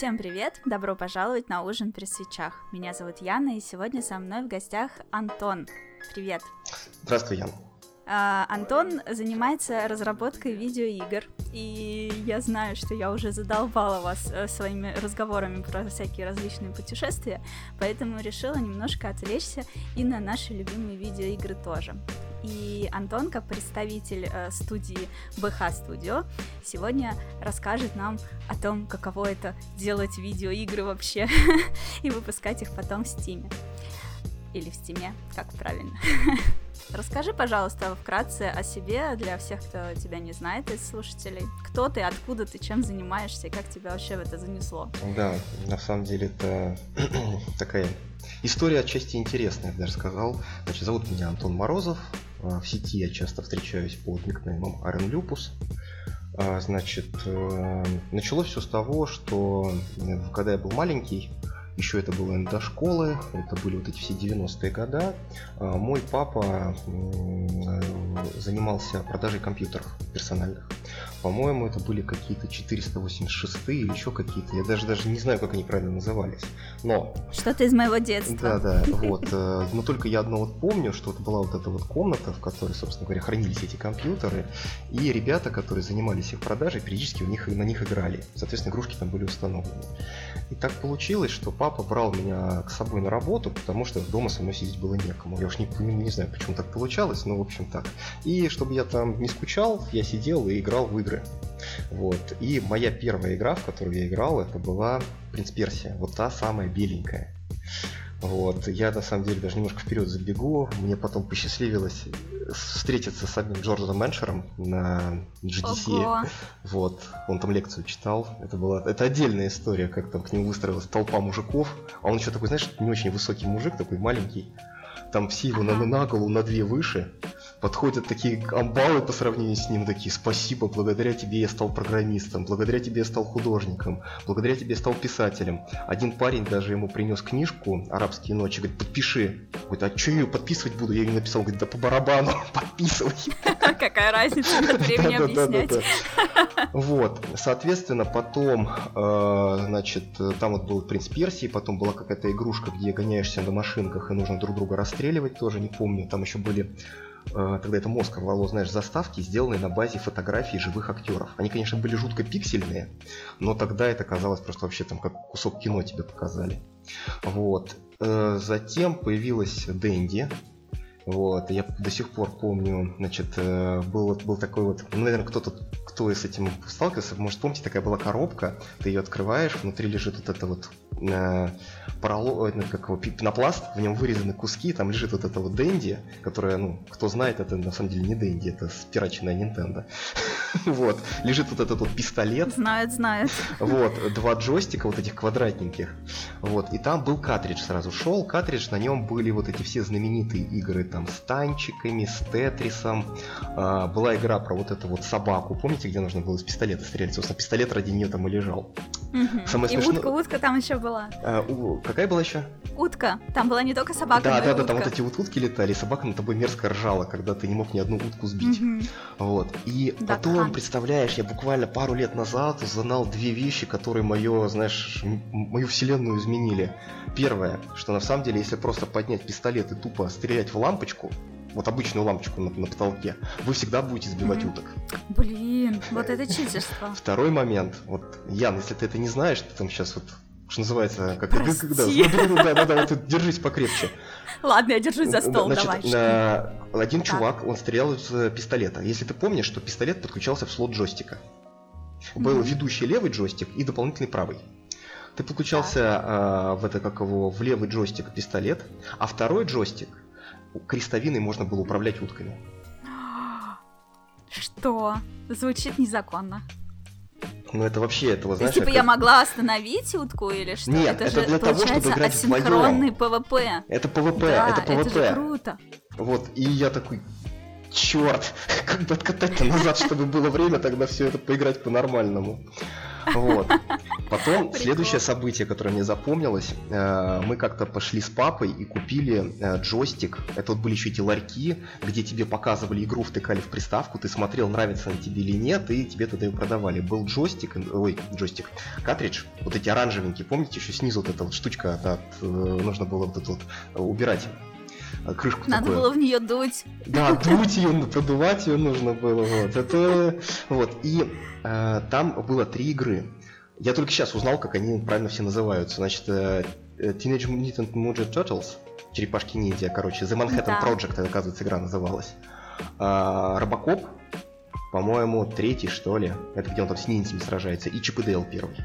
Всем привет! Добро пожаловать на ужин при свечах. Меня зовут Яна, и сегодня со мной в гостях Антон. Привет! Здравствуй, Яна. А, Антон занимается разработкой видеоигр, и я знаю, что я уже задолбала вас э, своими разговорами про всякие различные путешествия, поэтому решила немножко отвлечься и на наши любимые видеоигры тоже. И Антон, как представитель э, студии БХ Studio, сегодня расскажет нам о том, каково это делать видеоигры вообще и выпускать их потом в Стиме. Или в Стиме, как правильно. Расскажи, пожалуйста, вкратце о себе для всех, кто тебя не знает из слушателей. Кто ты, откуда ты, чем занимаешься и как тебя вообще в это занесло? Да, на самом деле это такая история отчасти интересная, я даже сказал. Значит, зовут меня Антон Морозов. А, в сети я часто встречаюсь под никнеймом Арен Люпус. А, значит, э, началось все с того, что когда я был маленький, еще это было до школы, это были вот эти все 90-е годы. А, мой папа э, занимался продажей компьютеров персональных. По-моему, это были какие-то 486 или еще какие-то. Я даже даже не знаю, как они правильно назывались. Но... Что-то из моего детства. Да, да, вот. Э, но только я одно вот помню, что это была вот эта вот комната, в которой, собственно говоря, хранились эти компьютеры. И ребята, которые занимались их продажей, периодически у них, на них играли. Соответственно, игрушки там были установлены. И так получилось, что папа брал меня к собой на работу, потому что дома со мной сидеть было некому. Я уж не, не, не знаю, почему так получалось, но в общем так. И чтобы я там не скучал, я сидел и играл в игры. Вот. И моя первая игра, в которую я играл, это была Принц Персия. Вот та самая беленькая. Вот. Я на самом деле даже немножко вперед забегу. Мне потом посчастливилось встретиться с одним Джорджем Меншером на GDC. Ого. Вот. Он там лекцию читал. Это была это отдельная история, как там к нему выстроилась толпа мужиков. А он еще такой, знаешь, не очень высокий мужик, такой маленький. Там все его на, на голову на две выше подходят такие амбалы по сравнению с ним, такие, спасибо, благодаря тебе я стал программистом, благодаря тебе я стал художником, благодаря тебе я стал писателем. Один парень даже ему принес книжку «Арабские ночи», говорит, подпиши. Говорит, а что я ее подписывать буду? Я ей написал, говорит, да по барабану, подписывай. Какая разница, времени объяснять. Вот, соответственно, потом, э, значит, там вот был принц Персии, потом была какая-то игрушка, где гоняешься на машинках и нужно друг друга расстреливать, тоже не помню. Там еще были Э, тогда это мозг рвало, знаешь, заставки, сделанные на базе фотографий живых актеров. Они, конечно, были жутко пиксельные, но тогда это казалось просто вообще там как кусок кино тебе показали. Вот. Э, затем появилась Дэнди, вот, я до сих пор помню, значит, э, был, был такой вот, ну, наверное, кто-то, кто с этим сталкивался, может, помните, такая была коробка, ты ее открываешь, внутри лежит вот это вот э, пороло, э, как его, пенопласт, в нем вырезаны куски, там лежит вот это вот Дэнди, которая, ну, кто знает, это на самом деле не Дэнди, это спираченная Nintendo. вот, лежит вот этот вот пистолет. Знает, знает. вот, два джойстика вот этих квадратненьких. Вот, и там был картридж сразу шел, картридж, на нем были вот эти все знаменитые игры, там, с танчиками, с Тетрисом. А, была игра про вот эту вот собаку, помните, где нужно было из пистолета стрелять? Собственно, пистолет ради нее там и лежал. Угу. Самое и смешно... утка, утка там еще была. А, у... Какая была еще? Утка. Там была не только собака, да, но да, и да, утка. там вот эти вот утки летали, и собака над тобой мерзко ржала, когда ты не мог ни одну утку сбить. Угу. Вот. И да, потом, хан. представляешь, я буквально пару лет назад узнал две вещи, которые мое, знаешь, мою вселенную изменили. Первое, что на самом деле, если просто поднять пистолет и тупо стрелять в лампочку, вот обычную лампочку на, на потолке, вы всегда будете сбивать mm-hmm. уток. Блин, вот это читерство. Второй момент. Вот, Ян, если ты это не знаешь, ты там сейчас вот что называется, как Прости. когда, да, да, да, вот, держись покрепче. Ладно, я держусь за стол, Значит, давай. На... Один так. чувак, он стрелял из э, пистолета. Если ты помнишь, что пистолет подключался в слот джойстика. Был mm-hmm. ведущий левый джойстик и дополнительный правый. Ты подключался а, в это как его в левый джойстик пистолет, а второй джойстик крестовиной можно было управлять утками. Что? Звучит незаконно. Ну это вообще этого, знаешь... То есть, типа, я могла остановить утку или что? Нет, это, это же, для того, чтобы играть асинхронный PvP. Это PvP, да, это PvP. это же круто. Вот, и я такой, черт, как бы откатать-то назад, чтобы было время тогда все это поиграть по-нормальному. Вот. Потом следующее событие, которое мне запомнилось, э, мы как-то пошли с папой и купили э, джойстик. Это вот были еще эти ларьки, где тебе показывали игру, втыкали в приставку, ты смотрел, нравится она тебе или нет, и тебе тогда ее продавали. Был джойстик, ой, джойстик, картридж, вот эти оранжевенькие, помните, еще снизу вот эта вот штучка, от, э, нужно было вот это вот убирать крышку Надо такую. было в нее дуть. Да, дуть ее, продувать ее нужно было. Вот. Это, вот. И э, там было три игры. Я только сейчас узнал, как они правильно все называются. Значит, э, э Teenage Mutant Ninja Turtles, черепашки ниндзя, короче, The Manhattan да. Project, оказывается, игра называлась. А, Робокоп, по-моему, третий, что ли. Это где он там с ниндзями сражается. И Чип и Дейл первый.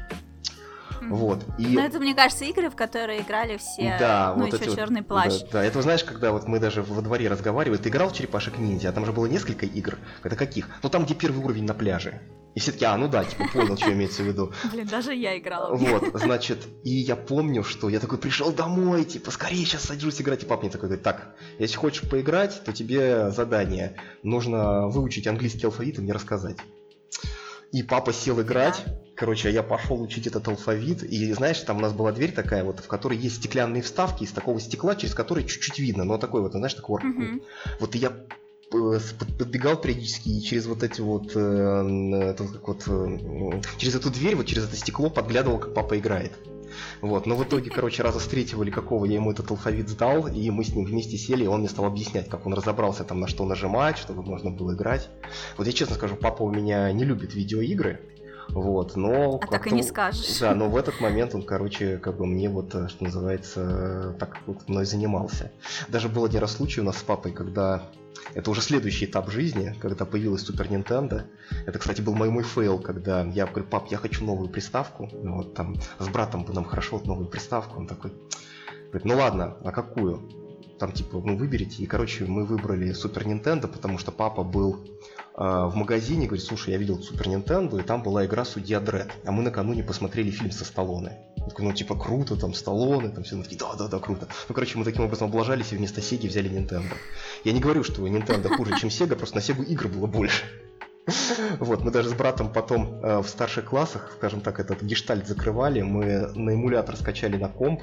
Вот. И... Ну, это, мне кажется, игры, в которые играли все, да, ну, вот еще эти черный вот, плащ. Да, да, это знаешь, когда вот мы даже во дворе разговаривали, ты играл в черепашек ниндзя, а там же было несколько игр. Это каких? Ну, там, где первый уровень на пляже. И все таки а, ну да, типа, понял, что имеется в виду. Блин, даже я играла. Вот, значит, и я помню, что я такой пришел домой, типа, скорее сейчас сажусь играть, и папа мне такой говорит, так, если хочешь поиграть, то тебе задание, нужно выучить английский алфавит и мне рассказать. И папа сел играть, короче, а я пошел учить этот алфавит, и знаешь, там у нас была дверь такая вот, в которой есть стеклянные вставки из такого стекла, через который чуть-чуть видно, но такой вот, знаешь, такой угу. Вот и я Э, подбегал периодически и через вот эти вот, э, как вот э, через эту дверь, вот через это стекло подглядывал, как папа играет. Вот, но в итоге, короче, раза с третьего или какого я ему этот алфавит сдал, и мы с ним вместе сели, и он мне стал объяснять, как он разобрался там, на что нажимать, чтобы можно было играть. Вот я честно скажу, папа у меня не любит видеоигры, вот, но... А так и не скажешь. Да, но в этот момент он, короче, как бы мне вот, что называется, так вот мной занимался. Даже был один раз случай у нас с папой, когда это уже следующий этап жизни, когда появилась Super Nintendo. Это, кстати, был мой мой fail, когда я говорю, пап, я хочу новую приставку. Ну, вот там с братом бы нам хорошо вот новую приставку. Он такой, говорит, ну ладно, а какую? Там типа, ну выберите. И, короче, мы выбрали Супер Nintendo, потому что папа был э, в магазине, говорит, слушай, я видел Супер Nintendo, и там была игра Судья Дред. А мы накануне посмотрели фильм со Сталлоне. Ну типа круто, там Сталлоне, там все такие, да-да-да, круто. Ну, короче, мы таким образом облажались и вместо Сеги взяли Nintendo. Я не говорю, что Nintendo хуже, чем Sega, просто на Сегу игр было больше. Вот, мы даже с братом потом э, в старших классах, скажем так, этот гештальт закрывали, мы на эмулятор скачали на комп,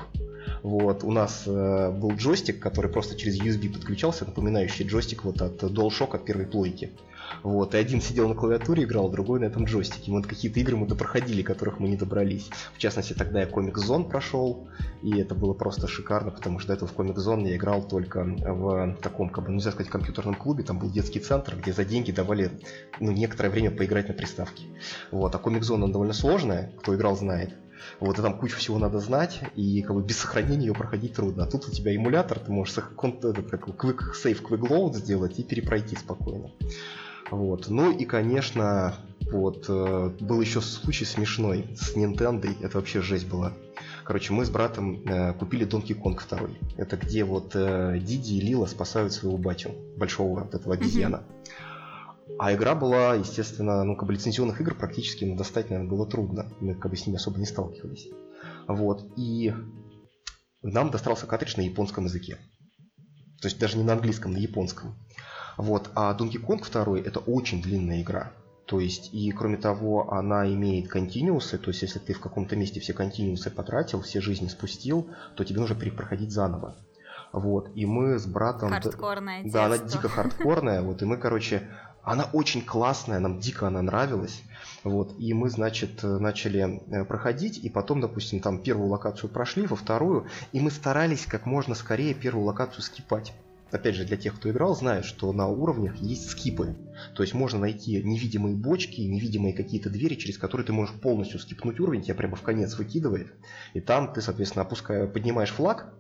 вот, у нас э, был джойстик, который просто через USB подключался, напоминающий джойстик вот от DualShock от первой плойки. Вот, и один сидел на клавиатуре, играл, другой на этом джойстике. Вот какие-то игры мы допроходили, которых мы не добрались. В частности, тогда я Comic Zone прошел, и это было просто шикарно, потому что до этого в Comic Zone я играл только в таком, как бы, нельзя сказать, компьютерном клубе. Там был детский центр, где за деньги давали ну, некоторое время поиграть на приставке. Вот, а Comic Zone, он довольно сложная, кто играл, знает. Вот, и там кучу всего надо знать, и как бы без сохранения ее проходить трудно. А тут у тебя эмулятор, ты можешь этот, как quick save, quick load сделать и перепройти спокойно. Вот. Ну и, конечно, вот э, был еще случай смешной с Nintendo, это вообще жесть была. Короче, мы с братом э, купили Donkey Kong 2. Это где вот э, Диди и Лила спасают своего батю, большого вот этого обезьяна. А игра была, естественно, ну, как бы лицензионных игр практически ну, достать, наверное, было трудно. Мы как бы с ними особо не сталкивались. Вот. И нам достался картридж на японском языке. То есть даже не на английском, на японском. Вот. А Donkey Kong 2 это очень длинная игра. То есть, и кроме того, она имеет континуусы, то есть, если ты в каком-то месте все континуусы потратил, все жизни спустил, то тебе нужно перепроходить заново. Вот, и мы с братом... Хардкорная Да, она дико хардкорная, вот, и мы, короче, она очень классная, нам дико она нравилась. Вот, и мы, значит, начали э, проходить, и потом, допустим, там первую локацию прошли, во вторую, и мы старались как можно скорее первую локацию скипать опять же, для тех, кто играл, знают, что на уровнях есть скипы. То есть можно найти невидимые бочки, невидимые какие-то двери, через которые ты можешь полностью скипнуть уровень, тебя прямо в конец выкидывает. И там ты, соответственно, опуская, поднимаешь флаг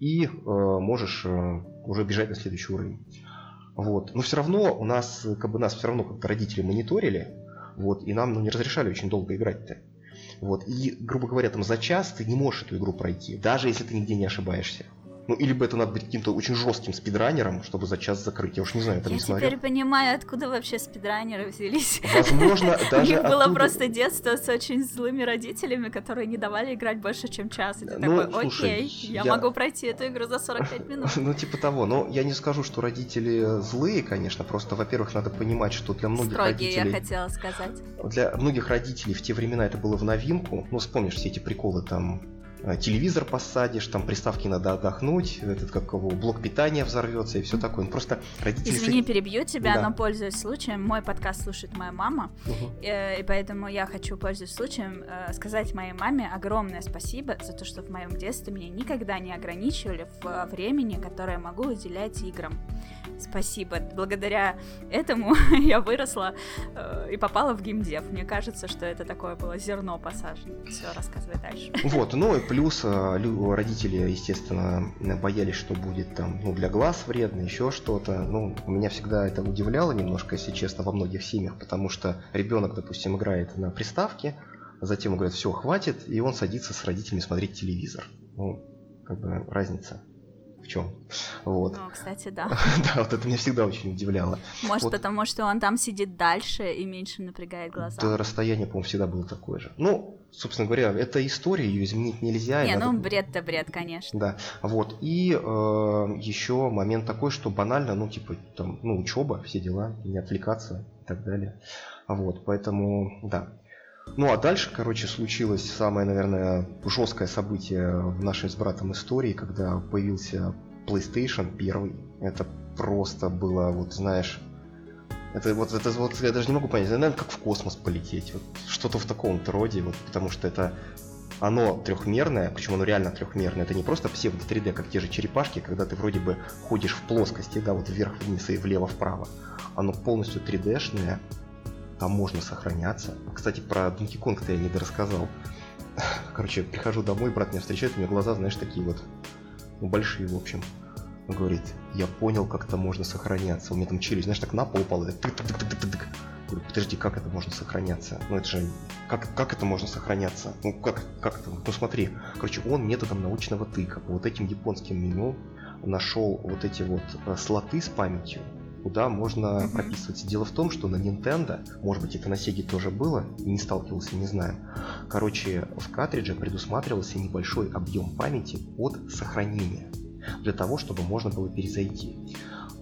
и э, можешь э, уже бежать на следующий уровень. Вот. Но все равно у нас, как бы нас все равно как-то родители мониторили, вот, и нам ну, не разрешали очень долго играть-то. Вот. И, грубо говоря, там за час ты не можешь эту игру пройти, даже если ты нигде не ошибаешься. Ну, или бы это надо быть каким-то очень жестким спидранером, чтобы за час закрыть. Я уж не знаю, это Я не смотрел. теперь понимаю, откуда вообще спидранеры взялись. Возможно, У даже них было просто детство с очень злыми родителями, которые не давали играть больше, чем час. И ты Ну, такой, окей, я я- могу пройти эту игру за 45 минут. Ну, типа того. Но я не скажу, что родители злые, конечно. Просто, во-первых, надо понимать, что для многих Строгие, я родителей... хотела сказать. Для многих родителей в те времена это было в новинку. Ну, вспомнишь все эти приколы там телевизор посадишь, там приставки надо отдохнуть, этот как его блок питания взорвется и все такое. Ну, просто родители... Извини, перебью тебя, Да. но пользуясь случаем, мой подкаст слушает моя мама, Мгм. э, и поэтому я хочу, пользуясь случаем, э, сказать моей маме огромное спасибо за то, что в моем детстве меня никогда не ограничивали в э, времени, которое я могу уделять играм. Спасибо. Благодаря этому я выросла э, и попала в геймдев. Мне кажется, что это такое было зерно посажено. Все, рассказывай дальше. Вот, ну и плюс э, родители, естественно, боялись, что будет там, ну, для глаз вредно, еще что-то. Ну, меня всегда это удивляло немножко, если честно, во многих семьях, потому что ребенок, допустим, играет на приставке, затем он говорит, все, хватит, и он садится с родителями смотреть телевизор. Ну, как бы разница чем. Вот. Ну, кстати, да. Да, вот это меня всегда очень удивляло. Может, Вот. потому что он там сидит дальше и меньше напрягает глаза. Да, расстояние, по-моему, всегда было такое же. Ну, собственно говоря, это история, ее изменить нельзя. Не, надо- ну бред-то бред, конечно. Да, вот. И еще момент такой, что банально, ну, типа, там, ну, учеба, все дела, не отвлекаться и так далее. Вот, поэтому, да. Ну, а дальше, короче, случилось самое, наверное, жесткое событие в нашей с братом истории, когда появился PlayStation первый. Это просто было, вот, знаешь, это вот, это вот, я даже не могу понять, это, наверное, как в космос полететь, вот, что-то в таком роде, вот, потому что это оно трехмерное, причем оно реально трехмерное. Это не просто псевдо 3D, как те же черепашки, когда ты вроде бы ходишь в плоскости, да, вот вверх-вниз и влево-вправо. Оно полностью 3D-шное, там можно сохраняться. Кстати, про Donkey Kong-то я не дорассказал. Короче, прихожу домой, брат меня встречает, у меня глаза, знаешь, такие вот, ну, большие, в общем. Он говорит, я понял, как это можно сохраняться. У меня там челюсть, знаешь, так на пол упала. так тык-тык-тык-тык-тык. Говорю, подожди, как это можно сохраняться? Ну это же, как, как это можно сохраняться? Ну как, как это? Ну смотри, короче, он методом научного тыка по вот этим японским меню нашел вот эти вот э, слоты с памятью, куда можно прописывать. Дело в том, что на Nintendo, может быть это на Sega тоже было, не сталкивался, не знаю. Короче, в картридже предусматривался небольшой объем памяти под сохранение для того, чтобы можно было перезайти.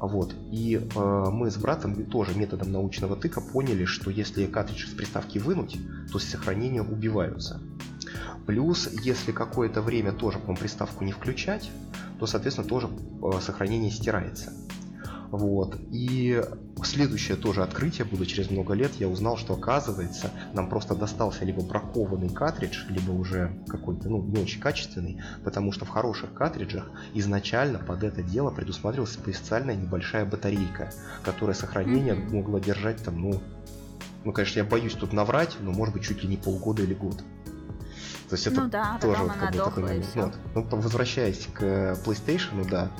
Вот. И э, мы с братом тоже методом научного тыка поняли, что если картридж с приставки вынуть, то сохранения убиваются. Плюс, если какое-то время тоже, по приставку не включать, то, соответственно, тоже э, сохранение стирается. Вот. И следующее тоже открытие было через много лет. Я узнал, что оказывается, нам просто достался либо бракованный картридж, либо уже какой-то, ну, не очень качественный, потому что в хороших картриджах изначально под это дело предусматривалась специальная небольшая батарейка, которая сохранение Мгм. могла держать там, ну, ну, конечно, я боюсь тут наврать, но может быть чуть ли не полгода или год. То есть это ну да, тоже вот как бы такой момент. Вот. Ну, возвращаясь к PlayStation, да.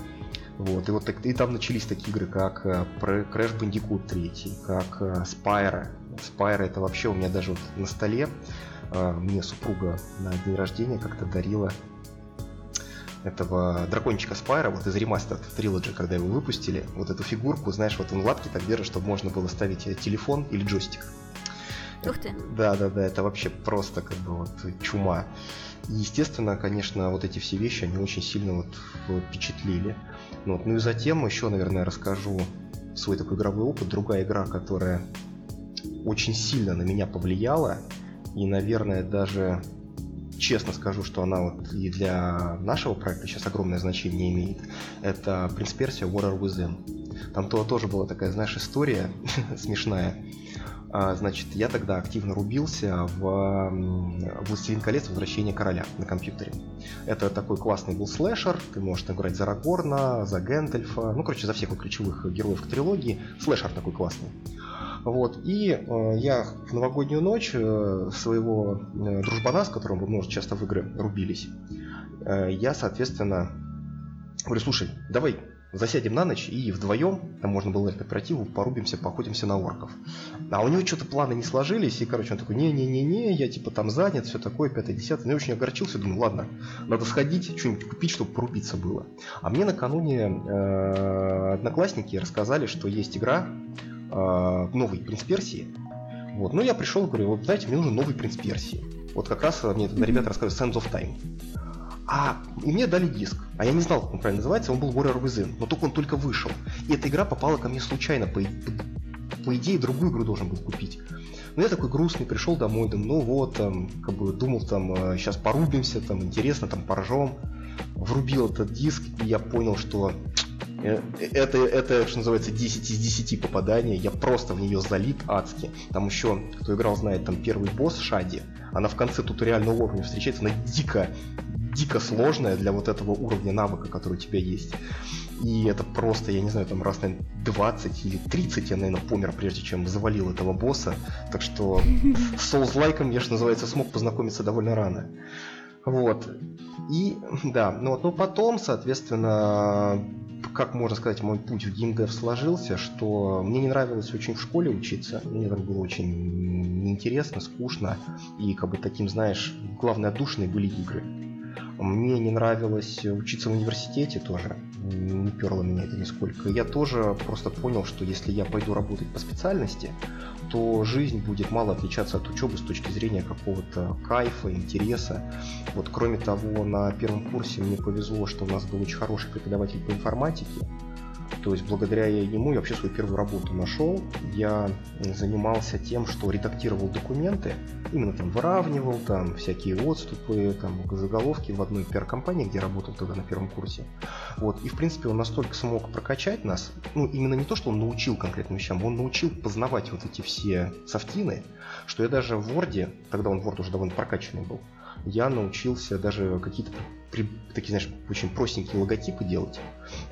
Вот, и вот и там начались такие игры, как э, Crash Bandicoot 3, как э, Spyro. Spyro это вообще у меня даже вот на столе э, мне супруга на день рождения как-то дарила этого дракончика Спайра, вот из ремастер Trilogy, когда его выпустили, вот эту фигурку, знаешь, вот он лапки так держит, чтобы можно было ставить телефон или джойстик. Ух ты. Да, да, да, это вообще просто как бы вот чума. И, естественно, конечно, вот эти все вещи, они очень сильно вот впечатлили. Ну, вот, ну и затем еще, наверное, расскажу свой такой игровой опыт. Другая игра, которая очень сильно на меня повлияла. И, наверное, даже честно скажу, что она вот и для нашего проекта сейчас огромное значение имеет. Это Prince Persia War Within. Там то, тоже была такая, знаешь, история смешная. А, Значит, я тогда активно рубился в «Властелин колец. Возвращение короля» на компьютере. Это такой классный был слэшер, ты можешь играть за Рагорна, за Гэндальфа, ну, короче, за всех вот ключевых героев трилогии. Слэшер такой классный. Вот, и э, я в новогоднюю ночь э, своего э, дружбана, с которым мы может, часто в игры рубились, э, я, соответственно, говорю, слушай, давай засядем на ночь и вдвоем, там можно было к кооперативу, порубимся, поохотимся на орков. А у него что-то планы не сложились, и, короче, он такой, не-не-не-не, я типа там занят, все такое, пятое, десятое. Ну, я очень огорчился, думаю, ладно, надо сходить, что-нибудь купить, чтобы порубиться было. А мне накануне э, одноклассники рассказали, что есть игра, э, новый принц Персии. Вот, ну я пришел и говорю, вот знаете, мне нужен новый принц Персии. Вот как раз мне тогда ребята рассказывали Sands of Time. А, и мне дали диск. А я не знал, как он правильно называется, он был Warrior Within, но только он только вышел. И эта игра попала ко мне случайно, по, по, идее, другую игру должен был купить. Но я такой грустный, пришел домой, думаю, ну вот, там, как бы думал, там, сейчас э, порубимся, там, интересно, там, поржем. Врубил этот диск, и я понял, что это, это, что называется, 10 из 10 попаданий. Я просто в нее залип адски. Там еще, кто играл, знает, там первый босс Шади. Она в конце туториального уровня встречается, она дико дико сложная для вот этого уровня навыка, который у тебя есть. И это просто, я не знаю, там раз, наверное, 20 или 30 я, наверное, помер, прежде чем завалил этого босса. Так что с Souls-лайком я, что называется, смог познакомиться довольно рано. Вот. И, да, ну вот, но потом, соответственно, как можно сказать, мой путь в геймдев сложился, что мне не нравилось очень в школе учиться, мне там было очень неинтересно, скучно, и как бы таким, знаешь, главной отдушиной были игры. Мне не нравилось учиться в университете тоже, не перло меня это нисколько. Я тоже просто понял, что если я пойду работать по специальности, то жизнь будет мало отличаться от учебы с точки зрения какого-то кайфа, интереса. Вот кроме того, на первом курсе мне повезло, что у нас был очень хороший преподаватель по информатике, то есть благодаря ему я вообще свою первую работу нашел. Я занимался тем, что редактировал документы, именно там выравнивал там всякие отступы, там заголовки в одной пиар-компании, где работал тогда на первом курсе. Вот. И в принципе он настолько смог прокачать нас, ну именно не то, что он научил конкретным вещам, он научил познавать вот эти все софтины, что я даже в Word, тогда он Word уже довольно прокачанный был, я научился даже какие-то такие, знаешь, очень простенькие логотипы делать.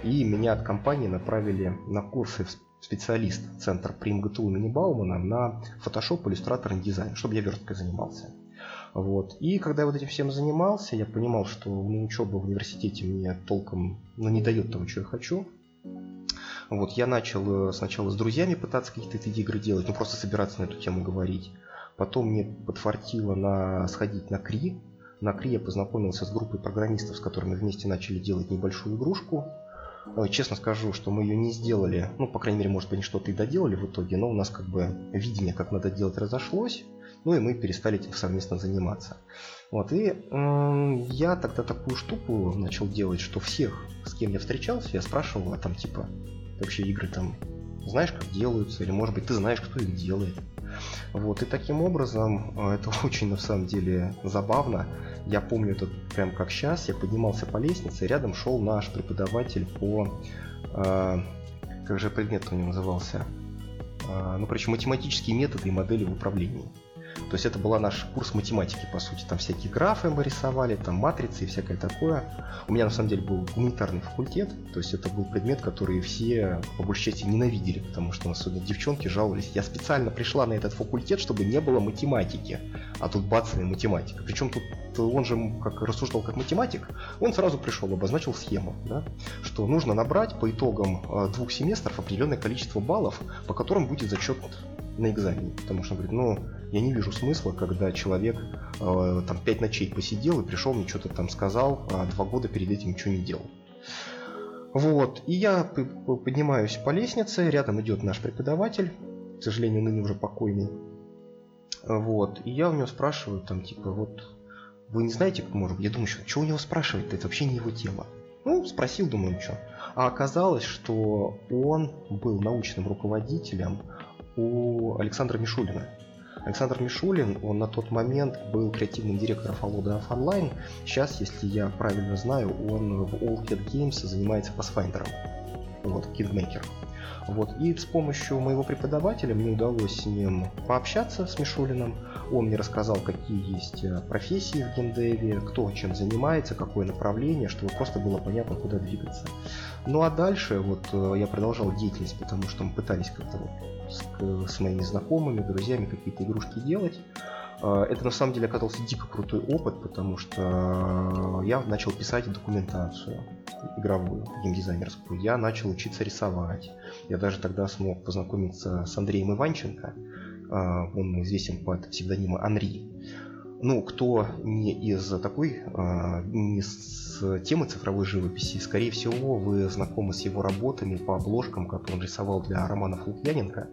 И меня от компании направили на курсы в специалист центр при МГТУ имени Баумана на Photoshop, иллюстратор и дизайн, чтобы я версткой занимался. Вот. И когда я вот этим всем занимался, я понимал, что ну, учеба в университете мне толком ну, не дает того, что я хочу. Вот, я начал э, сначала с друзьями пытаться какие-то эти игры делать, ну просто собираться на эту тему говорить. Потом мне подфартило на сходить на Кри. На Кри я познакомился с группой программистов, с которыми вместе начали делать небольшую игрушку. Э, честно скажу, что мы ее не сделали, ну, по крайней мере, может, они что-то и доделали в итоге, но у нас как бы видение, как надо делать, разошлось, ну и мы перестали этим совместно заниматься. Вот, и э, я тогда такую штуку начал делать, что всех, с кем я встречался, я спрашивал, а там типа, вообще игры там знаешь, как делаются, или может быть ты знаешь, кто их делает. Вот, и таким образом, э, это очень на самом деле забавно. Я помню это прям как сейчас. Я поднимался по лестнице, и рядом шел наш преподаватель по... Э, как же предмет у него назывался? Э, ну, причем математические методы и модели в управлении. То есть это была наш курс математики, по сути. Там всякие графы мы рисовали, там матрицы и всякое такое. У меня на самом деле был гуманитарный факультет, то есть это был предмет, который все по большей части ненавидели, потому что особенно девчонки жаловались. Я специально пришла на этот факультет, чтобы не было математики, а тут бацами математика. Причем тут он же как рассуждал как математик, он сразу пришел, обозначил схему, да, что нужно набрать по итогам э, двух семестров определенное количество баллов, по которым будет зачет на экзамене. Потому что он говорит, ну, я не вижу смысла, когда человек э, там пять ночей посидел и пришел мне что-то там сказал, а два года перед этим ничего не делал. Вот, и я поднимаюсь по лестнице, рядом идет наш преподаватель, к сожалению, ныне уже покойный. Вот, и я у него спрашиваю, там, типа, вот, вы не знаете, как может? Я думаю, что, что у него спрашивать это вообще не его тема. Ну, спросил, думаю, что. А оказалось, что он был научным руководителем у Александра Мишулина. Александр Мишулин, он на тот момент был креативным директором Follow Online. Сейчас, если я правильно знаю, он в All Head Games занимается Pathfinder. Вот, Kingmaker. Вот. И с помощью моего преподавателя мне удалось с ним пообщаться, с Мишулиным. Он мне рассказал, какие есть э, профессии в геймдеве, кто чем занимается, какое направление, чтобы просто было понятно, куда двигаться. Ну а дальше вот э, я продолжал деятельность, потому что мы пытались как-то вот с, с моими знакомыми, друзьями какие-то игрушки делать. А, это на самом деле оказался дико крутой опыт, потому что я начал писать документацию игровую, геймдизайнерскую. Я начал учиться рисовать. Я даже тогда смог познакомиться с Андреем Иванченко. А, он известен под псевдонимом Анри. Ну, кто не из такой, а, не с темы цифровой живописи, скорее всего, вы знакомы с его работами по обложкам, которые он рисовал для романов Лукьяненко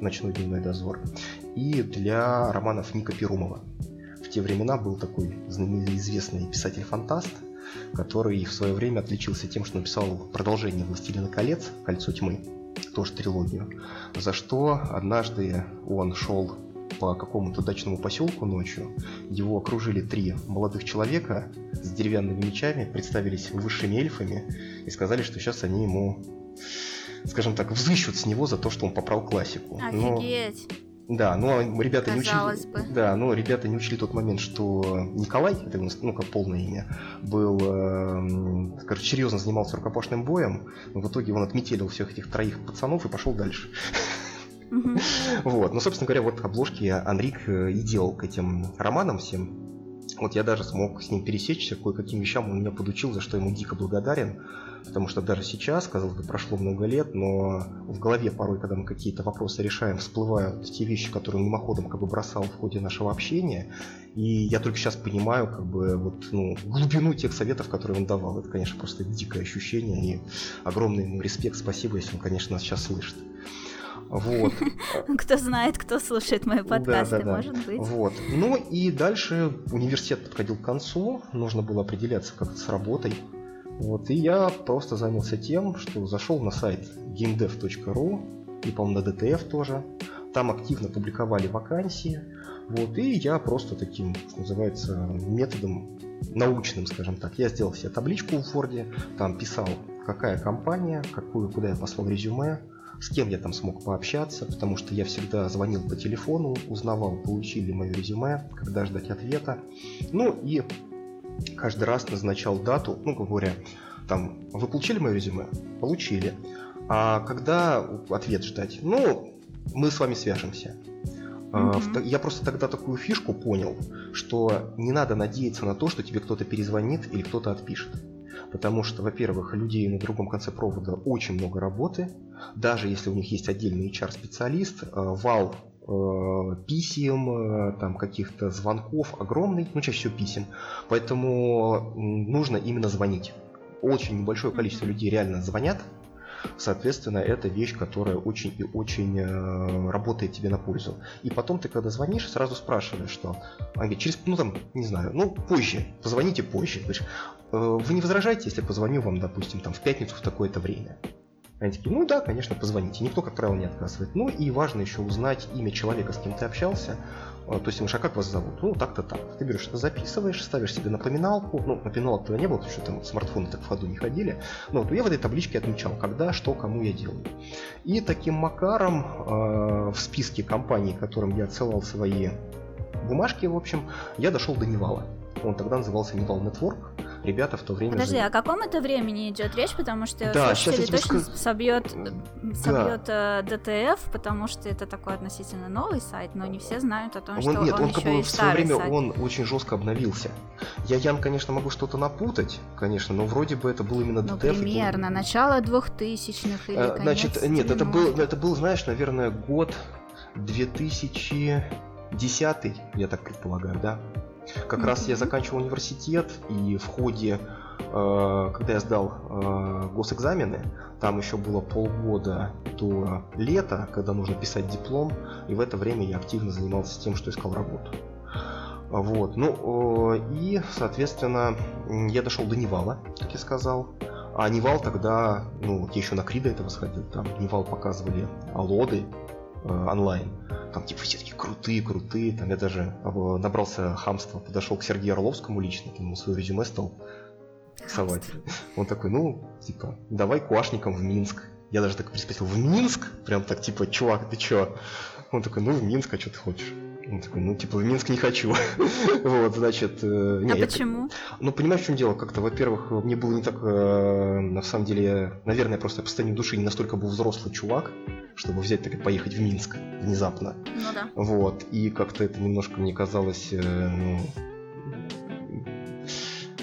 «Ночной дневной дозор» и для романов Ника Перумова. В те времена был такой знаменитый известный писатель-фантаст, который в свое время отличился тем, что написал продолжение «Властелина колец. Кольцо тьмы», тоже трилогию, за что однажды он шел по какому-то дачному поселку ночью. Его окружили три молодых человека с деревянными мечами, представились высшими эльфами и сказали, что сейчас они ему, скажем так, взыщут с него за то, что он поправил классику. Офигеть! Но да, но ребята Казалось не бы. учили. Да, но ребята не учили тот момент, что Николай, это его, ну как полное имя, был, э, скажем, серьезно занимался рукопашным боем, но в итоге он отметелил всех этих троих пацанов и пошел дальше. Вот, ну, собственно говоря, вот обложки Анрик э, и делал к этим романам всем. Вот я даже смог с ним пересечься, кое-каким вещам он меня подучил, за что ему дико благодарен потому что даже сейчас, казалось бы, прошло много лет, но в голове порой, когда мы какие-то вопросы решаем, всплывают те вещи, которые он мимоходом как бы бросал в ходе нашего общения, и я только сейчас понимаю как бы вот, ну, глубину тех советов, которые он давал. Это, конечно, просто дикое ощущение, и огромный ему респект, спасибо, если он, конечно, нас сейчас слышит. Вот. Кто знает, кто слушает мои подкасты, да, да, да. может быть. Вот. Ну и дальше университет подходил к концу, нужно было определяться как-то с работой. Вот, и я просто занялся тем, что зашел на сайт gamedev.ru и, по-моему, на DTF тоже. Там активно публиковали вакансии. Вот, и я просто таким, что называется, методом научным, скажем так, я сделал себе табличку в Word, там писал, какая компания, какую, куда я послал резюме, с кем я там смог пообщаться, потому что я всегда звонил по телефону, узнавал, получили мое резюме, когда ждать ответа. Ну и каждый раз назначал дату, ну, говоря, там, вы получили мое резюме? Получили. А когда ответ ждать? Ну, мы с вами свяжемся. Mm-hmm. Я просто тогда такую фишку понял, что не надо надеяться на то, что тебе кто-то перезвонит или кто-то отпишет. Потому что, во-первых, людей на другом конце провода очень много работы. Даже если у них есть отдельный HR-специалист, э, вал Э, писем, э, там каких-то звонков огромный, ну чаще всего писем, поэтому нужно именно звонить. Очень небольшое количество людей реально звонят, Соответственно, это вещь, которая очень и очень э, работает тебе на пользу. И потом ты, когда звонишь, сразу спрашиваешь, что... Он говорит, через, ну там, не знаю, ну позже, позвоните позже. Говоришь, вы не возражаете, если позвоню вам, допустим, там в пятницу в такое-то время? Они такие, ну да, конечно, позвоните. Никто, как правило, не отказывает. Ну и важно еще узнать имя человека, с кем ты общался. А, то есть, думаешь, а как вас зовут? Ну, так-то так. Ты берешь это, записываешь, ставишь себе напоминалку. Ну, напоминалок тогда не было, потому что там смартфоны так в ходу не ходили. Но вот я в этой табличке отмечал, когда, что, кому я делаю. И таким макаром э, в списке компаний, которым я отсылал свои бумажки, в общем, я дошел до Нивала. Он тогда назывался Nival Network ребята в то время... Подожди, за... о каком это времени идет речь? Потому что да, слушатели точно скажу... собьет, собьет да. DTF, э, потому что это такой относительно новый сайт, но не все знают о том, он, что нет, он, он еще как бы и в свое время сайт. он очень жестко обновился. Я, Ян, конечно, могу что-то напутать, конечно, но вроде бы это был именно. Ну, примерно, и... начало 2000-х или а, Значит, нет, это был, это был, знаешь, наверное, год 2010 я так предполагаю, да? Как mm-hmm. раз я заканчивал университет, и в ходе, э, когда я сдал э, госэкзамены, там еще было полгода до лета, когда нужно писать диплом, и в это время я активно занимался тем, что искал работу. Вот, ну э, и, соответственно, я дошел до Нивала, как я сказал. А Нивал тогда, ну, я еще на КРИ до этого сходил, там Нивал показывали Аллоды онлайн там типа все такие крутые, крутые, там я даже э, набрался хамства, подошел к Сергею Орловскому лично, ему свое резюме стал рисовать. Он такой, ну, типа, давай QA -шником в Минск. Я даже так переспросил, в Минск? Прям так, типа, чувак, ты чё? Он такой, ну, в Минск, а что ты хочешь? Он такой, ну, типа, в Минск не хочу. вот, значит... Э, не, а я, почему? Ну, понимаешь, в чем дело? Как-то, во-первых, мне было не так... Э, на самом деле, наверное, просто по состоянию души не настолько был взрослый чувак, чтобы взять так и поехать в Минск внезапно. Ну да. Вот, и как-то это немножко мне казалось, э, ну...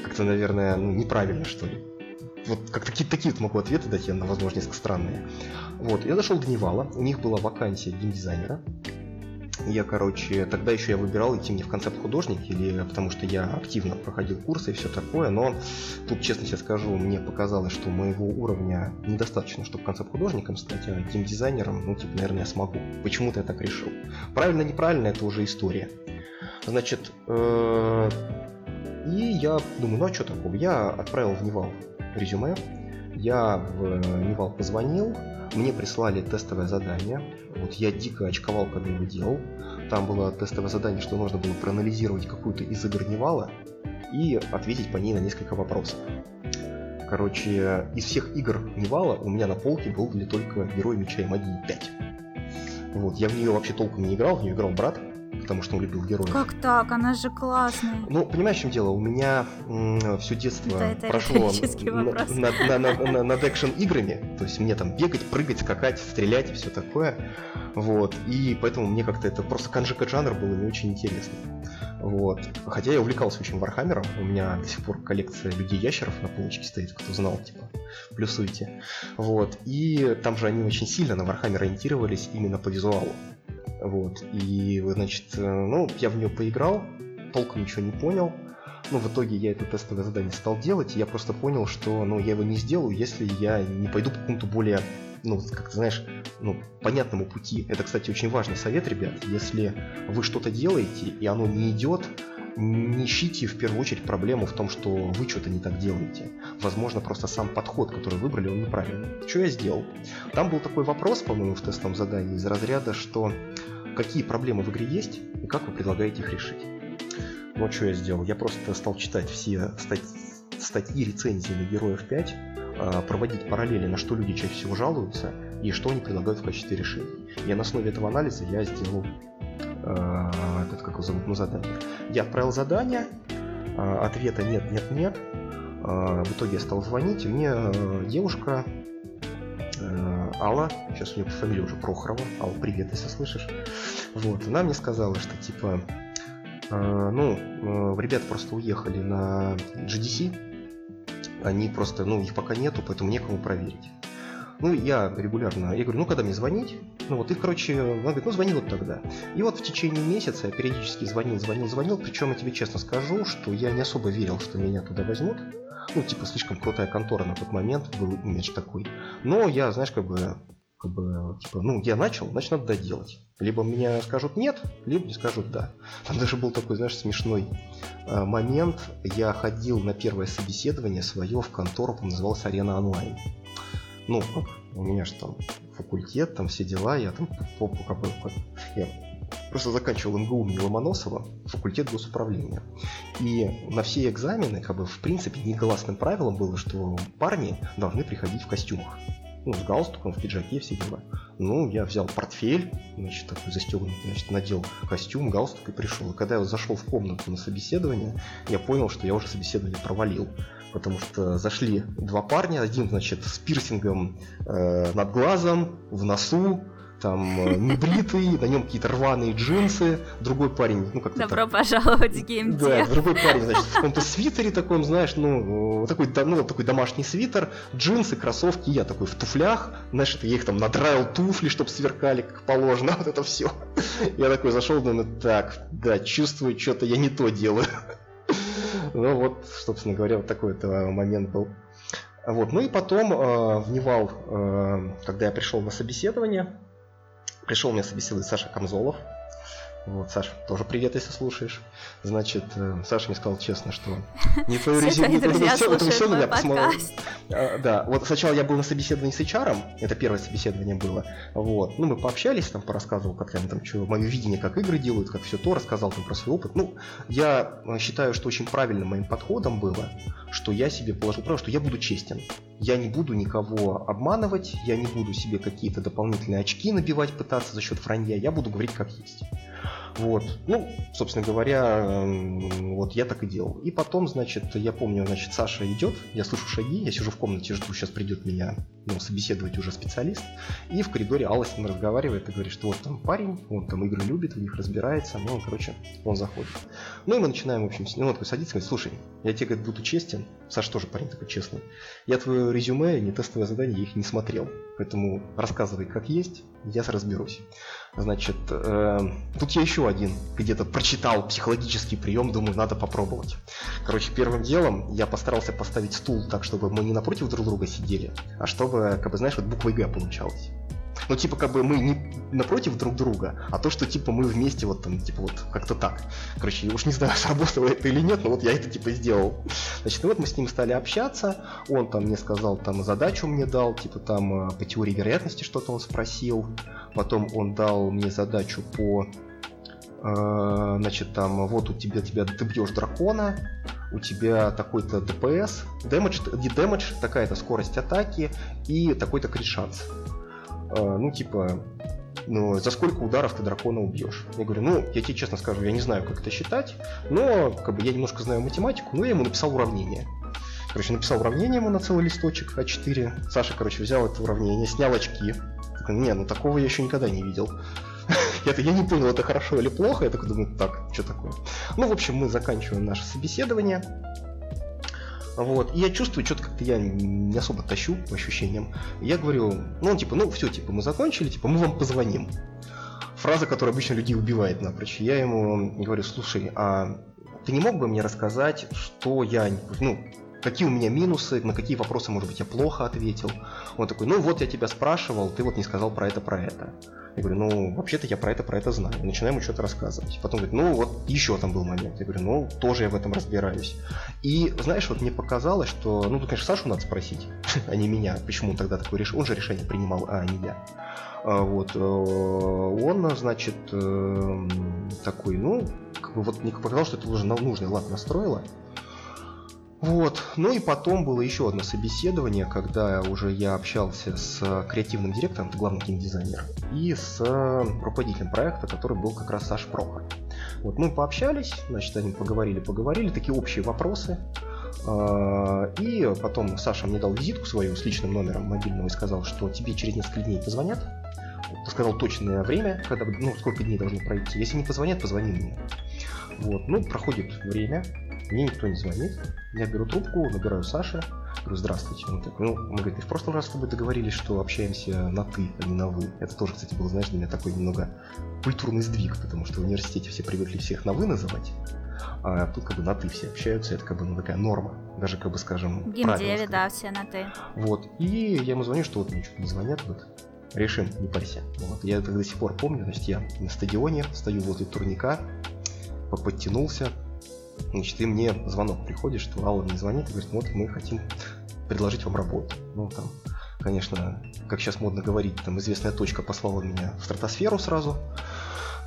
Как-то, наверное, ну, неправильно, что ли. Вот как такие такие вот могу ответы дать, я, возможно, несколько странные. Вот, я дошел до Nival, у них была вакансия геймдизайнера. Я, короче, тогда еще я выбирал, идти мне в концепт художник, или потому что я активно проходил курсы и все такое, но тут, честно себе скажу, мне показалось, что моего уровня недостаточно, чтобы концепт художником стать, а геймдизайнером, ну, типа, наверное, я смогу. Почему-то я так решил. Правильно, неправильно, это уже история. Значит, э, и я думаю, ну а что такого? Я отправил в Nival резюме, я в Nival позвонил, мне прислали тестовое задание. Вот я дико очковал, когда его делал. Там было тестовое задание, что нужно было проанализировать какую-то из игр Nival и ответить по ней на несколько вопросов. Короче, из всех игр Nival у меня на полке был только Герой Меча и Магии 5. Вот, я в нее вообще толком не играл, в нее играл брат, потому что он любил героев. Как так? Она же классная. Ну, понимаешь, в чем дело? У меня все детство да, это прошло над, над, над, над экшен-играми. То есть мне там бегать, прыгать, скакать, стрелять и все такое. Вот. И поэтому мне как-то это просто канжика жанр было не очень интересно. Вот. Хотя я увлекался очень Warhammer'ом. У меня до сих пор коллекция людей-ящеров на полочке стоит, кто знал, типа, плюсуйте. Вот. И там же они очень сильно на Warhammer ориентировались именно по визуалу. Вот. И, значит, э, ну, я в нее поиграл, толком ничего не понял. Ну, в итоге я это тестовое задание стал делать, и я просто понял, что, ну, я его не сделаю, если я не пойду по какому-то более, ну, как ты знаешь, ну, понятному пути. Это, кстати, очень важный совет, ребят. Если вы что-то делаете, и оно не идет, не ищите в первую очередь проблему в том, что вы что-то не так делаете. Возможно, просто сам подход, который выбрали, он неправильный. Что я сделал? Там был такой вопрос, по-моему, в тестовом задании из разряда, что какие проблемы в игре есть и как вы предлагаете их решить. Вот что я сделал. Я просто стал читать все статьи, статьи рецензии на Героев 5, а, проводить параллели, на что люди чаще всего жалуются и что они предлагают в качестве решений. И на основе этого анализа я сделал э, этот, как его зовут, ну, задание. Я отправил задание, э, ответа нет, нет, нет. Э, в итоге я стал звонить, и мне э, девушка э, Алла, сейчас у нее фамилия уже Прохорова, Алла, привет, если слышишь. Вот, она мне сказала, что типа, э, ну, э, ребята просто уехали на GDC, они просто, ну, их пока нету, поэтому некому проверить. Ну, я регулярно, я говорю, ну, когда мне звонить? Ну, вот, и, короче, она говорит, ну, звони вот тогда. И вот в течение месяца я периодически звонил, звонил, звонил, причем я тебе честно скажу, что я не особо верил, что меня туда возьмут. Ну, типа, слишком крутая контора на тот момент, был имидж такой. Но я, знаешь, как бы, как бы, типа, ну, я начал, значит, надо доделать. Либо меня скажут нет, либо мне скажут да. Там даже был такой, знаешь, смешной э, момент. Я ходил на первое собеседование свое в контору, называлась Арена Онлайн ну, у меня же там факультет, там все дела, я там по, как я просто заканчивал МГУ имени Ломоносова, факультет госуправления. И на все экзамены, как бы, в принципе, негласным правилом было, что парни должны приходить в костюмах. Ну, с галстуком, в пиджаке, все дела. Ну, я взял портфель, значит, такой застегнутый, значит, надел костюм, галстук и пришел. И когда я зашел в комнату на собеседование, я понял, что я уже собеседование провалил потому что зашли два парня, один, значит, с пирсингом э, над глазом, в носу, там э, небритый, на нем какие-то рваные джинсы, другой парень, ну как-то Добро так, пожаловать в геймдев. Да, другой парень, значит, в каком-то свитере таком, знаешь, ну, такой, ну, такой домашний свитер, джинсы, кроссовки, я такой в туфлях, знаешь, я их там надраил туфли, чтобы сверкали как положено, вот это все. Я такой зашел, думаю, так, да, чувствую, что-то я не то делаю. Ну вот, собственно говоря, вот такой это момент был. Вот. Ну и потом э, в Невал, э, когда я пришел на собеседование, пришел меня собеседовать Саша Камзолов, вот, Саша, тоже привет, если слушаешь. Значит, э, Саша мне сказал честно, что не это все, это все меня посмотрел. А, да, вот сначала я был на собеседовании с HR, это первое собеседование было. Вот, ну мы пообщались, там порассказывал, как я там, что, мое видение, как игры делают, как все то, рассказал там про свой опыт. Ну, я э, считаю, что очень правильным моим подходом было, что я себе положил право, что я буду честен. Я не буду никого обманывать, я не буду себе какие-то дополнительные очки набивать, пытаться за счет вранья, я буду говорить как есть. Вот. Ну, собственно говоря, вот я так и делал. И потом, значит, я помню, значит, Саша идет, я слышу шаги, я сижу в комнате, жду, сейчас придет меня ну, собеседовать уже специалист. И в коридоре Алла с ним разговаривает и говорит, что вот там парень, он там игры любит, в них разбирается, ну, короче, он заходит. Ну и мы начинаем, в общем, с него такой садится говорит, слушай, я тебе, говорит, буду честен, Саша тоже парень такой честный, я твое резюме, не тестовое задание, я их не смотрел, поэтому рассказывай как есть, я разберусь. Значит, э, тут я еще один где-то прочитал психологический прием, думаю, надо попробовать. Короче, первым делом я постарался поставить стул так, чтобы мы не напротив друг друга сидели, а чтобы, как бы, знаешь, вот буквой Г получалось. Ну, типа, как бы мы не напротив друг друга, а то, что, типа, мы вместе вот там, типа, вот как-то так. Короче, я уж не знаю, сработало это или нет, но вот я это, типа, сделал. Значит, и вот мы с ним стали общаться, он там мне сказал, там, задачу мне дал, типа, там, э, по теории вероятности что-то он спросил, потом он дал мне задачу по э, значит, там, вот у тебя, тебя ты бьешь дракона, у тебя такой-то ДПС, дэмэдж, дэмэдж, такая-то скорость атаки и такой-то крит шанс. А, ну, типа, ну, за сколько ударов ты дракона убьешь? Я говорю, ну, я тебе честно скажу, я не знаю, как это считать, но как бы я немножко знаю математику, но я ему написал уравнение. Короче, написал уравнение ему на целый листочек А4. Саша, короче, взял это уравнение, снял очки. Не, ну такого я еще никогда не видел. Это я не понял, это хорошо или плохо. Я такой думаю, так, что такое? Ну, в общем, мы заканчиваем наше собеседование. Вот. И я чувствую, что-то как-то я не особо тащу по ощущениям. Я говорю, ну, он типа, ну, все, типа, мы закончили, типа, мы вам позвоним. Фраза, которая обычно людей убивает напрочь. Я ему говорю, слушай, а ты не мог бы мне рассказать, что я, ну, какие у меня минусы, на какие вопросы, может быть, я плохо ответил. Он такой, ну вот я тебя спрашивал, ты вот не сказал про это, про это. Я говорю, ну, вообще-то я про это, про это знаю. Начинаем что-то рассказывать. Потом говорит, ну, вот еще там был момент. Я говорю, ну, тоже я в этом разбираюсь. И, знаешь, вот мне показалось, что, ну, тут, конечно, Сашу надо спросить, а не меня. Почему он тогда такое решил? Он же решение принимал, а не я. А, вот, э, он, значит, э, такой, ну, как бы вот мне показалось, что это уже нужный лад настроила. Вот. Ну и потом было еще одно собеседование, когда уже я общался с креативным директором, это главный геймдизайнер, и с руководителем проекта, который был как раз Саш Прохор. Вот мы пообщались, значит, они поговорили, поговорили, такие общие вопросы. А, и потом Саша мне дал визитку свою с личным номером мобильного и сказал, что тебе через несколько дней позвонят. Сказал точное время, когда, ну, сколько дней должно пройти. Если не позвонят, позвони мне. Вот, ну, проходит время, мне никто не звонит. Я беру трубку, набираю Саша, говорю, здравствуйте. Он такой, ну, мы, говорит, в прошлый раз с тобой договорились, что общаемся на «ты», а не на «вы». Это тоже, кстати, был, знаешь, для меня такой немного культурный сдвиг, потому что в университете все привыкли всех на «вы» называть, а тут как бы на «ты» все общаются, это как бы ну, такая норма, даже, как бы, скажем, Геймдеве, да, все на «ты». Вот, и я ему звоню, что вот мне что-то не звонят, вот, решим, не парься. Вот. Я это до сих пор помню, значит, я на стадионе, стою возле турника, подтянулся, Значит, и мне звонок приходит, что Алла мне звонит и говорит, вот мы хотим предложить вам работу. Ну, там, конечно, как сейчас модно говорить, там известная точка послала меня в стратосферу сразу.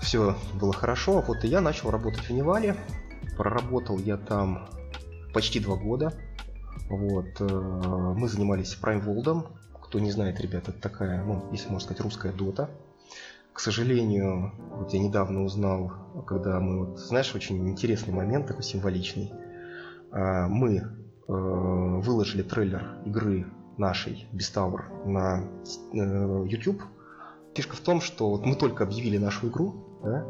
Все было хорошо. Вот и я начал работать в Невале. Проработал я там почти два года. Вот. Э, мы занимались Prime World. Кто не знает, ребята, это такая, ну, если можно сказать, русская дота. К сожалению, вот я недавно узнал, когда мы, вот, знаешь, очень интересный момент, такой символичный. А, мы э, выложили трейлер игры нашей Bestower на э, YouTube. Фишка в том, что вот мы только объявили нашу игру, да,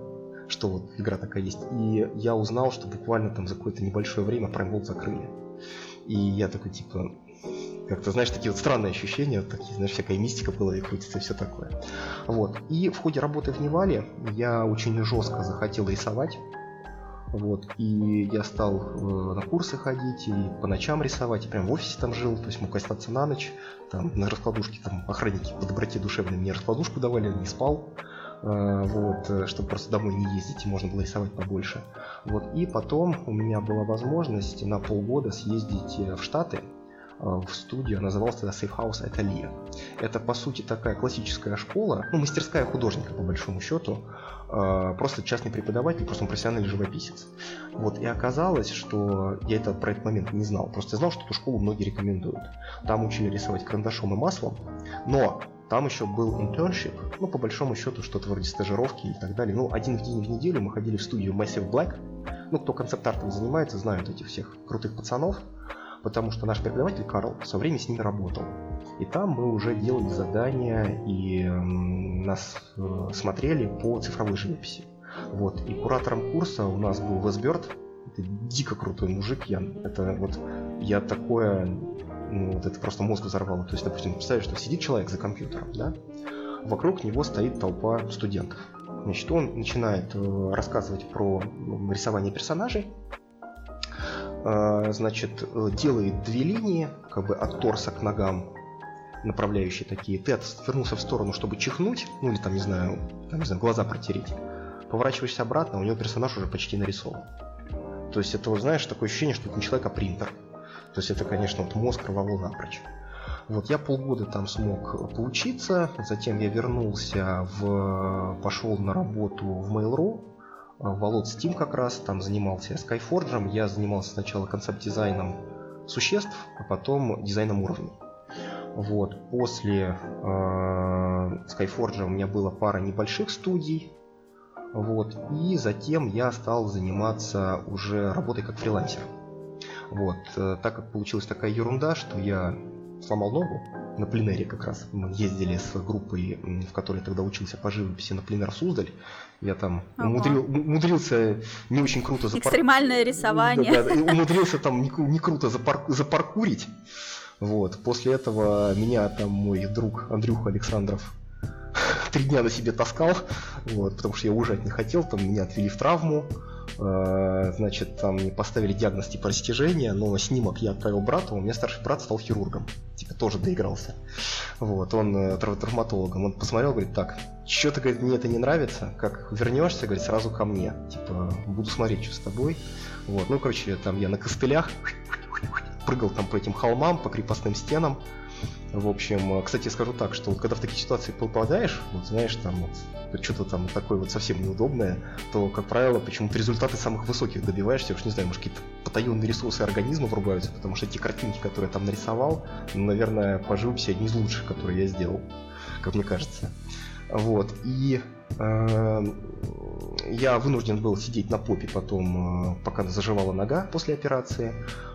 что вот игра такая есть, и я узнал, что буквально там за какое-то небольшое время Prime World закрыли. И я такой, типа, как-то, знаешь, такие вот странные ощущения, такие, знаешь, всякая мистика в голове крутится и все такое. Вот. И в ходе работы в Невале я очень жестко захотел рисовать. Вот, и я стал э, на курсы ходить и по ночам рисовать, и прям в офисе там жил, то есть мог остаться на ночь, там на раскладушке, там охранники по доброте душевной мне раскладушку давали, не спал, э, вот, э, чтобы просто домой не ездить, и можно было рисовать побольше. Вот, и потом у меня была возможность на полгода съездить э, в Штаты, в студию, называлась тогда Safe House Atelier. Это, по сути, такая классическая школа, ну, мастерская художника, по большому счету, э, просто частный преподаватель, просто он профессиональный живописец. Вот, и оказалось, что я это про этот момент не знал, просто знал, что эту школу многие рекомендуют. Там учили рисовать карандашом и маслом, но Там еще был internship, ну, по большому счету, что-то вроде стажировки и так далее. Ну, один в день в неделю мы ходили в студию Massive Black. Ну, кто концепт-артом занимается, знают этих всех крутых пацанов, потому что наш преподаватель Карл все время с ними работал. И там мы уже делали задания и нас э, смотрели по цифровой живописи. Вот. И куратором курса у нас был Весберт. Это дико крутой мужик, Ян. Это вот я такое, ну, вот это просто мозг взорвало. То есть, допустим, представь, что сидит человек за компьютером, да? Вокруг него стоит толпа студентов. Значит, он начинает э, рассказывать про рисование персонажей, значит, делает две линии, как бы от торса к ногам, направляющие такие. Ты отвернулся в сторону, чтобы чихнуть, ну или там, не знаю, там, не знаю, глаза протереть. Поворачиваешься обратно, у него персонаж уже почти нарисован. То есть это, знаешь, такое ощущение, что это не человек, а принтер. То есть это, конечно, вот мозг рвало напрочь. Вот я полгода там смог поучиться, затем я вернулся в... пошел на работу в Mail.ru, в Wallet Steam как раз, там занимался я Skyforge, я занимался сначала концепт-дизайном существ, а потом дизайном уровней. Вот. После э, Skyforge у меня была пара небольших студий. Вот. И затем я стал заниматься уже работой как фрилансер. Вот. Э, так как получилась такая ерунда, что я сломал ногу на пленере как раз. Мы ездили с группой, в которой тогда учился по живописи на пленер Суздаль. Я там ага. умудрил, умудрился не очень круто запар... Экстремальное рисование. Да, да, умудрился там не, не круто запар... запаркурить. Вот. После этого меня там мой друг Андрюха Александров три дня на себе таскал, вот, потому что я уезжать не хотел, там меня отвели в травму, значит, там мне поставили диагноз типа растяжения, но снимок я отправил брату, у меня старший брат стал хирургом, типа тоже доигрался. Вот, он э, травматологом, он посмотрел, говорит, так, что-то, говорит, мне это не нравится, как вернешься, говорит, сразу ко мне, типа, буду смотреть, что с тобой. Вот, ну, короче, там я на костылях прыгал там по этим холмам, по крепостным стенам. В общем, кстати, скажу так, что вот когда в такие ситуации попадаешь, вот знаешь, там вот что-то там такое вот совсем неудобное, то, как правило, почему-то результаты самых высоких добиваешься, уж не знаю, может какие-то потаенные ресурсы организма врубаются, потому что те картинки, которые я там нарисовал, ну, наверное, по живописи одни из лучших, которые я сделал, как мне кажется. Вот, и э, я вынужден был сидеть на попе потом, э, пока заживала нога после операции.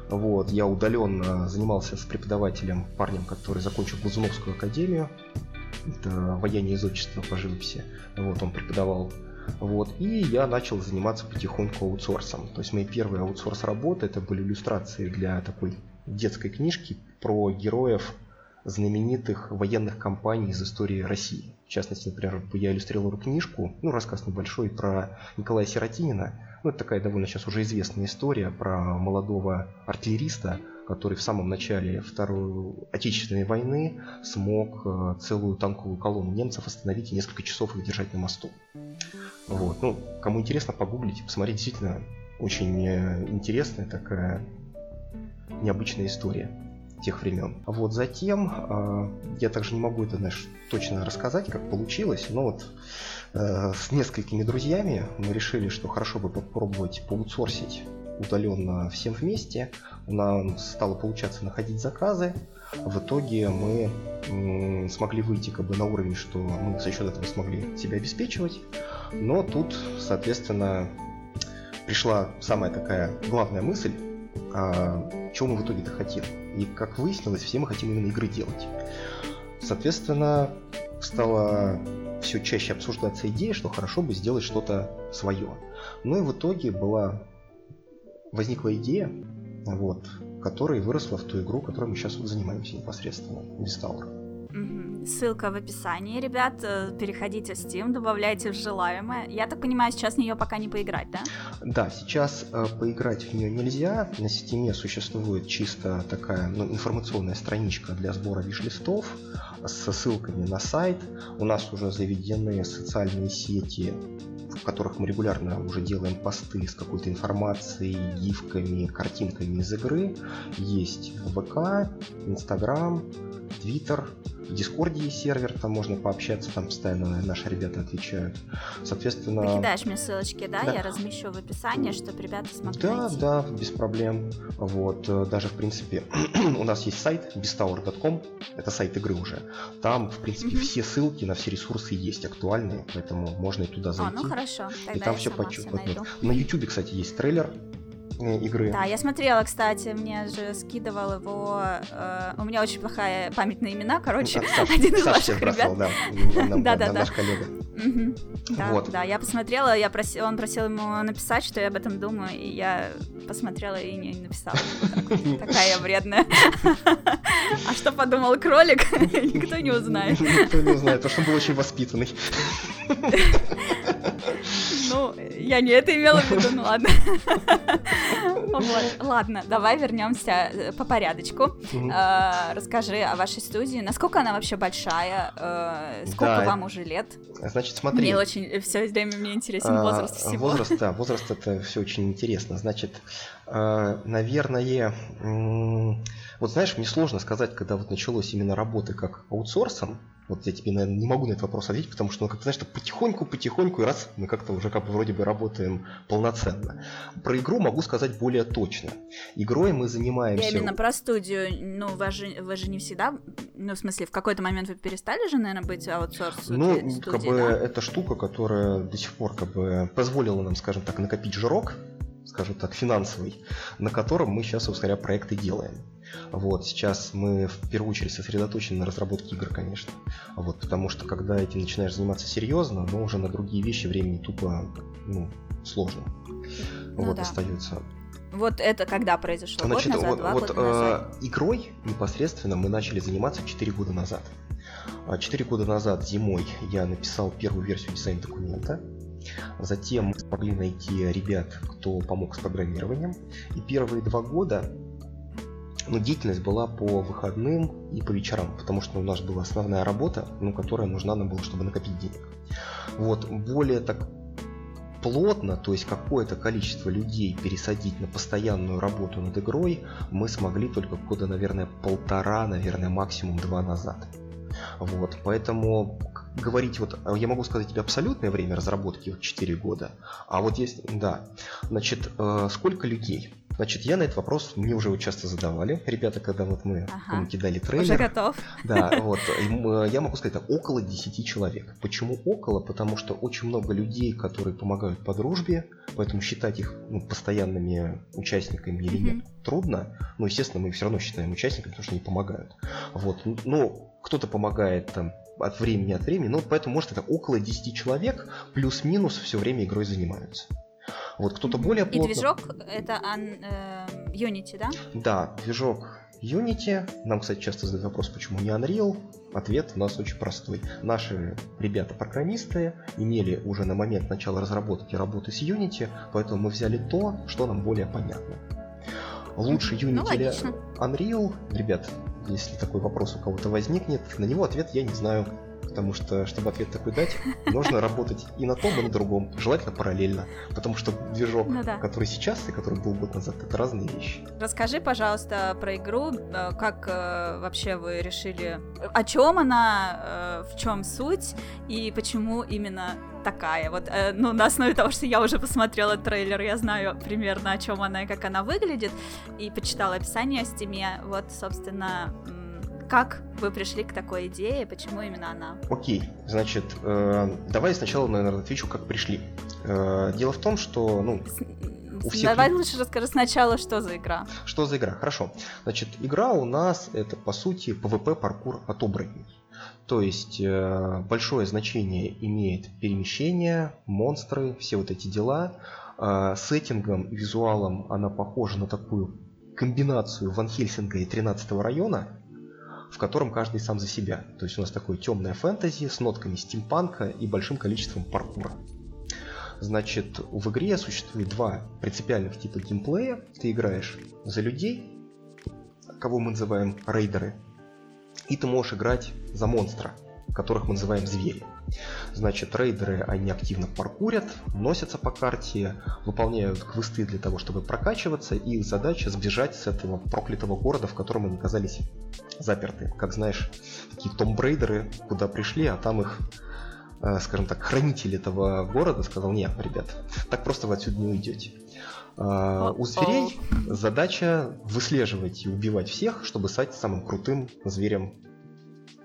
Вот, я удаленно занимался с преподавателем, парнем, который закончил Глазуновскую академию. Это военное изотчество по живописи. Вот, он преподавал вот, и я начал заниматься потихоньку аутсорсом. То есть мои первые аутсорс работы это были иллюстрации для такой детской книжки про героев знаменитых военных кампаний из истории России. В частности, например, я иллюстрировал книжку, ну, рассказ небольшой про Николая Сиротинина. Ну, это такая довольно сейчас уже известная история про молодого артиллериста, который в самом начале Второй Отечественной войны смог э, целую танковую колонну немцев остановить и несколько часов их держать на мосту. Вот. Ну, кому интересно, погуглите, посмотрите, действительно очень э, интересная такая необычная история тех времен. Вот затем, э, я также не могу это, знаешь, точно рассказать, как получилось, но вот с несколькими друзьями мы решили, что хорошо бы попробовать поутсорсить удаленно всем вместе. У нас стало получаться находить заказы. В итоге мы смогли выйти как бы на уровень, что мы за счет этого смогли себя обеспечивать. Но тут, соответственно, пришла самая такая главная мысль, а, чего мы в итоге-то хотим. И как выяснилось, все мы хотим именно игры делать. Соответственно, стало все чаще обсуждаться идея, что хорошо бы сделать что-то свое. Ну и в итоге была возникла идея, вот, которая выросла в ту игру, которой мы сейчас вот занимаемся непосредственно, Vistauer. Ссылка в описании, ребят. Э, переходите в Steam, добавляйте в желаемое. Я так понимаю, сейчас в нее пока не поиграть, да? Да, сейчас э, поиграть в нее нельзя. На Steam существует чисто такая ну, информационная страничка для сбора виш-листов со ссылками на сайт. У нас уже заведены социальные сети в которых мы регулярно уже делаем посты с какой-то информацией, гифками, картинками из игры. Есть ВК, Инстаграм, Твиттер, в Дискорде есть сервер, там можно пообщаться, там постоянно наши ребята отвечают. Соответственно... Покидаешь мне ссылочки, да? да? Я размещу в описании, чтобы ребята смогли Да, найти. да, без проблем. Вот, э, даже, в принципе, у нас есть сайт bistower.com, это сайт игры уже. Там, в принципе, mm-hmm. все ссылки на все ресурсы есть актуальные, поэтому можно и туда зайти. А, ну хорошо, тогда и там я все почувствовать. На YouTube, кстати, есть трейлер игры. Да, я смотрела, кстати, мне же скидывал его. Э, у меня очень плохая память на имена, короче, Саш, один из Саш ваших ребят. Да, да, да, наш коллега. Да, да, я посмотрела, я просил, он просил ему написать, что я об этом думаю, и я посмотрела и не написала. Такая я вредная. А что подумал кролик, никто не узнает. Никто не узнает, потому что он был очень воспитанный. Ну, я не это имела в виду, ну ладно. Ладно, давай вернемся э, по порядочку. Э, расскажи о вашей студии. Насколько она вообще большая? Э, сколько вам уже лет? Значит, смотри. Мне очень все время мне интересен а, возраст всего. Возраст, да, возраст это все очень интересно. Значит, наверное, вот знаешь, мне сложно сказать, когда вот началось именно работы как аутсорсом, вот я тебе, наверное, не могу на этот вопрос ответить, потому что, ну, как знаешь, потихоньку, потихоньку, и раз мы как-то уже как бы вроде бы работаем полноценно. Про игру могу сказать более точно. Игрой мы занимаемся... Я именно про студию, ну, вы же, вы же не всегда, ну, в смысле, в какой-то момент вы перестали же, наверное, быть аутсорс Ну, студии, как бы, да? это штука, которая до сих пор, как бы, позволила нам, скажем так, накопить жирок, скажем так, финансовый, на котором мы сейчас, собственно говоря, проекты делаем. Вот, сейчас мы в первую очередь сосредоточены на разработке игр, конечно. Вот, потому что когда этим начинаешь заниматься серьезно, но уже на другие вещи времени тупо ну, сложно. Ну, вот, да. остается. Вот это когда произошло? Значит, год назад, вот, два вот, года назад? Э, игрой непосредственно мы начали заниматься 4 года назад. 4 года назад зимой я написал первую версию дизайн-документа. Затем мы смогли найти ребят, кто помог с программированием. И первые два года но деятельность была по выходным и по вечерам, потому что у нас была основная работа, ну, которая нужна нам было, чтобы накопить денег. Вот, более так плотно, то есть какое-то количество людей пересадить на постоянную работу над игрой, мы смогли только года, наверное, полтора, наверное, максимум два назад. Вот, поэтому говорить вот, я могу сказать тебе абсолютное время разработки, вот 4 года, а вот есть, да, значит, э, сколько людей? Значит, я на этот вопрос мне уже часто задавали. Ребята, когда вот мы ага. кидали трейлер. Уже готов. Да, вот. Э, я могу сказать так, около 10 человек. Почему около? Потому что очень много людей, которые помогают по дружбе, поэтому считать их ну, постоянными участниками или нет трудно. Но, естественно, мы все равно считаем участниками, потому что они помогают. Вот. Ну, кто-то помогает там от времени от времени, но поэтому может это около 10 человек, плюс-минус все время игрой занимаются. Вот кто-то более плотно... И движок это э, Unity, да? Да, движок Unity. Нам, кстати, часто задают вопрос, почему не Unreal. Ответ у нас очень простой. Наши ребята-программисты имели уже на момент начала разработки работы с Unity, поэтому мы взяли то, что нам более понятно. Лучше Unity ну, или Unreal? Ребят, если такой вопрос у кого-то возникнет, на него ответ я не знаю потому что, чтобы ответ такой дать, нужно работать и на том, и на другом, желательно параллельно, потому что движок, ну, да. который сейчас и который был год назад, это разные вещи. Расскажи, пожалуйста, про игру, э, как э, вообще вы решили, о чем она, э, в чем суть и почему именно такая. Вот, ну, на основе того, что я уже посмотрела трейлер, я знаю примерно о чем она и как она выглядит, и почитала описание в стиме. Вот, собственно, как вы пришли к такой идее, почему именно она? Окей, значит, э, давай сначала, наверное, отвечу, как пришли. Э, дело в том, что, ну, у всех... Давай лучше расскажи сначала, что за игра. Что за игра? Хорошо. Значит, игра у нас это, по сути, PvP паркур отобранный. То есть э, большое значение имеет перемещение, монстры, все вот эти дела. Э, сеттингом, визуалом она похожа на такую комбинацию Ван Хельсинга и 13 района в котором каждый сам за себя. То есть у нас такое темное фэнтези с нотками стимпанка и большим количеством паркура. Значит, в игре существует два принципиальных типа геймплея. Ты играешь за людей, кого мы называем рейдеры, и ты можешь играть за монстра, которых мы называем звери. Значит, рейдеры, они активно паркурят, носятся по карте, выполняют квесты для того, чтобы прокачиваться, и их задача сбежать с этого проклятого города, в котором они оказались заперты. Как знаешь, такие томбрейдеры, куда пришли, а там их э, скажем так, хранитель этого города сказал, нет, ребят, так просто вы отсюда не уйдете. А, у зверей задача выслеживать и убивать всех, чтобы стать самым крутым зверем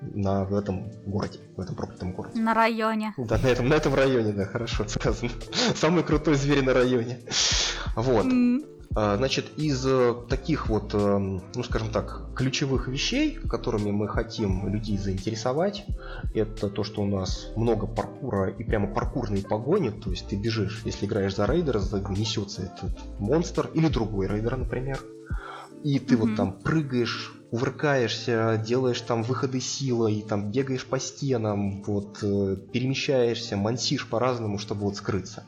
на, в этом городе, в этом проклятом городе. На районе. Да, на этом, на этом районе, да, хорошо сказано. Самый крутой зверь на районе. Вот. Mm. Значит, из э, таких вот, э, ну скажем так, ключевых вещей, которыми мы хотим людей заинтересовать, это то, что у нас много паркура и прямо паркурные погони, то есть ты бежишь, если играешь за рейдера, несется этот монстр или другой рейдер, например, и ты mm-hmm. вот там прыгаешь, увыркаешься, делаешь там выходы силой, там бегаешь по стенам, вот э, перемещаешься, мансишь по-разному, чтобы вот скрыться.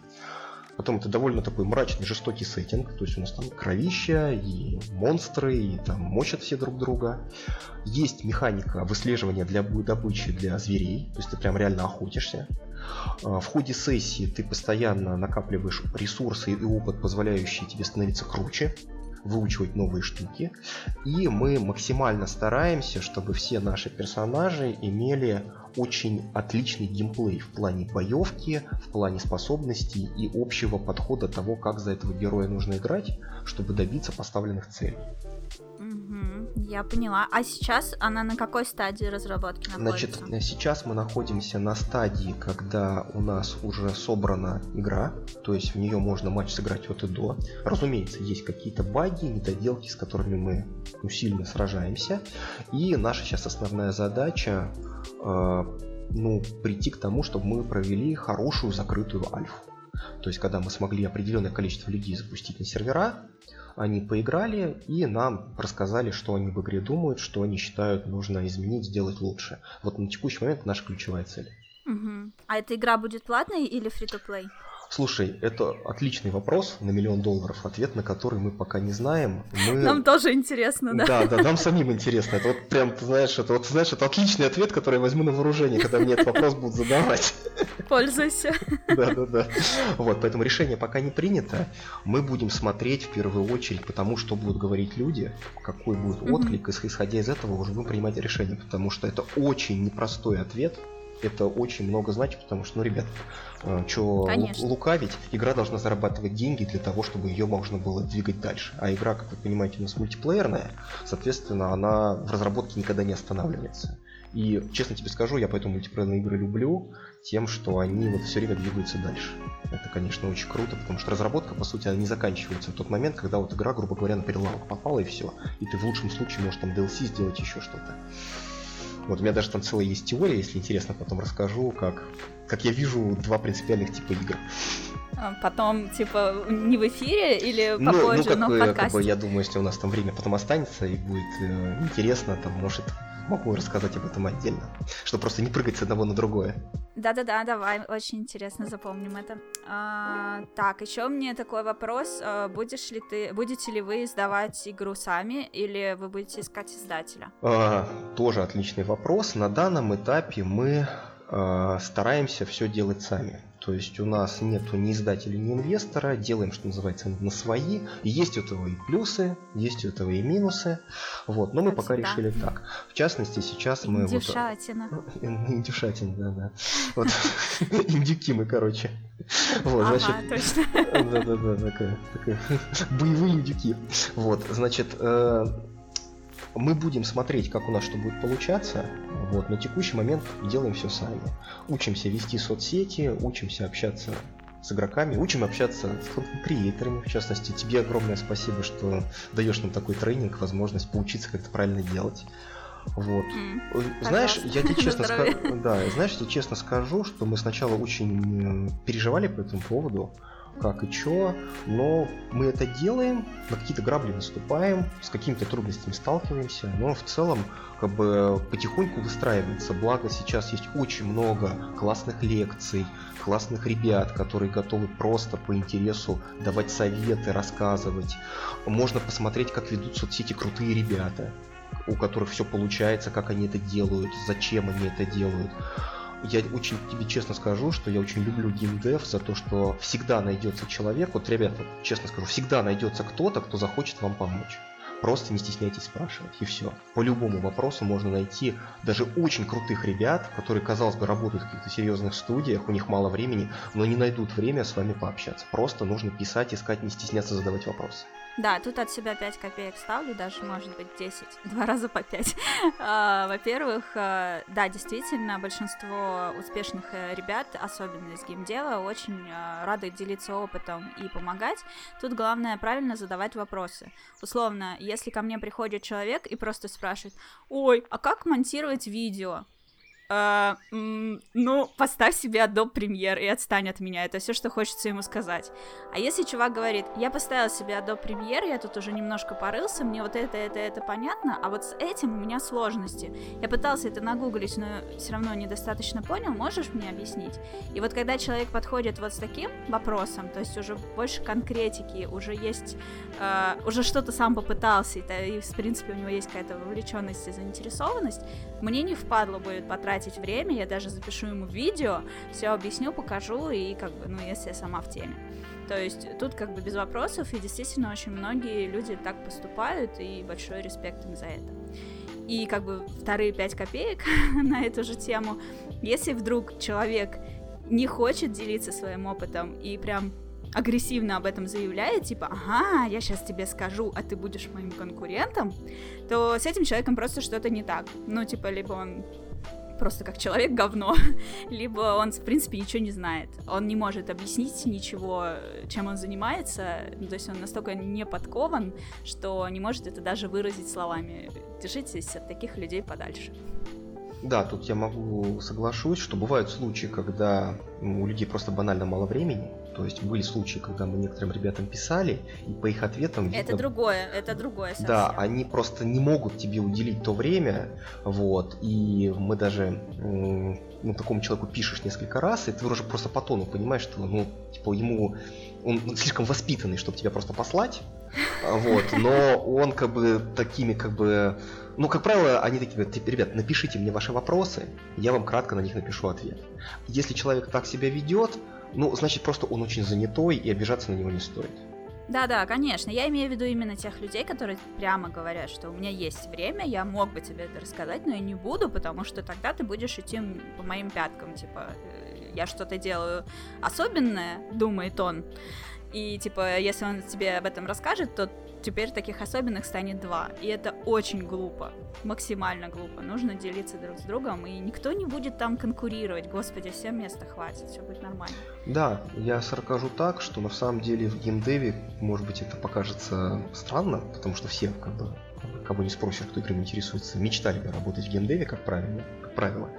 Потом это довольно такой мрачный, жестокий сеттинг, то есть у нас там кровища и монстры, и там мочат все друг друга. Есть механика выслеживания для добычи для зверей, то есть ты прям реально охотишься. А, в ходе сессии ты постоянно накапливаешь ресурсы и опыт, позволяющий тебе становиться круче выучивать новые штуки. И мы максимально стараемся, чтобы все наши персонажи имели очень отличный геймплей в плане боевки, в плане способностей и общего подхода того, как за этого героя нужно играть, чтобы добиться поставленных целей. Угу, я поняла. А сейчас она на какой стадии разработки находится? Значит, сейчас мы находимся на стадии, когда у нас уже собрана игра, то есть в нее можно матч сыграть от и до. Разумеется, есть какие-то баги, недоделки, с которыми мы ну, сильно сражаемся. И наша сейчас основная задача э, ну, прийти к тому, чтобы мы провели хорошую закрытую альфу. То есть, когда мы смогли определенное количество людей запустить на сервера, они поиграли и нам рассказали, что они в игре думают, что они считают нужно изменить, сделать лучше. Вот на текущий момент наша ключевая цель. Угу. А эта игра будет платной или фри-то-плей? Слушай, это отличный вопрос на миллион долларов, ответ на который мы пока не знаем. Мы... Нам тоже интересно, да? Да, да, нам самим интересно. Это вот прям, ты знаешь, это вот, знаешь, это отличный ответ, который я возьму на вооружение, когда мне этот вопрос будут задавать. Пользуйся. Да, да, да. Вот, поэтому решение пока не принято. Мы будем смотреть в первую очередь потому, что будут говорить люди, какой будет отклик, исходя из этого уже будем принимать решение, потому что это очень непростой ответ, это очень много значит, потому что, ну, ребят, э, что лукавить, игра должна зарабатывать деньги для того, чтобы ее можно было двигать дальше. А игра, как вы понимаете, у нас мультиплеерная, соответственно, она в разработке никогда не останавливается. И, честно тебе скажу, я поэтому мультиплеерные игры люблю тем, что они вот все время двигаются дальше. Это, конечно, очень круто, потому что разработка, по сути, она не заканчивается в тот момент, когда вот игра, грубо говоря, на перелавок попала и все. И ты в лучшем случае можешь там DLC сделать еще что-то. Вот у меня даже там целая есть теория, если интересно, потом расскажу, как, как я вижу два принципиальных типа игр. А потом, типа, не в эфире или попозже, ну, ну, как но в подкасте? Как бы, я думаю, если у нас там время потом останется и будет э, интересно, там, может, могу рассказать об этом отдельно, чтобы просто не прыгать с одного на другое. Да-да-да, давай, очень интересно, запомним это. А, так, еще мне такой вопрос, а, будешь ли ты, будете ли вы издавать игру сами или вы будете искать издателя? А, тоже отличный вопрос. На данном этапе мы стараемся все делать сами. То есть у нас нету ни издателя, ни инвестора, делаем, что называется, на свои. Есть у этого и плюсы, есть у этого и минусы. Вот, но мы пока да. решили так. В частности, сейчас мы... Индюшатина. Вот... Индюшатина, да, да. Вот, индюки мы, короче. Вот, значит... точно. Да-да-да, такая, такая... Боевые индюки. Вот, значит, э, мы будем смотреть, как у нас что будет получаться. Вот, на текущий момент делаем все сами. Учимся вести соцсети, учимся общаться с игроками, учим общаться с креаторами, в частности. Тебе огромное спасибо, что даешь нам такой тренинг, возможность поучиться как-то правильно делать. Вот. Mm, знаешь, я тебе честно скажу, да, знаешь, я честно скажу, что мы сначала очень переживали по этому поводу, как и чё, но мы это делаем, на какие-то грабли наступаем, с какими-то трудностями сталкиваемся, но в целом как бы потихоньку выстраивается. Благо сейчас есть очень много классных лекций, классных ребят, которые готовы просто по интересу давать советы, рассказывать. Можно посмотреть, как ведут соцсети крутые ребята, у которых все получается, как они это делают, зачем они это делают. Я очень тебе честно скажу, что я очень люблю геймдев за то, что всегда найдется человек, вот, ребята, честно скажу, всегда найдется кто-то, кто захочет вам помочь. Просто не стесняйтесь спрашивать, и все. По любому вопросу можно найти даже очень крутых ребят, которые, казалось бы, работают в каких-то серьезных студиях, у них мало времени, но не найдут время с вами пообщаться. Просто нужно писать, искать, не стесняться задавать вопросы. Да, тут от себя 5 копеек ставлю, даже, может быть, 10, два раза по 5. А, во-первых, а, да, действительно, большинство успешных э, ребят, особенно из геймдела, очень а, рады делиться опытом и помогать. Тут главное правильно задавать вопросы. Условно, если ко мне приходит человек и просто спрашивает, ой, а как монтировать видео? Uh, ну, поставь себе Adobe Premiere и отстань от меня. Это все, что хочется ему сказать. А если чувак говорит, я поставил себе Adobe Premiere, я тут уже немножко порылся, мне вот это, это, это понятно, а вот с этим у меня сложности. Я пытался это нагуглить, но все равно недостаточно понял, можешь мне объяснить? И вот когда человек подходит вот с таким вопросом, то есть уже больше конкретики, уже есть, uh, уже что-то сам попытался, и, и в принципе у него есть какая-то вовлеченность и заинтересованность, мне не впадло будет потратить тратить время, я даже запишу ему видео, все объясню, покажу, и как бы, ну, если я сама в теме. То есть тут как бы без вопросов, и действительно очень многие люди так поступают, и большой респект им за это. И как бы вторые пять копеек на эту же тему, если вдруг человек не хочет делиться своим опытом и прям агрессивно об этом заявляет, типа, ага, я сейчас тебе скажу, а ты будешь моим конкурентом, то с этим человеком просто что-то не так. Ну, типа, либо он просто как человек говно, либо он, в принципе, ничего не знает. Он не может объяснить ничего, чем он занимается, ну, то есть он настолько не подкован, что не может это даже выразить словами. Держитесь от таких людей подальше. Да, тут я могу соглашусь, что бывают случаи, когда у людей просто банально мало времени, то есть были случаи, когда мы некоторым ребятам писали, и по их ответам... Видно, это другое, это другое совсем. Да, они просто не могут тебе уделить то время, вот, и мы даже ну, такому человеку пишешь несколько раз, и ты уже просто по тону понимаешь, что, ну, типа, ему он слишком воспитанный, чтобы тебя просто послать, вот, но он как бы такими как бы, ну, как правило, они такие говорят, ребят, напишите мне ваши вопросы, я вам кратко на них напишу ответ. Если человек так себя ведет, ну, значит, просто он очень занятой, и обижаться на него не стоит. Да-да, конечно. Я имею в виду именно тех людей, которые прямо говорят, что у меня есть время, я мог бы тебе это рассказать, но я не буду, потому что тогда ты будешь идти по моим пяткам, типа, э, я что-то делаю особенное, думает он. И, типа, если он тебе об этом расскажет, то теперь таких особенных станет два. И это очень глупо, максимально глупо. Нужно делиться друг с другом, и никто не будет там конкурировать. Господи, всем места хватит, все будет нормально. Да, я скажу так, что на самом деле в геймдеве, может быть, это покажется странно, потому что все, как бы, кого не спросишь, кто играми интересуется, мечтали бы работать в геймдеве, как правильно правило.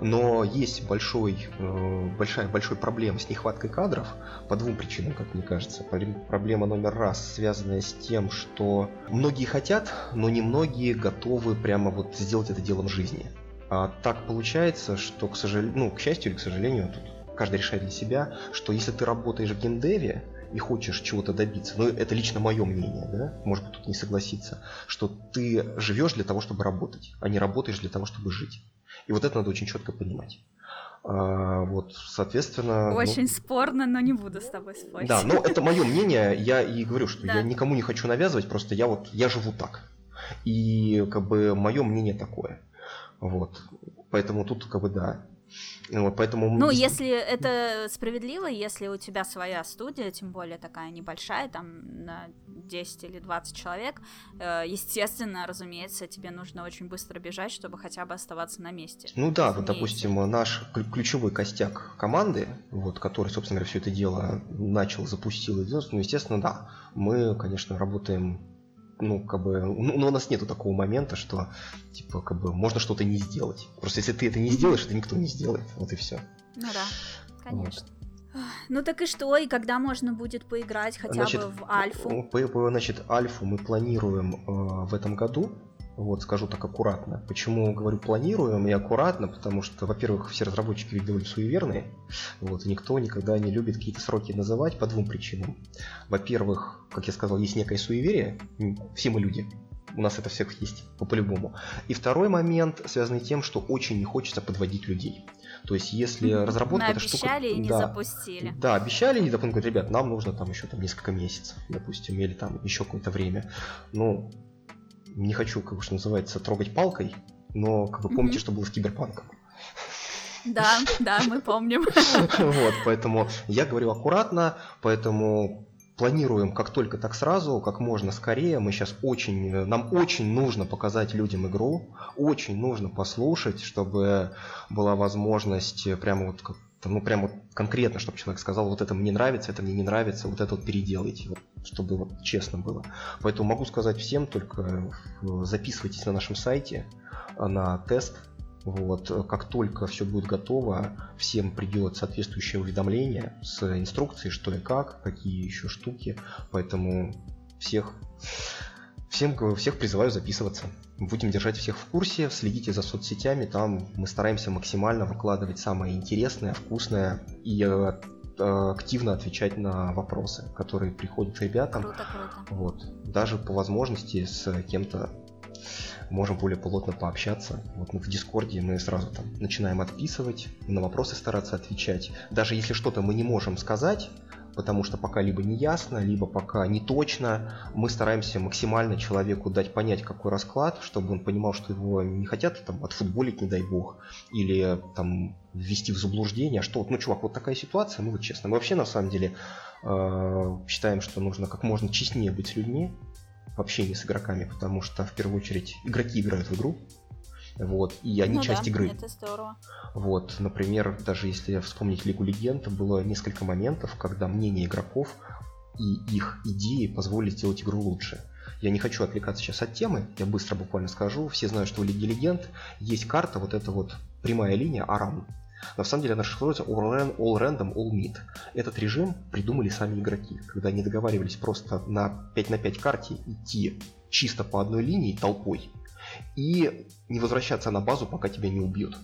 Но есть большой, э, большая, большой проблема с нехваткой кадров по двум причинам, как мне кажется. Проблема номер раз, связанная с тем, что многие хотят, но немногие готовы прямо вот сделать это делом жизни. А так получается, что, к сожалению, ну, к счастью или к сожалению, тут каждый решает для себя, что если ты работаешь в геймдеве, и хочешь чего-то добиться, ну это лично мое мнение, да, может быть тут не согласиться, что ты живешь для того, чтобы работать, а не работаешь для того, чтобы жить. И вот это надо очень четко понимать. А, вот, соответственно... Ну очень ну, спорно, но не буду с тобой спорить. Да, но это мое мнение, я и говорю, что да. я никому не хочу навязывать, просто я вот, я живу так. И как бы мое мнение такое. Вот. Поэтому тут как бы да, вот, поэтому... Ну, если это справедливо, если у тебя своя студия, тем более такая небольшая, там на 10 или 20 человек, э, естественно, разумеется, тебе нужно очень быстро бежать, чтобы хотя бы оставаться на месте. Ну да, вот, допустим, наш ключевой костяк команды, вот, который, собственно говоря, все это дело начал, запустил, ну, естественно, да, мы, конечно, работаем ну, как бы, ну, ну, у нас нету такого момента, что, типа, как бы, можно что-то не сделать. Просто если ты это не сделаешь, это никто не сделает. Вот и все. Ну да, конечно. Вот. Ну так и что, и когда можно будет поиграть хотя значит, бы в альфу? По, по, значит, альфу мы планируем э, в этом году, вот, скажу так аккуратно. Почему говорю планируем и аккуратно? Потому что, во-первых, все разработчики ведь довольно суеверные. Вот, и никто никогда не любит какие-то сроки называть по двум причинам. Во-первых, как я сказал, есть некое суеверие. Все мы люди. у нас это всех есть по-любому. И второй момент, связанный тем, что очень не хочется подводить людей. То есть, если разработка Мы обещали штука... и не да, запустили. Да, обещали, и допустим, говорят, ребят, нам нужно там еще там несколько месяцев, допустим, или там еще какое-то время. Ну, не хочу, как уж называется, трогать палкой, но как вы помните, mm-hmm. что было с киберпанком. Да, да, мы помним. Вот, поэтому я говорю аккуратно, поэтому планируем как только так сразу, как можно скорее. Мы сейчас очень, нам очень нужно показать людям игру, очень нужно послушать, чтобы была возможность прямо вот как ну прямо вот конкретно, чтобы человек сказал, вот это мне нравится, это мне не нравится, вот это вот переделайте, вот, чтобы вот честно было. Поэтому могу сказать всем, только записывайтесь на нашем сайте на тест, вот, как только все будет готово, всем придет соответствующее уведомление с инструкцией, что и как, какие еще штуки. Поэтому всех, всем, всех призываю записываться. Будем держать всех в курсе, следите за соцсетями, там мы стараемся максимально выкладывать самое интересное, вкусное и э, активно отвечать на вопросы, которые приходят ребятам. Круто, круто. Вот. Даже по возможности с кем-то можем более плотно пообщаться. Вот мы в Дискорде мы сразу там начинаем отписывать, на вопросы стараться отвечать. Даже если что-то мы не можем сказать, потому что пока либо не ясно, либо пока не точно, мы стараемся максимально человеку дать понять, какой расклад, чтобы он понимал, что его не хотят там отфутболить, не дай бог, или там ввести в заблуждение, что вот, ну, чувак, вот такая ситуация, ну, вот честно. Мы вообще, на самом деле, э, считаем, что нужно как можно честнее быть с людьми, в общении с игроками, потому что в первую очередь игроки играют в игру, вот, и они ну часть да, игры. Это здорово. Вот, например, даже если вспомнить Лигу Легенд, было несколько моментов, когда мнение игроков и их идеи позволили сделать игру лучше. Я не хочу отвлекаться сейчас от темы, я быстро буквально скажу. Все знают, что в Лиге Легенд есть карта, вот эта вот прямая линия Аран. На самом деле она шифруется all, all Random, All Meet. Этот режим придумали сами игроки, когда они договаривались просто на 5 на 5 карте идти чисто по одной линии толпой и не возвращаться на базу, пока тебя не убьют.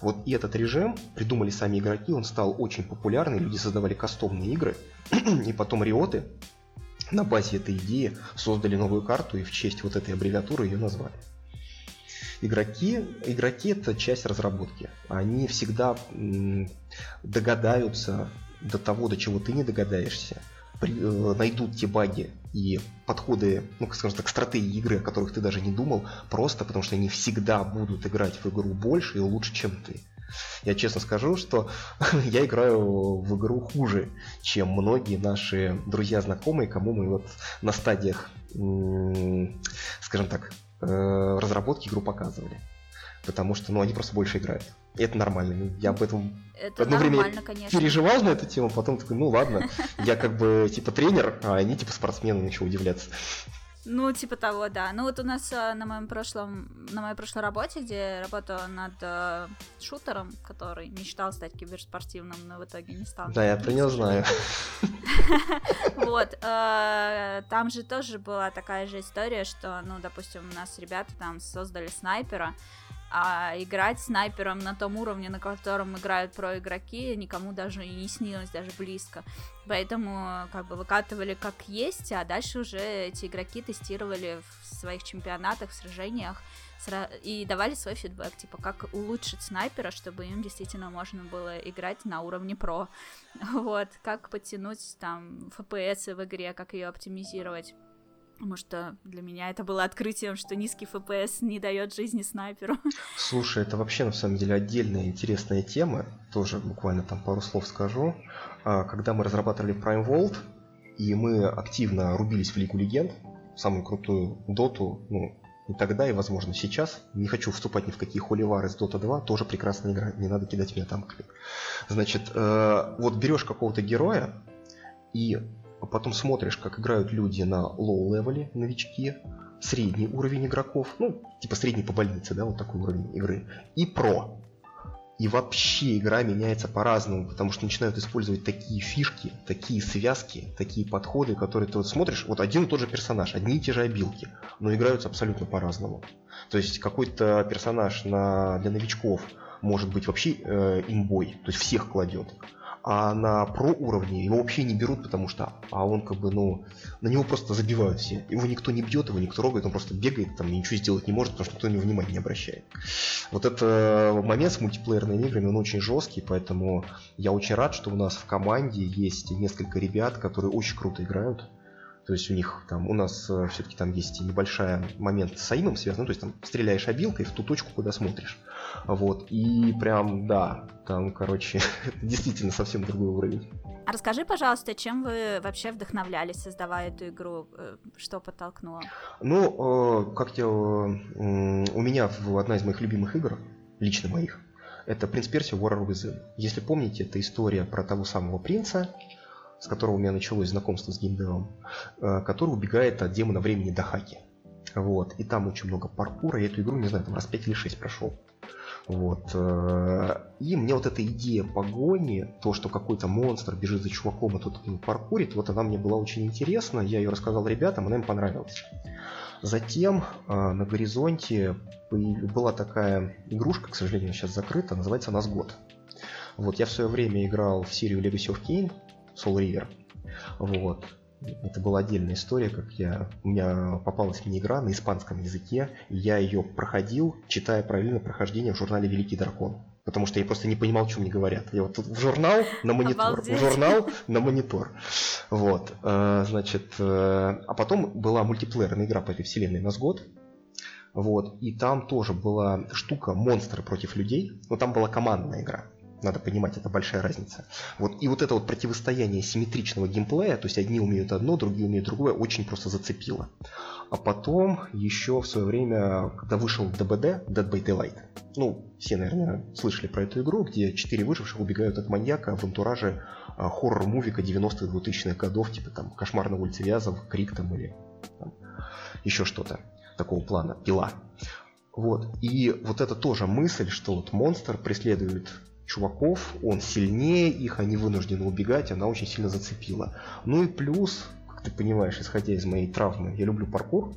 Вот и этот режим придумали сами игроки, он стал очень популярный, люди создавали кастомные игры, и потом риоты на базе этой идеи создали новую карту и в честь вот этой аббревиатуры ее назвали игроки, игроки это часть разработки. Они всегда догадаются до того, до чего ты не догадаешься, найдут те баги и подходы, ну, скажем так, стратегии игры, о которых ты даже не думал, просто потому что они всегда будут играть в игру больше и лучше, чем ты. Я честно скажу, что я играю в игру хуже, чем многие наши друзья-знакомые, кому мы вот на стадиях, скажем так, Э, разработки игру показывали. Потому что, ну, они просто больше играют. И это нормально. Я об этом это одно время конечно. переживал на эту тему, потом такой, ну ладно, я как бы типа тренер, а они типа спортсмены, ничего удивляться. Ну, типа того, да. Ну, вот у нас э, на моем прошлом, на моей прошлой работе, где я работала над э, шутером, который мечтал стать киберспортивным, но в итоге не стал. Да, я про него знаю. Вот. Э, там же тоже была такая же история, что, ну, допустим, у нас ребята там создали снайпера, а играть снайпером на том уровне, на котором играют про игроки, никому даже и не снилось, даже близко. Поэтому как бы выкатывали как есть, а дальше уже эти игроки тестировали в своих чемпионатах, в сражениях и давали свой фидбэк, типа как улучшить снайпера, чтобы им действительно можно было играть на уровне про. Вот, как подтянуть там FPS в игре, как ее оптимизировать. Потому что для меня это было открытием, что низкий FPS не дает жизни снайперу. Слушай, это вообще на самом деле отдельная интересная тема. Тоже буквально там пару слов скажу. А, когда мы разрабатывали Prime World, и мы активно рубились в Лигу Легенд, самую крутую доту, ну, и тогда, и, возможно, сейчас. Не хочу вступать ни в какие холивары с Dota 2, тоже прекрасная игра, не надо кидать меня там. Значит, э, вот берешь какого-то героя, и а потом смотришь, как играют люди на low level е, новички, средний уровень игроков, ну, типа средний по больнице, да, вот такой уровень игры, и про. И вообще игра меняется по-разному, потому что начинают использовать такие фишки, такие связки, такие подходы, которые ты вот смотришь, вот один и тот же персонаж, одни и те же обилки, но играются абсолютно по-разному. То есть какой-то персонаж на, для новичков может быть вообще э, имбой, то есть всех кладет А на про уровне его вообще не берут, потому что а он как бы, ну, на него просто забивают все. Его никто не бьет, его никто рогает, он просто бегает, там ничего сделать не может, потому что никто на него внимания не обращает. Вот это момент с мультиплеерными играми, он очень жесткий, поэтому я очень рад, что у нас в команде есть несколько ребят, которые очень круто играют. То есть у них там, у нас э, все-таки там есть небольшой момент с аимом связан, ну, то есть там стреляешь обилкой в ту точку, куда смотришь. Вот, и прям, да, там, короче, действительно совсем другой уровень. А расскажи, пожалуйста, чем вы вообще вдохновлялись, создавая эту игру? Э, что подтолкнуло? Ну, э, как я... У меня одна из моих любимых игр, лично моих, это «Принц Персия War Within». Если помните, это история про того самого принца, с которого у меня началось знакомство с геймдевом, э, который убегает от демона времени до хаки. Вот. И там очень много паркура. Я эту игру, не знаю, там раз 5 или 6 прошел. Вот. Э, и мне вот эта идея погони, то, что какой-то монстр бежит за чуваком и тот его паркурит, вот она мне была очень интересна. Я ее рассказал ребятам, она им понравилась. Затем э, на горизонте была такая игрушка, к сожалению, сейчас закрыта, называется Назгод. Вот, я в свое время играл в серию Legacy of Kain, Soul River. Вот. Это была отдельная история, как я... У меня попалась мне игра на испанском языке, и я ее проходил, читая параллельно прохождение в журнале «Великий дракон». Потому что я просто не понимал, что мне говорят. Я вот в журнал на монитор, Обалдеть. в журнал на монитор. Вот, э, значит, э, а потом была мультиплеерная игра по этой вселенной Назгод. Вот, и там тоже была штука монстры против людей, но там была командная игра. Надо понимать, это большая разница. Вот. И вот это вот противостояние симметричного геймплея, то есть одни умеют одно, другие умеют другое, очень просто зацепило. А потом еще в свое время, когда вышел ДБД, Dead by Daylight, ну, все, наверное, слышали про эту игру, где четыре выживших убегают от маньяка в антураже а, хоррор-мувика 90-х 2000-х годов, типа там «Кошмар на улице Вязов», «Крик» там или там, еще что-то такого плана, «Пила». Вот. И вот это тоже мысль, что вот монстр преследует чуваков, он сильнее их, они вынуждены убегать, она очень сильно зацепила. Ну и плюс, как ты понимаешь, исходя из моей травмы, я люблю паркур,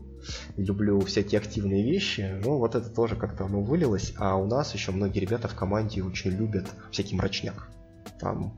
люблю всякие активные вещи, ну вот это тоже как-то оно вылилось, а у нас еще многие ребята в команде очень любят всякий мрачняк. Там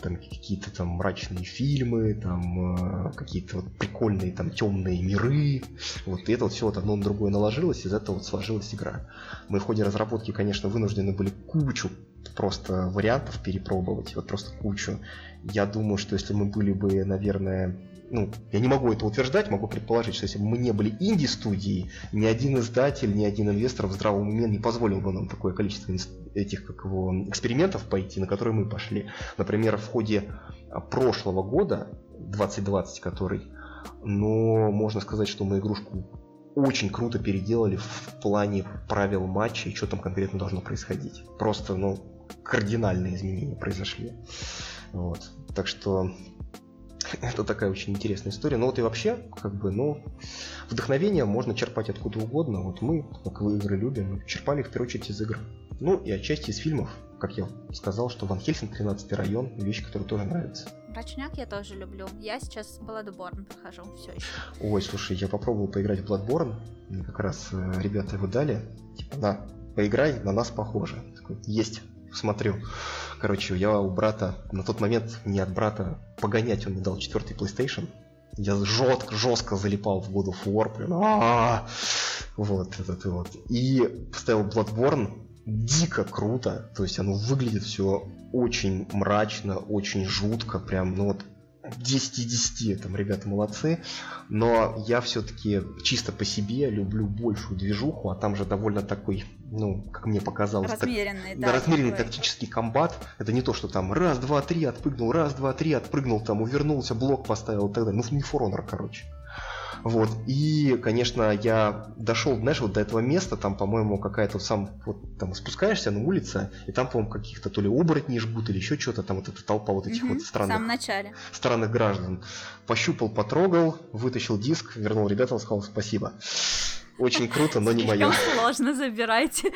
там какие-то там мрачные фильмы, там э, какие-то вот прикольные там темные миры. Вот и это вот все вот одно на другое наложилось, из этого вот сложилась игра. Мы в ходе разработки, конечно, вынуждены были кучу просто вариантов перепробовать, вот просто кучу. Я думаю, что если мы были бы, наверное, ну, я не могу это утверждать, могу предположить, что если бы мы не были инди-студией, ни один издатель, ни один инвестор в здравом уме не позволил бы нам такое количество этих как его, экспериментов пойти, на которые мы пошли. Например, в ходе а, прошлого года, 2020 который, но можно сказать, что мы игрушку очень круто переделали в плане правил матча и что там конкретно должно происходить. Просто, ну, кардинальные изменения произошли. Вот. Так что это такая очень интересная история. Ну вот и вообще, как бы, ну, вдохновение можно черпать откуда угодно. Вот мы, как вы игры любим, черпали в первую очередь из игр. Ну и отчасти из фильмов, как я сказал, что Ван Хельсинг 13 район, вещь, которая тоже нравится. Мрачняк я тоже люблю. Я сейчас Bloodborne прохожу, все еще. Ой, слушай, я попробовал поиграть в Bloodborne. Мне как раз э, ребята его дали. Типа, на, поиграй, на нас похоже. Такой, есть, смотрю. Короче, я у брата, на тот момент не от брата, погонять он мне дал четвертый PlayStation. Я жестко, жестко залипал в God of War, прям, а вот этот вот. И поставил Bloodborne, дико круто, то есть оно выглядит все очень мрачно, очень жутко, прям, ну вот 10 из 10, там ребята молодцы, но я все-таки чисто по себе люблю большую движуху, а там же довольно такой, ну, как мне показалось, размеренный, так, да, размеренный такой. тактический комбат. Это не то, что там раз, два, три отпрыгнул, раз, два, три отпрыгнул, там увернулся, блок поставил и так далее. Ну, не For Honor, короче. Вот. И, конечно, я дошел, знаешь, вот до этого места, там, по-моему, какая-то сам, вот там спускаешься на улице, и там, по-моему, каких-то то ли оборотней жгут, или еще что-то, там вот эта толпа вот этих угу, вот странных, в начале. странных граждан. Пощупал, потрогал, вытащил диск, вернул ребятам, сказал спасибо. Очень круто, но не мое. сложно, забирайте.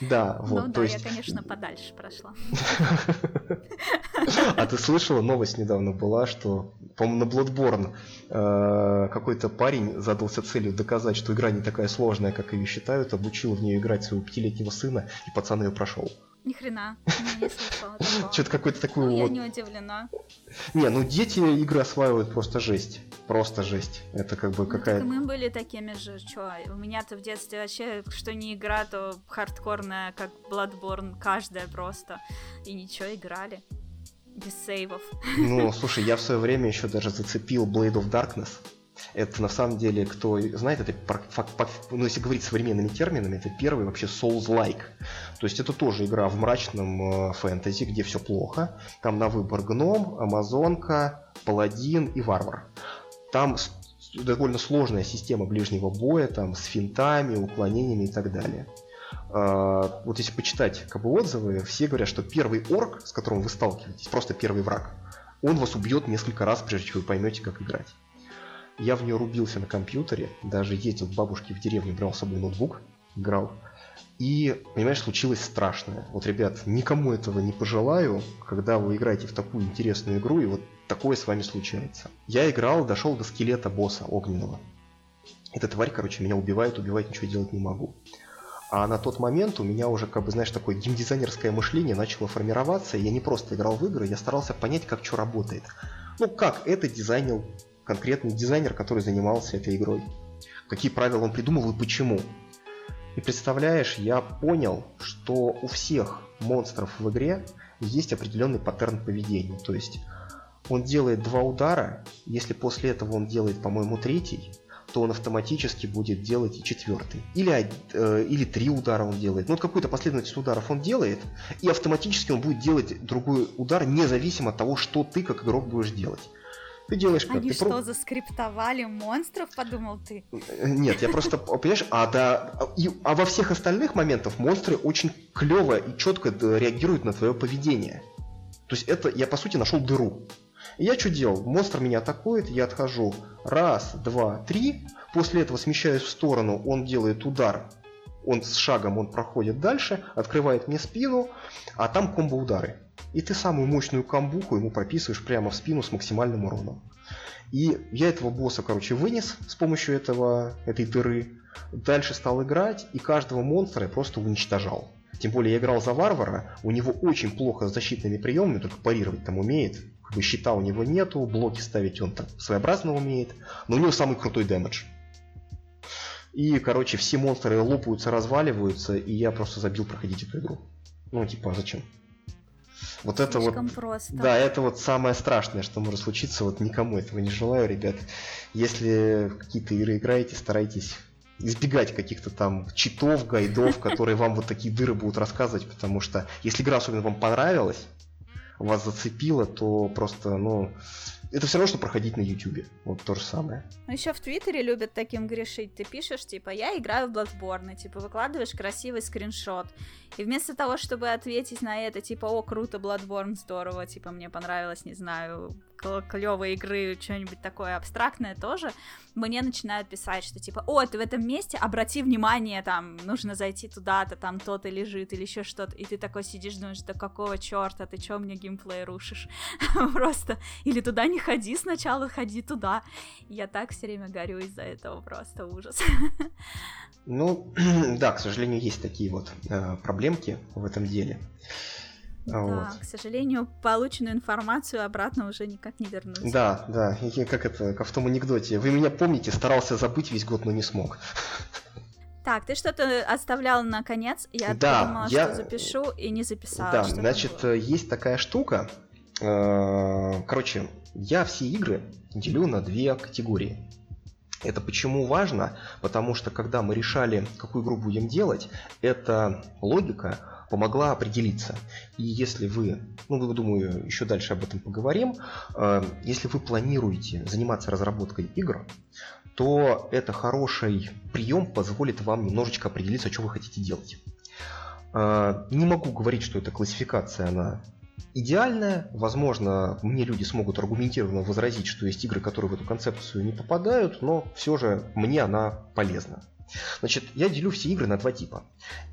Да, вот. Ну да, есть... я, конечно, подальше прошла. А ты слышала, новость недавно была, что, по-моему, на Bloodborne э, какой-то парень задался целью доказать, что игра не такая сложная, как ее считают, обучил в нее играть своего пятилетнего сына, и пацан ее прошел. Ни хрена, не слышала Что-то какой-то такой ну, вот... Я не удивлена. Не, ну дети игры осваивают просто жесть. Просто жесть. Это как бы ну, какая-то... мы были такими же, чё, у меня-то в детстве вообще, что не игра, то хардкорная, как Bloodborne, каждая просто. И ничего, играли. Без сейвов. Ну, слушай, я в свое время еще даже зацепил Blade of Darkness. Это на самом деле, кто знает, это, ну, если говорить современными терминами, это первый вообще Souls-like. То есть это тоже игра в мрачном э, фэнтези, где все плохо. Там на выбор гном, амазонка, паладин и варвар. Там довольно сложная система ближнего боя, там с финтами, уклонениями и так далее. Uh, вот если почитать как бы отзывы, все говорят, что первый орк, с которым вы сталкиваетесь, просто первый враг, он вас убьет несколько раз, прежде чем вы поймете, как играть. Я в нее рубился на компьютере, даже ездил к бабушке в деревню, брал с собой ноутбук, играл. И, понимаешь, случилось страшное. Вот, ребят, никому этого не пожелаю, когда вы играете в такую интересную игру, и вот такое с вами случается. Я играл, дошел до скелета босса огненного. Эта тварь, короче, меня убивает, убивать ничего делать не могу. А на тот момент у меня уже, как бы, знаешь, такое геймдизайнерское мышление начало формироваться, и я не просто играл в игры, я старался понять, как что работает. Ну, как это дизайнил конкретный дизайнер, который занимался этой игрой. Какие правила он придумал и почему. И представляешь, я понял, что у всех монстров в игре есть определенный паттерн поведения. То есть он делает два удара, если после этого он делает, по-моему, третий, то он автоматически будет делать и четвертый. Или, э, или три удара он делает. Ну, вот какую-то последовательность ударов он делает, и автоматически он будет делать другой удар, независимо от того, что ты как игрок будешь делать. Ты делаешь как? Они ты что, про... заскриптовали монстров, подумал ты? Нет, я просто, понимаешь, а, да, и, а во всех остальных моментах монстры очень клево и четко реагируют на твое поведение. То есть это, я по сути нашел дыру. Я что делал? Монстр меня атакует, я отхожу раз, два, три, после этого смещаюсь в сторону, он делает удар, он с шагом он проходит дальше, открывает мне спину, а там комбо-удары. И ты самую мощную камбуху ему прописываешь прямо в спину с максимальным уроном. И я этого босса, короче, вынес с помощью этого, этой дыры. Дальше стал играть, и каждого монстра я просто уничтожал. Тем более я играл за варвара, у него очень плохо с защитными приемами, только парировать там умеет. Как бы щита у него нету, блоки ставить он там своеобразно умеет, но у него самый крутой дэмэдж. И, короче, все монстры лопаются, разваливаются, и я просто забил проходить эту игру. Ну, типа, а зачем? Вот это вот, просто. да, это вот самое страшное, что может случиться. Вот никому этого не желаю, ребят. Если в какие-то игры играете, старайтесь избегать каких-то там читов, гайдов, которые вам вот такие дыры будут рассказывать, потому что если игра особенно вам понравилась, вас зацепила, то просто, ну, это все равно, что проходить на Ютубе. Вот то же самое. Ну, еще в Твиттере любят таким грешить. Ты пишешь, типа, я играю в Bloodborne, типа, выкладываешь красивый скриншот. И вместо того, чтобы ответить на это, типа, о, круто, Bloodborne, здорово, типа, мне понравилось, не знаю, клевой игры, что-нибудь такое абстрактное тоже, мне начинают писать, что типа, о, ты в этом месте, обрати внимание, там, нужно зайти туда-то, там то-то лежит или еще что-то, и ты такой сидишь, думаешь, да какого черта, ты что мне геймплей рушишь? Просто, или туда не ходи сначала, ходи туда. Я так все время горю из-за этого, просто ужас. Ну, да, к сожалению, есть такие вот э, проблемки в этом деле. Да, вот. к сожалению, полученную информацию обратно уже никак не вернуть. Да, да, и как это, как в том анекдоте. Вы меня помните, старался забыть весь год, но не смог. Так, ты что-то оставлял на конец, я да, подумала, я... что запишу и не записала. Да, значит, есть такая штука. Э, короче, я все игры делю на две категории. Это почему важно? Потому что когда мы решали, какую игру будем делать, эта логика помогла определиться. И если вы, ну, думаю, еще дальше об этом поговорим, э, если вы планируете заниматься разработкой игр, то это хороший прием позволит вам немножечко определиться, что вы хотите делать. Э, не могу говорить, что эта классификация, она идеальная. Возможно, мне люди смогут аргументированно возразить, что есть игры, которые в эту концепцию не попадают, но все же мне она полезна. Значит, я делю все игры на два типа.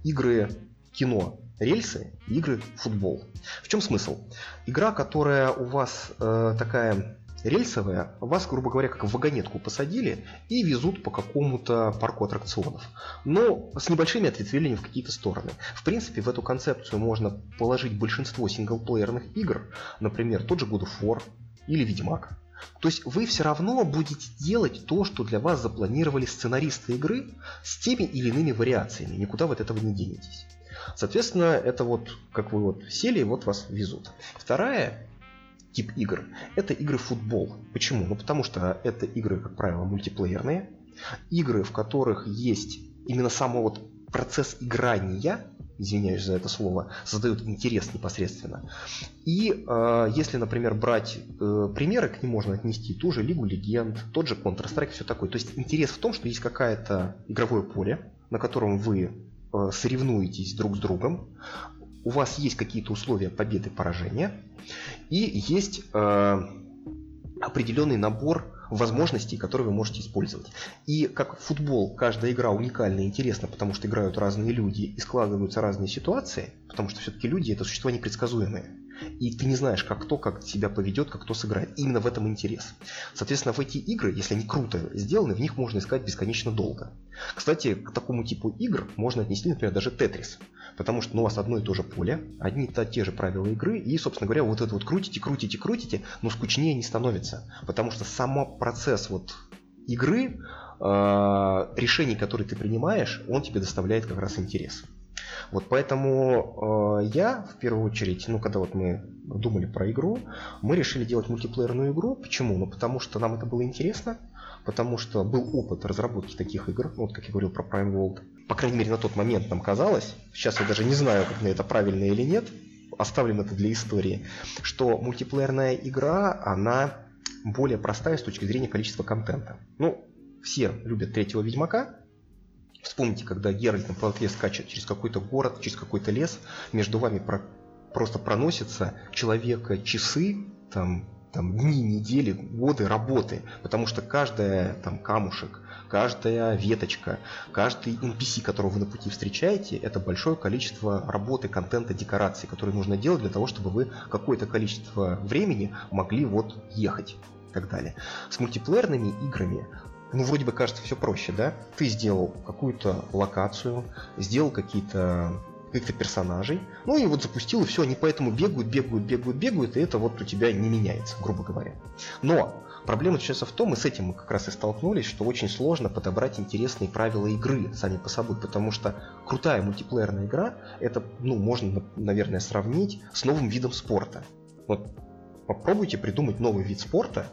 Игры кино рельсы, игры футбол. В чем смысл? Игра, которая у вас э, такая рельсовая, вас, грубо говоря, как в вагонетку посадили и везут по какому-то парку аттракционов. Но с небольшими ответвлениями в какие-то стороны. В принципе, в эту концепцию можно положить большинство синглплеерных игр, например, тот же God of War или Ведьмак. То есть вы все равно будете делать то, что для вас запланировали сценаристы игры с теми или иными вариациями. Никуда вы от этого не денетесь. Соответственно, это вот, как вы вот сели, вот вас везут. Вторая тип игр – это игры футбол. Почему? Ну, потому что это игры, как правило, мультиплеерные. Игры, в которых есть именно сам вот процесс играния, извиняюсь за это слово, создает интерес непосредственно. И э, если, например, брать э, примеры, к ним можно отнести ту же Лигу Легенд, тот же Counter-Strike, все такое. То есть интерес в том, что есть какое-то игровое поле, на котором вы э, соревнуетесь друг с другом, у вас есть какие-то условия победы, поражения, и есть э, определенный набор возможностей, которые вы можете использовать. И как футбол, каждая игра уникальна и интересна, потому что играют разные люди и складываются разные ситуации, потому что все-таки люди это существа непредсказуемые и ты не знаешь, как кто как себя поведет, как кто сыграет. Именно в этом интерес. Соответственно, в эти игры, если они круто сделаны, в них можно искать бесконечно долго. Кстати, к такому типу игр можно отнести, например, даже Тетрис. Потому что ну, у вас одно и то же поле, одни и те же правила игры, и, собственно говоря, вот это вот крутите, крутите, крутите, но скучнее не становится. Потому что сам процесс вот игры, э, решений, которые ты принимаешь, он тебе доставляет как раз интерес. Вот поэтому э, я в первую очередь, ну когда вот мы думали про игру, мы решили делать мультиплеерную игру. Почему? Ну потому что нам это было интересно, потому что был опыт разработки таких игр, ну, вот как я говорил про Prime World. По крайней мере на тот момент нам казалось, сейчас я даже не знаю, как на это правильно или нет, оставлим это для истории, что мультиплеерная игра, она более простая с точки зрения количества контента. Ну, все любят третьего Ведьмака, Вспомните, когда Геральт на плотве скачет через какой-то город, через какой-то лес, между вами про просто проносятся человека часы, там, там дни, недели, годы работы, потому что каждая там камушек, каждая веточка, каждый NPC, которого вы на пути встречаете, это большое количество работы, контента, декораций, которые нужно делать для того, чтобы вы какое-то количество времени могли вот ехать и так далее. С мультиплеерными играми ну, вроде бы кажется все проще, да? Ты сделал какую-то локацию, сделал какие-то каких-то персонажей, ну и вот запустил, и все, они поэтому бегают, бегают, бегают, бегают, и это вот у тебя не меняется, грубо говоря. Но проблема заключается в том, и с этим мы как раз и столкнулись, что очень сложно подобрать интересные правила игры сами по собой, потому что крутая мультиплеерная игра, это, ну, можно, наверное, сравнить с новым видом спорта. Вот попробуйте придумать новый вид спорта,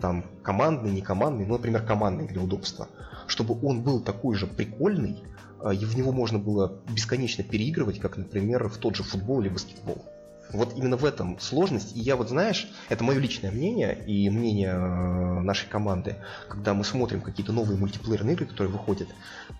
там командный, не командный, ну, например, командный для удобства, чтобы он был такой же прикольный, а, и в него можно было бесконечно переигрывать, как, например, в тот же футбол или баскетбол. Вот именно в этом сложность. И я вот, знаешь, это мое личное мнение и мнение э, нашей команды, когда мы смотрим какие-то новые мультиплеерные игры, которые выходят,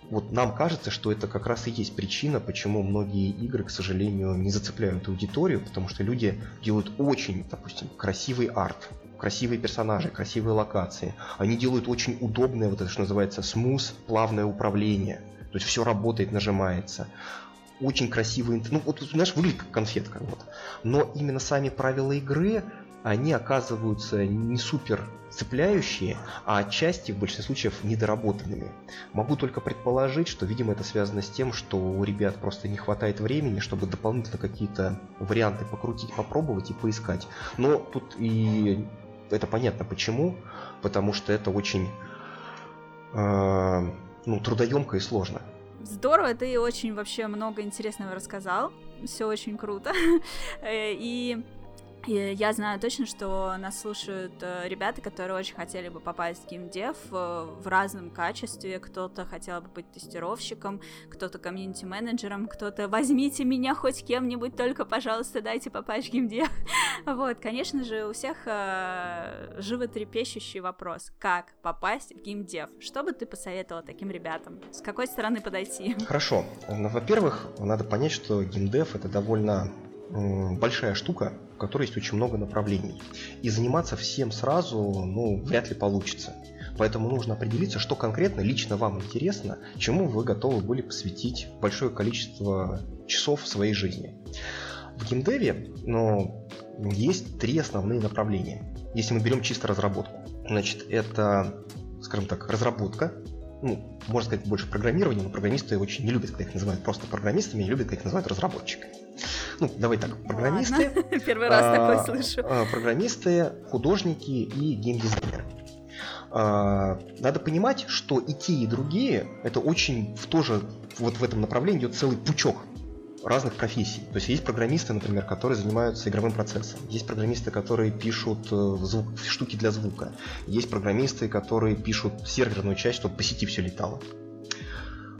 вот нам кажется, что это как раз и есть причина, почему многие игры, к сожалению, не зацепляют аудиторию, потому что люди делают очень, допустим, красивый арт, красивые персонажи, красивые локации. Они делают очень удобное, вот это что называется, смус, плавное управление. То есть все работает, нажимается. Очень красивые, ну вот, знаешь, выглядит как конфетка. Вот. Но именно сами правила игры, они оказываются не супер цепляющие, а отчасти в большинстве случаев недоработанными. Могу только предположить, что, видимо, это связано с тем, что у ребят просто не хватает времени, чтобы дополнительно какие-то варианты покрутить, попробовать и поискать. Но тут и это понятно почему, потому что это очень э, ну, трудоемко и сложно. Здорово, ты очень вообще много интересного рассказал. Все очень круто. Э, и и я знаю точно, что нас слушают э, ребята, которые очень хотели бы попасть в геймдев э, в разном качестве. Кто-то хотел бы быть тестировщиком, кто-то комьюнити-менеджером, кто-то «возьмите меня хоть кем-нибудь, только, пожалуйста, дайте попасть в геймдев». Вот, конечно же, у всех э, животрепещущий вопрос, как попасть в геймдев? Что бы ты посоветовала таким ребятам? С какой стороны подойти? Хорошо. Во-первых, надо понять, что геймдев это довольно большая штука, в которой есть очень много направлений. И заниматься всем сразу, ну, вряд ли получится. Поэтому нужно определиться, что конкретно лично вам интересно, чему вы готовы были посвятить большое количество часов своей жизни. В геймдеве ну, есть три основные направления. если мы берем чисто разработку. Значит, это, скажем так, разработка, ну, можно сказать, больше программирование, но программисты очень не любят, когда их называют просто программистами, не любят, когда их называют разработчиками. Ну, давай так, программисты. Ладно. Первый раз а, такой слышу. А, программисты, художники и геймдизайнеры. А, надо понимать, что и те, и другие, это очень в тоже вот в этом направлении идет целый пучок разных профессий. То есть есть программисты, например, которые занимаются игровым процессом. Есть программисты, которые пишут э, звук, штуки для звука. Есть программисты, которые пишут серверную часть, чтобы по сети все летало.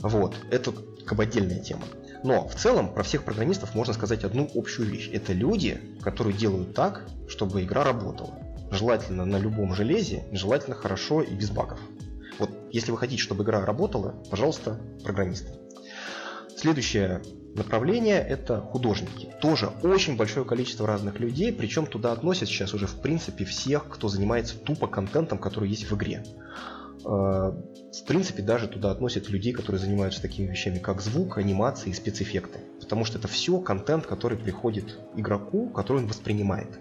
Вот, это как бы отдельная тема. Но в целом про всех программистов можно сказать одну общую вещь. Это люди, которые делают так, чтобы игра работала. Желательно на любом железе, желательно хорошо и без багов. Вот если вы хотите, чтобы игра работала, пожалуйста, программисты. Следующее направление – это художники. Тоже очень большое количество разных людей, причем туда относят сейчас уже в принципе всех, кто занимается тупо контентом, который есть в игре. В принципе, даже туда относят людей, которые занимаются такими вещами, как звук, анимации и спецэффекты. Потому что это все контент, который приходит игроку, который он воспринимает.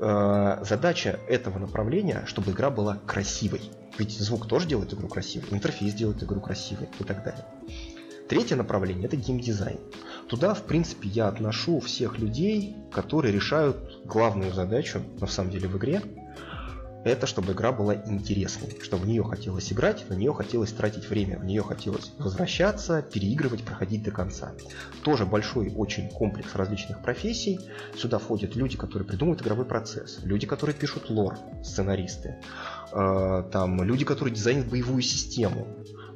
Э, задача этого направления, чтобы игра была красивой. Ведь звук тоже делает игру красивой, интерфейс делает игру красивой и так далее. Третье направление – это геймдизайн. Туда, в принципе, я отношу всех людей, которые решают главную задачу, на самом деле, в игре, это чтобы игра была интересной, чтобы в нее хотелось играть, на нее хотелось тратить время, в нее хотелось возвращаться, переигрывать, проходить до конца. Тоже большой очень комплекс различных профессий. Сюда входят люди, которые придумывают игровой процесс, люди, которые пишут лор, сценаристы, э, там люди, которые дизайнят боевую систему,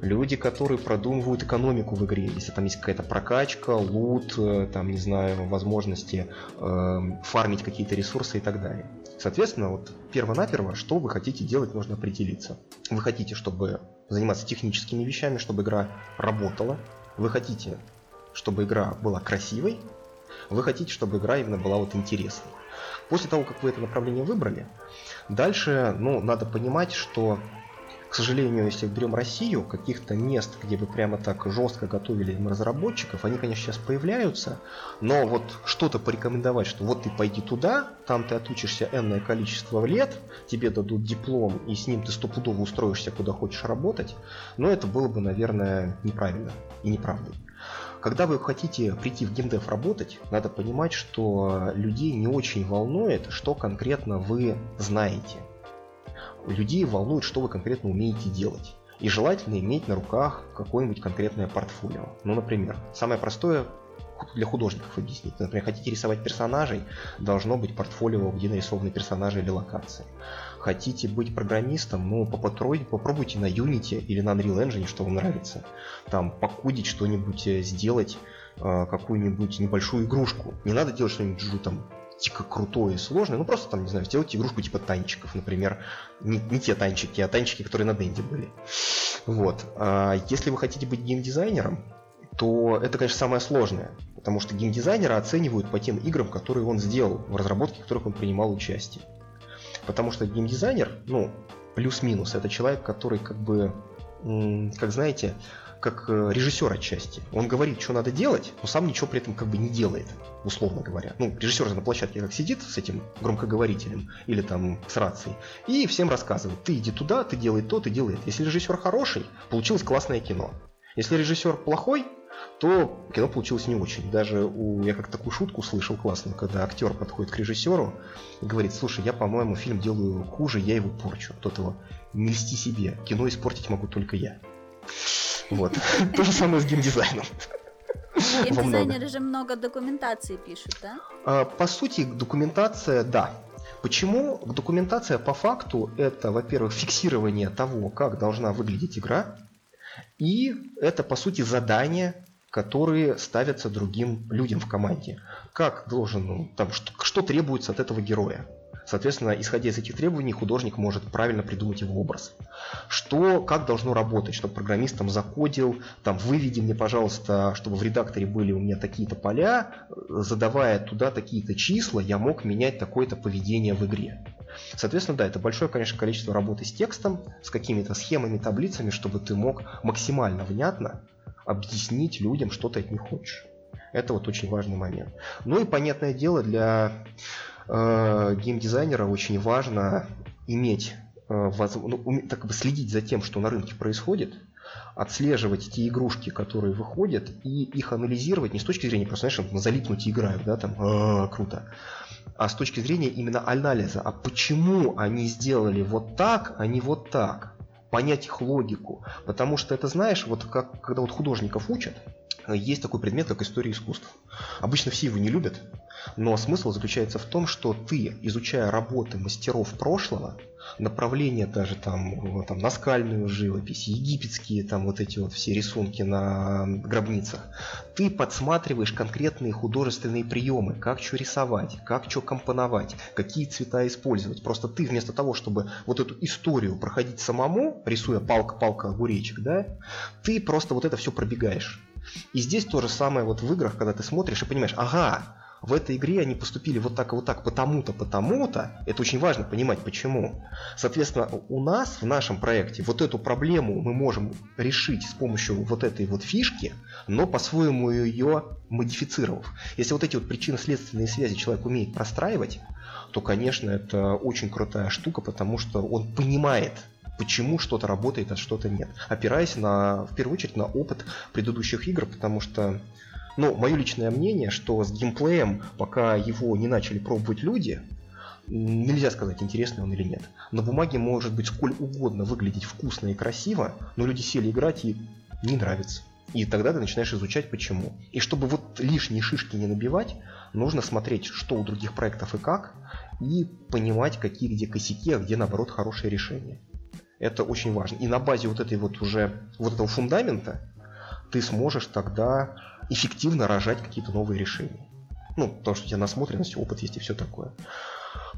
люди, которые продумывают экономику в игре, если там есть какая-то прокачка, лут, э, там, не знаю, возможности э, фармить какие-то ресурсы и так далее. Соответственно, вот перво-наперво, что вы хотите делать, нужно определиться. Вы хотите, чтобы заниматься техническими вещами, чтобы игра работала. Вы хотите, чтобы игра была красивой. Вы хотите, чтобы игра именно была вот интересной. После того, как вы это направление выбрали, дальше, ну, надо понимать, что к сожалению, если берем Россию, каких-то мест, где бы прямо так жестко готовили им разработчиков, они, конечно, сейчас появляются, но вот что-то порекомендовать, что вот ты пойди туда, там ты отучишься энное количество лет, тебе дадут диплом, и с ним ты стопудово устроишься куда хочешь работать, но это было бы, наверное, неправильно и неправдой. Когда вы хотите прийти в геймдев работать, надо понимать, что людей не очень волнует, что конкретно вы знаете людей волнует, что вы конкретно умеете делать. И желательно иметь на руках какое-нибудь конкретное портфолио. Ну, например, самое простое для художников объяснить. Например, хотите рисовать персонажей, должно быть портфолио, где нарисованы персонажи или локации. Хотите быть программистом, ну, попробуйте, попробуйте на Unity или на Unreal Engine, что вам нравится. Там, покудить что-нибудь, э, сделать, э, какую-нибудь небольшую игрушку. Не надо делать что-нибудь там дико крутое и сложное, ну просто там, не знаю, сделайте игрушку типа танчиков, например. Не, не те танчики, а танчики, которые на Денде были. Вот. А если вы хотите быть геймдизайнером, то это, конечно, самое сложное. Потому что геймдизайнера оценивают по тем играм, которые он сделал, в разработке которых он принимал участие. Потому что геймдизайнер, ну, плюс-минус, это человек, который как бы, как знаете, как э, режиссер отчасти. Он говорит, что надо делать, но сам ничего при этом как бы не делает, условно говоря. Ну, режиссер на площадке как сидит с этим громкоговорителем или там с рацией и всем рассказывает, ты иди туда, ты делай то, ты делай это. Если режиссер хороший, получилось классное кино. Если режиссер плохой, то кино получилось не очень. Даже у, я как такую шутку слышал классную, когда актер подходит к режиссеру и говорит, слушай, я, по-моему, фильм делаю хуже, я его порчу. Тот его, не льсти себе, кино испортить могу только я. Вот. То же самое с геймдизайном. Геймдизайнеры же много документации пишут, да? А, по сути, документация, да. Почему? Документация по факту это, во-первых, фиксирование того, как должна выглядеть игра, и это, по сути, задания, которые ставятся другим людям в команде. Как должен, ну, там, что, что требуется от этого героя. Соответственно, исходя из этих требований, художник может правильно придумать его образ. Что, как должно работать, чтобы программист там закодил, там, выведи мне, пожалуйста, чтобы в редакторе были у меня такие-то поля, задавая туда такие-то числа, я мог менять такое-то поведение в игре. Соответственно, да, это большое, конечно, количество работы с текстом, с какими-то схемами, таблицами, чтобы ты мог максимально внятно объяснить людям, что ты от них хочешь. Это вот очень важный момент. Ну и понятное дело, для э, геймдизайнера очень важно иметь, э, воз... ну, так бы следить за тем, что на рынке происходит, отслеживать те игрушки, которые выходят, и их анализировать не с точки зрения просто, знаешь, на залипнуть и играют, да, там, а, круто, а с точки зрения именно анализа, а почему они сделали вот так, а не вот так, понять их логику, потому что это, знаешь, вот как, когда вот художников учат, есть такой предмет, как история искусств. Обычно все его не любят, но смысл заключается в том, что ты, изучая работы мастеров прошлого, направления даже там, там наскальную живопись, египетские там вот эти вот все рисунки на гробницах, ты подсматриваешь конкретные художественные приемы, как что рисовать, как что компоновать, какие цвета использовать. Просто ты вместо того, чтобы вот эту историю проходить самому, рисуя палка-палка огуречек, да, ты просто вот это все пробегаешь. И здесь то же самое вот в играх, когда ты смотришь и понимаешь, ага, в этой игре они поступили вот так и вот так, потому-то, потому-то. Это очень важно понимать, почему. Соответственно, у нас в нашем проекте вот эту проблему мы можем решить с помощью вот этой вот фишки, но по-своему ее модифицировав. Если вот эти вот причинно-следственные связи человек умеет простраивать, то, конечно, это очень крутая штука, потому что он понимает, почему что-то работает, а что-то нет. Опираясь на, в первую очередь на опыт предыдущих игр, потому что ну, мое личное мнение, что с геймплеем, пока его не начали пробовать люди, нельзя сказать, интересный он или нет. На бумаге может быть сколь угодно выглядеть вкусно и красиво, но люди сели играть и не нравится. И тогда ты начинаешь изучать почему. И чтобы вот лишние шишки не набивать, нужно смотреть, что у других проектов и как, и понимать, какие где косяки, а где наоборот хорошие решения. Это очень важно. И на базе вот этой вот уже вот этого фундамента ты сможешь тогда эффективно рожать какие-то новые решения. Ну, потому что у тебя насмотренность, опыт есть и все такое.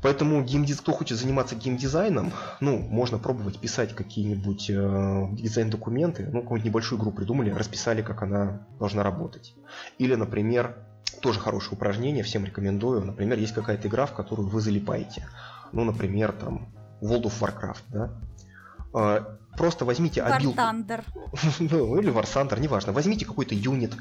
Поэтому геймдиз, кто хочет заниматься геймдизайном, ну, можно пробовать писать какие-нибудь э, дизайн-документы, ну, какую-нибудь небольшую игру придумали, расписали, как она должна работать. Или, например, тоже хорошее упражнение, всем рекомендую. Например, есть какая-то игра, в которую вы залипаете. Ну, например, там World of Warcraft, да? Э, Просто возьмите обилку. War ну, или Thunder, неважно. Возьмите какой-то юнит,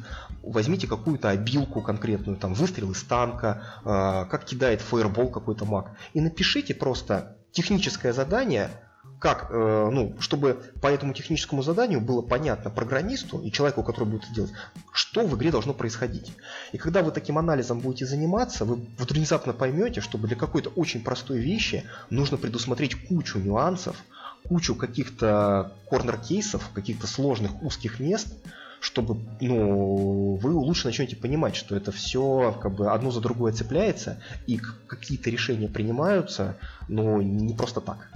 возьмите какую-то обилку конкретную, там, выстрел из танка, э, как кидает фаербол какой-то маг. И напишите просто техническое задание, как, э, ну, чтобы по этому техническому заданию было понятно программисту и человеку, который будет это делать, что в игре должно происходить. И когда вы таким анализом будете заниматься, вы внезапно поймете, что для какой-то очень простой вещи нужно предусмотреть кучу нюансов, кучу каких-то корнер-кейсов, каких-то сложных узких мест, чтобы ну, вы лучше начнете понимать, что это все как бы одно за другое цепляется, и какие-то решения принимаются, но не просто так.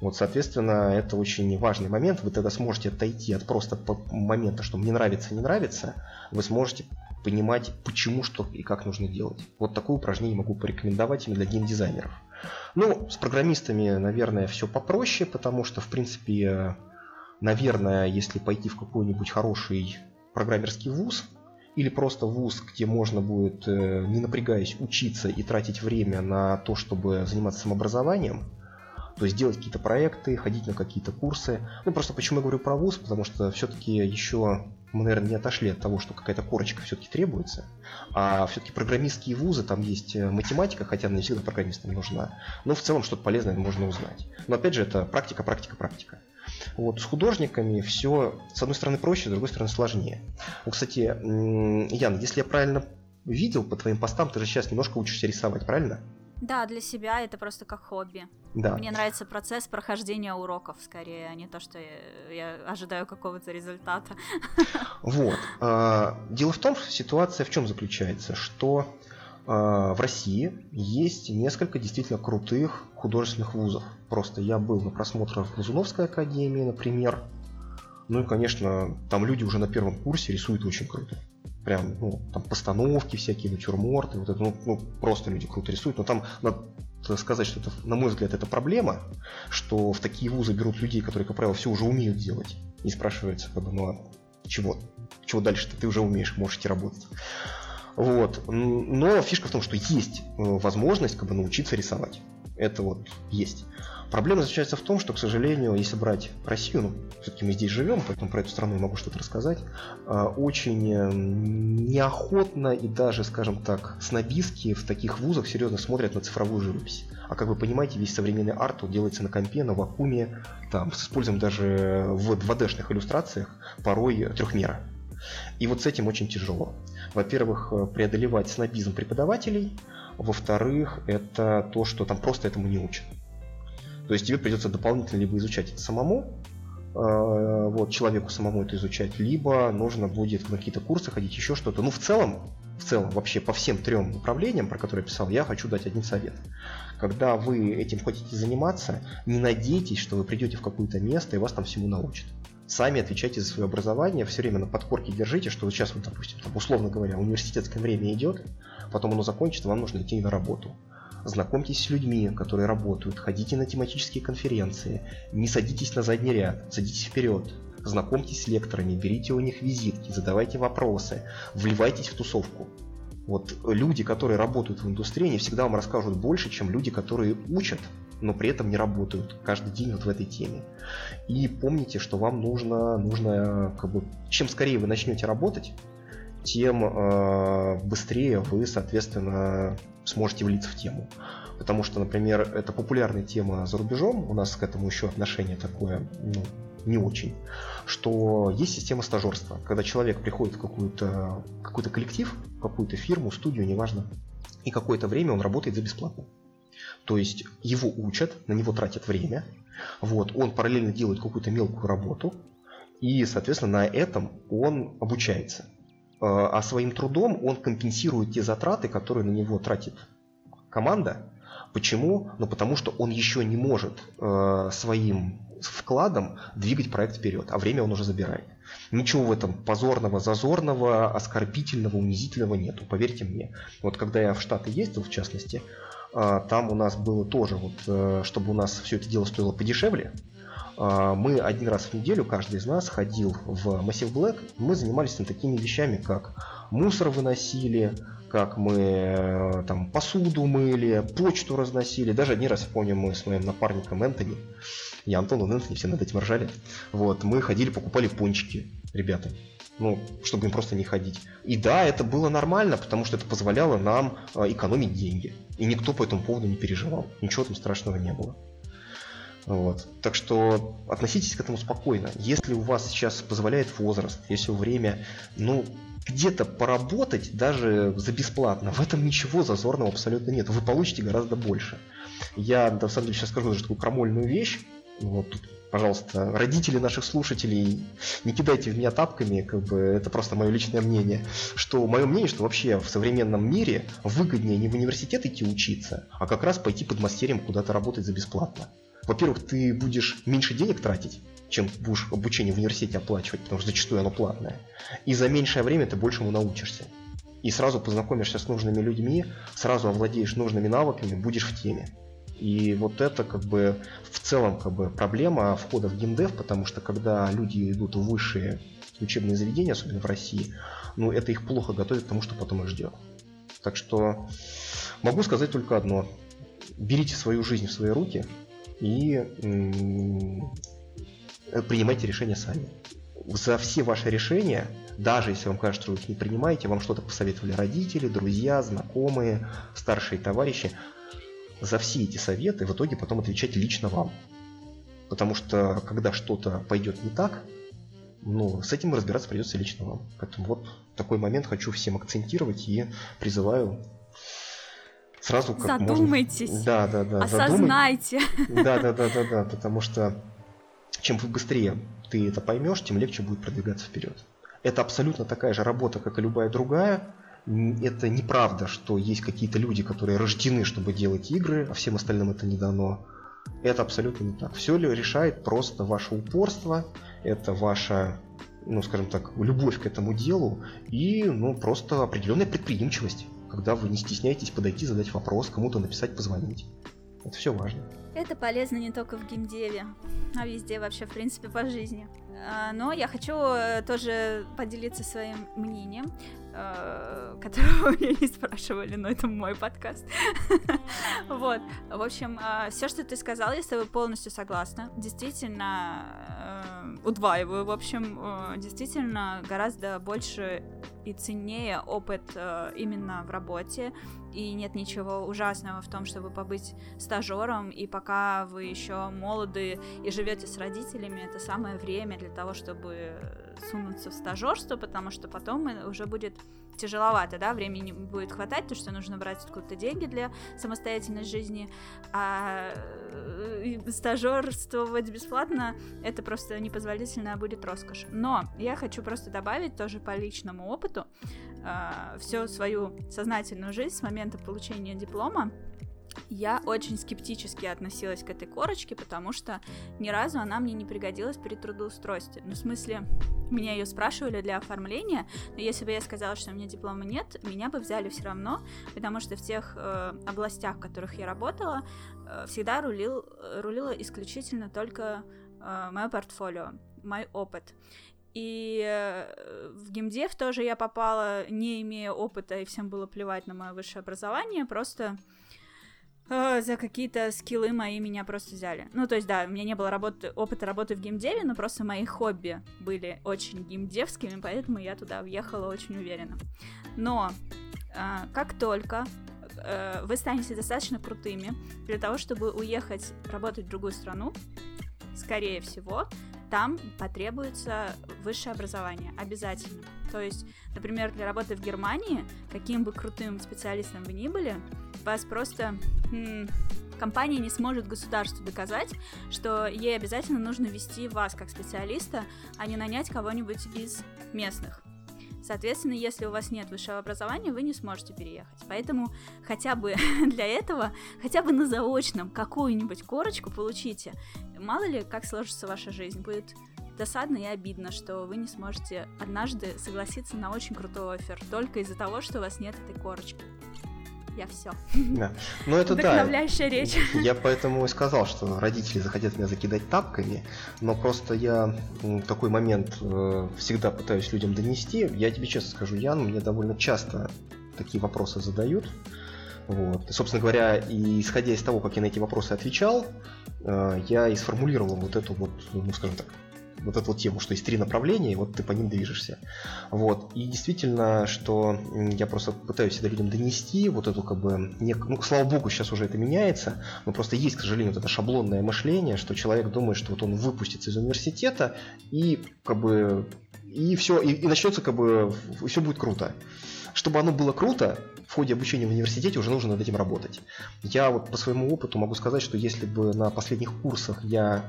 Вот, соответственно, это очень важный момент. Вы тогда сможете отойти от просто момента, что мне нравится, не нравится. Вы сможете понимать, почему, что и как нужно делать. Вот такое упражнение могу порекомендовать именно для геймдизайнеров. Ну, с программистами, наверное, все попроще, потому что, в принципе, наверное, если пойти в какой-нибудь хороший программерский вуз, или просто вуз, где можно будет, э, не напрягаясь, учиться и тратить время на то, чтобы заниматься самообразованием, то есть делать какие-то проекты, ходить на какие-то курсы. Ну, просто почему я говорю про вуз, потому что все-таки еще мы, наверное, не отошли от того, что какая-то корочка все-таки требуется. А все-таки программистские вузы, там есть э, математика, хотя она не всегда программистам нужна. Но в целом что-то полезное можно узнать. Но опять же, это практика, практика, практика. Вот, с художниками все, с одной стороны, проще, с другой стороны, сложнее. Вот, кстати, Ян, если я правильно видел по твоим постам, ты же сейчас немножко учишься рисовать, правильно? Да, для себя это просто как хобби. Да. Мне нравится процесс прохождения уроков скорее, а не то, что я, я ожидаю какого-то результата. Вот. А, дело в том, что ситуация в чем заключается, что а, в России есть несколько действительно крутых художественных вузов. Просто я был на просмотрах в Лазуновской академии, например. Ну и, конечно, там люди уже на первом курсе рисуют очень круто прям, ну, там постановки всякие, натюрморты, вот это, ну, ну, просто люди круто рисуют, но там надо сказать, что это, на мой взгляд, это проблема, что в такие вузы берут людей, которые, как правило, все уже умеют делать, и спрашивается, как бы, ну а чего? Чего дальше-то? Ты уже умеешь, можешь идти работать. Вот. Но фишка в том, что есть э, возможность как бы научиться рисовать. Это вот есть. Проблема заключается в том, что, к сожалению, если брать Россию, ну, все-таки мы здесь живем, поэтому про эту страну я могу что-то рассказать, а, очень э, неохотно и даже, скажем так, снобистски в таких вузах серьезно смотрят на цифровую живопись. А как вы понимаете, весь современный арт делается на компе, на вакууме, там, с использованием даже в 2D-шных иллюстрациях, порой трехмера. И вот с этим очень тяжело. Во-первых, э, преодолевать снобизм преподавателей, во-вторых, это то, что там просто этому не учат. То есть тебе придется дополнительно либо изучать это самому, э, вот, человеку самому это изучать, либо нужно будет на какие-то курсы ходить, еще что-то. Ну, в целом, в целом, вообще по всем трем направлениям, про которые я писал, я хочу дать один совет. Когда вы этим хотите заниматься, не надейтесь, что вы придете в какое-то место и вас там всему научат. Сами отвечайте за свое образование, все время на подкорке держите, что вот сейчас, вот, допустим, там, условно говоря, университетское время идет, потом оно закончится, вам нужно идти на работу знакомьтесь с людьми, которые работают, ходите на тематические конференции, не садитесь на задний ряд, садитесь вперед, знакомьтесь с лекторами, берите у них визитки, задавайте вопросы, вливайтесь в тусовку. Вот люди, которые работают в индустрии, они всегда вам расскажут больше, чем люди, которые учат, но при этом не работают каждый день вот в этой теме. И помните, что вам нужно, нужно как бы, чем скорее вы начнете работать, тем э, быстрее вы, соответственно, сможете влиться в тему. Потому что, например, это популярная тема за рубежом, у нас к этому еще отношение такое, ну, не очень, что есть система стажерства, когда человек приходит в какую-то, какой-то коллектив, какую-то фирму, студию, неважно, и какое-то время он работает за бесплатно. То есть его учат, на него тратят время, вот, он параллельно делает какую-то мелкую работу, и, соответственно, на этом он обучается. Э, а своим трудом он компенсирует те затраты, которые на него тратит команда. Почему? Ну потому что он еще не может э, своим вкладом двигать проект вперед, а время он уже забирает. Ничего в этом позорного, зазорного, оскорбительного, унизительного нету, поверьте мне. Вот когда я в Штаты ездил, в частности, э, там у нас было тоже, вот, чтобы у нас все это дело стоило подешевле, мы один раз в неделю, каждый из нас ходил в Massive Black, мы занимались там такими вещами, как мусор выносили, как мы э, там посуду мыли, почту разносили. Даже один раз, помню, мы с моим напарником Энтони, я Антон и Энтони все над этим ржали. Вот, мы ходили, покупали пончики ребята. Ну, чтобы им просто не ходить. И да, это было нормально, потому что это позволяло нам э, экономить деньги. И никто по этому поводу не переживал. Ничего там страшного не было. Вот. Так что относитесь к этому спокойно. Если у вас сейчас позволяет возраст, если время, ну, где-то поработать даже за бесплатно, в этом ничего зазорного абсолютно нет. Вы получите гораздо больше. Я, на самом деле, сейчас скажу даже такую крамольную вещь. Вот тут, пожалуйста, родители наших слушателей, не кидайте в меня тапками, как бы это просто мое личное мнение. Что мое мнение, что вообще в современном мире выгоднее не в университет идти учиться, а как раз пойти под мастерем куда-то работать за бесплатно во-первых, ты будешь меньше денег тратить, чем будешь обучение в университете оплачивать, потому что зачастую оно платное. И за меньшее время ты большему научишься. И сразу познакомишься с нужными людьми, сразу овладеешь нужными навыками, будешь в теме. И вот это как бы в целом как бы проблема входа в геймдев, потому что когда люди идут в высшие учебные заведения, особенно в России, ну это их плохо готовит к тому, что потом их ждет. Так что могу сказать только одно. Берите свою жизнь в свои руки, и принимайте решения сами. За все ваши решения, даже если вам кажется, что вы их не принимаете, вам что-то посоветовали родители, друзья, знакомые, старшие товарищи, за все эти советы в итоге потом отвечать лично вам. Потому что когда что-то пойдет не так, ну, с этим разбираться придется лично вам. Поэтому вот такой момент хочу всем акцентировать и призываю сразу как Задумайтесь. Можно... Да, да, да. Осознайте. Да, да, да, да, да, потому что чем быстрее ты это поймешь, тем легче будет продвигаться вперед. Это абсолютно такая же работа, как и любая другая. Это неправда, что есть какие-то люди, которые рождены, чтобы делать игры, а всем остальным это не дано. Это абсолютно не так. Все ли решает просто ваше упорство, это ваша, ну, скажем так, любовь к этому делу и, ну, просто определенная предприимчивость когда вы не стесняетесь подойти, задать вопрос, кому-то написать, позвонить. Это все важно. Это полезно не только в геймдеве, а везде вообще, в принципе, по жизни. А, но я хочу э, тоже поделиться своим мнением, которого меня не спрашивали, но это мой подкаст. Вот. В общем, а, все, что ты сказал, я с тобой полностью согласна. Действительно, э, удваиваю. В общем, действительно, гораздо больше и ценнее опыт именно в работе, и нет ничего ужасного в том, чтобы побыть стажером, и пока вы еще молоды и живете с родителями, это самое время для того, чтобы сунуться в стажерство, потому что потом уже будет тяжеловато, да, времени будет хватать, то что нужно брать откуда-то деньги для самостоятельной жизни, а э, стажерствовать бесплатно это просто непозволительная будет роскошь. Но я хочу просто добавить тоже по личному опыту э, всю свою сознательную жизнь с момента получения диплома я очень скептически относилась к этой корочке, потому что ни разу она мне не пригодилась при трудоустройстве. Ну, в смысле, меня ее спрашивали для оформления, но если бы я сказала, что у меня диплома нет, меня бы взяли все равно, потому что в тех э, областях, в которых я работала, э, всегда рулил, рулило исключительно только э, мое портфолио, мой опыт. И э, в геймдев тоже я попала, не имея опыта, и всем было плевать на мое высшее образование, просто э, за какие-то скиллы мои меня просто взяли. Ну, то есть, да, у меня не было работы, опыта работы в геймдеве, но просто мои хобби были очень геймдевскими, поэтому я туда въехала очень уверенно. Но э, как только э, вы станете достаточно крутыми для того, чтобы уехать работать в другую страну, скорее всего, там потребуется высшее образование, обязательно. То есть, например, для работы в Германии, каким бы крутым специалистом вы ни были, вас просто компания не сможет государству доказать, что ей обязательно нужно вести вас как специалиста, а не нанять кого-нибудь из местных. Соответственно, если у вас нет высшего образования, вы не сможете переехать. Поэтому хотя бы для этого, хотя бы на заочном какую-нибудь корочку получите. Мало ли, как сложится ваша жизнь. Будет досадно и обидно, что вы не сможете однажды согласиться на очень крутой офер только из-за того, что у вас нет этой корочки я все. Да. Ну это да. речь. Я поэтому и сказал, что родители захотят меня закидать тапками, но просто я такой момент э, всегда пытаюсь людям донести. Я тебе честно скажу, Ян, мне довольно часто такие вопросы задают. Вот. И, собственно говоря, и исходя из того, как я на эти вопросы отвечал, э, я и сформулировал вот эту вот, ну скажем так, вот эту вот тему, что есть три направления, и вот ты по ним движешься. Вот. И действительно, что я просто пытаюсь всегда людям донести вот эту как бы, не, ну, слава богу, сейчас уже это меняется, но просто есть, к сожалению, вот это шаблонное мышление, что человек думает, что вот он выпустится из университета и как бы и все, и, и начнется как бы, все будет круто. Чтобы оно было круто, в ходе обучения в университете уже нужно над этим работать. Я вот по своему опыту могу сказать, что если бы на последних курсах я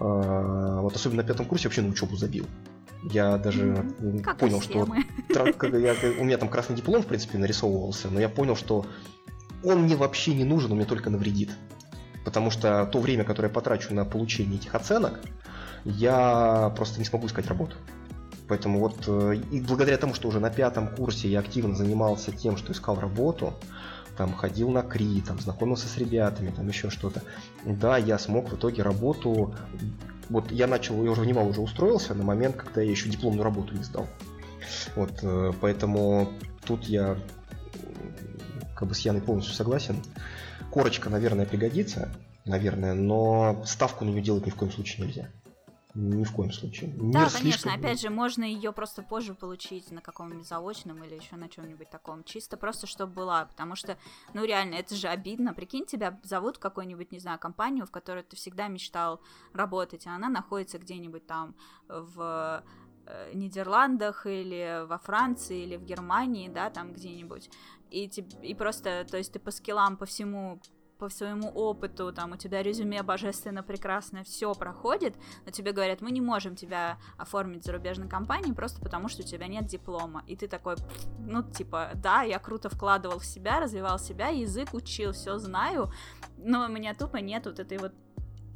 вот особенно на пятом курсе вообще на учебу забил. Я даже mm-hmm. понял, что я, у меня там красный диплом, в принципе, нарисовывался, но я понял, что он мне вообще не нужен, он мне только навредит. Потому что то время, которое я потрачу на получение этих оценок, я просто не смогу искать работу. Поэтому вот э, и благодаря тому, что уже на пятом курсе я активно занимался тем, что искал работу, там ходил на КРИ, там знакомился с ребятами, там еще что-то. Да, я смог в итоге работу, вот я начал, я уже внимал, уже устроился на момент, когда я еще дипломную работу не сдал. Вот, э, поэтому тут я как бы с Яной полностью согласен. Корочка, наверное, пригодится, наверное, но ставку на нее делать ни в коем случае нельзя. Ни в коем случае. Мир да, конечно, слишком... опять же, можно ее просто позже получить на каком-нибудь заочном или еще на чем-нибудь таком. Чисто просто, чтобы была. Потому что, ну реально, это же обидно. Прикинь, тебя зовут в какую-нибудь, не знаю, компанию, в которой ты всегда мечтал работать, а она находится где-нибудь там в э, Нидерландах или во Франции или в Германии, да, там где-нибудь. И, и просто, то есть ты по скиллам, по всему по своему опыту, там у тебя резюме божественно прекрасное, все проходит, но тебе говорят, мы не можем тебя оформить в зарубежной компании просто потому, что у тебя нет диплома. И ты такой, ну, типа, да, я круто вкладывал в себя, развивал себя, язык учил, все знаю, но у меня тупо нет вот этой вот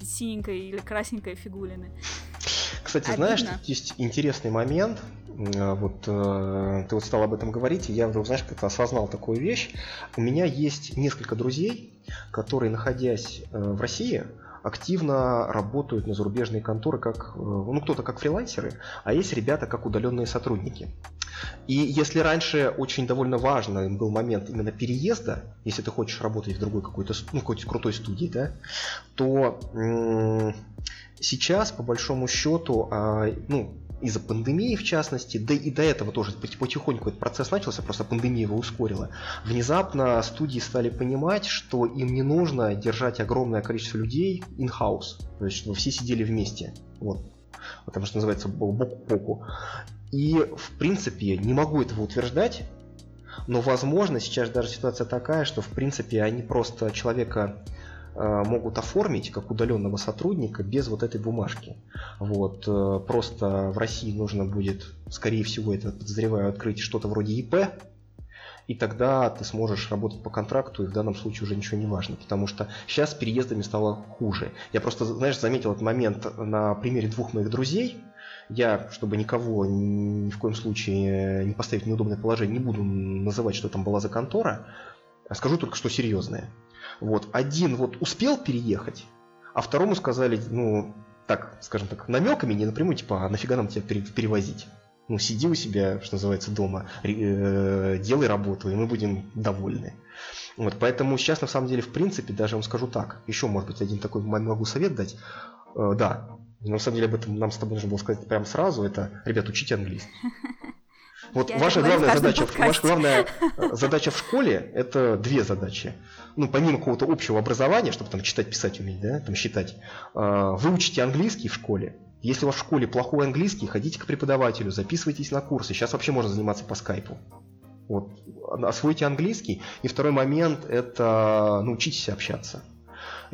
синенькой или красненькой фигулины. Кстати, Обидно. знаешь, тут есть интересный момент. Э, вот э, ты вот стал об этом говорить, и я вдруг, знаешь, как-то осознал такую вещь. У меня есть несколько друзей, которые, находясь э, в России, активно работают на зарубежные конторы, как, ну, кто-то как фрилансеры, а есть ребята как удаленные сотрудники. И если раньше очень довольно важным был момент именно переезда, если ты хочешь работать в другой какой-то, ну, какой-то крутой студии, да, то сейчас, по большому счету, а, ну, из-за пандемии в частности, да и до этого тоже потихоньку этот процесс начался, просто пандемия его ускорила. Внезапно студии стали понимать, что им не нужно держать огромное количество людей in-house, то есть чтобы все сидели вместе. Вот. Потому что называется бок к боку. И в принципе не могу этого утверждать, но возможно сейчас даже ситуация такая, что в принципе они просто человека могут оформить как удаленного сотрудника без вот этой бумажки. Вот. Э, просто в России нужно будет, скорее всего, это подозреваю, открыть что-то вроде ИП, и тогда ты сможешь работать по контракту, и в данном случае уже ничего не важно, потому что сейчас с переездами стало хуже. Я просто, знаешь, заметил этот момент на примере двух моих друзей. Я, чтобы никого ни в коем случае не поставить в неудобное положение, не буду называть, что там была за контора, а скажу только, что серьезное. Вот. Один вот успел переехать, а второму сказали, ну, так, скажем так, намеками, не напрямую, типа, а нафига нам тебя перевозить? Ну, сиди у себя, что называется, дома, э, делай работу, и мы будем довольны. Вот, поэтому сейчас, на самом деле, в принципе, даже вам скажу так, еще, может быть, один такой могу совет дать. Э, да, на самом деле об этом нам с тобой нужно было сказать прямо сразу, это, ребят, учите английский. Вот Я ваша главная задача, ваша главная задача в школе – это две задачи. Ну, помимо какого-то общего образования, чтобы там читать, писать уметь, да, там считать, а, вы учите английский в школе. Если у вас в школе плохой английский, ходите к преподавателю, записывайтесь на курсы. Сейчас вообще можно заниматься по скайпу. Вот, освойте английский. И второй момент – это научитесь общаться.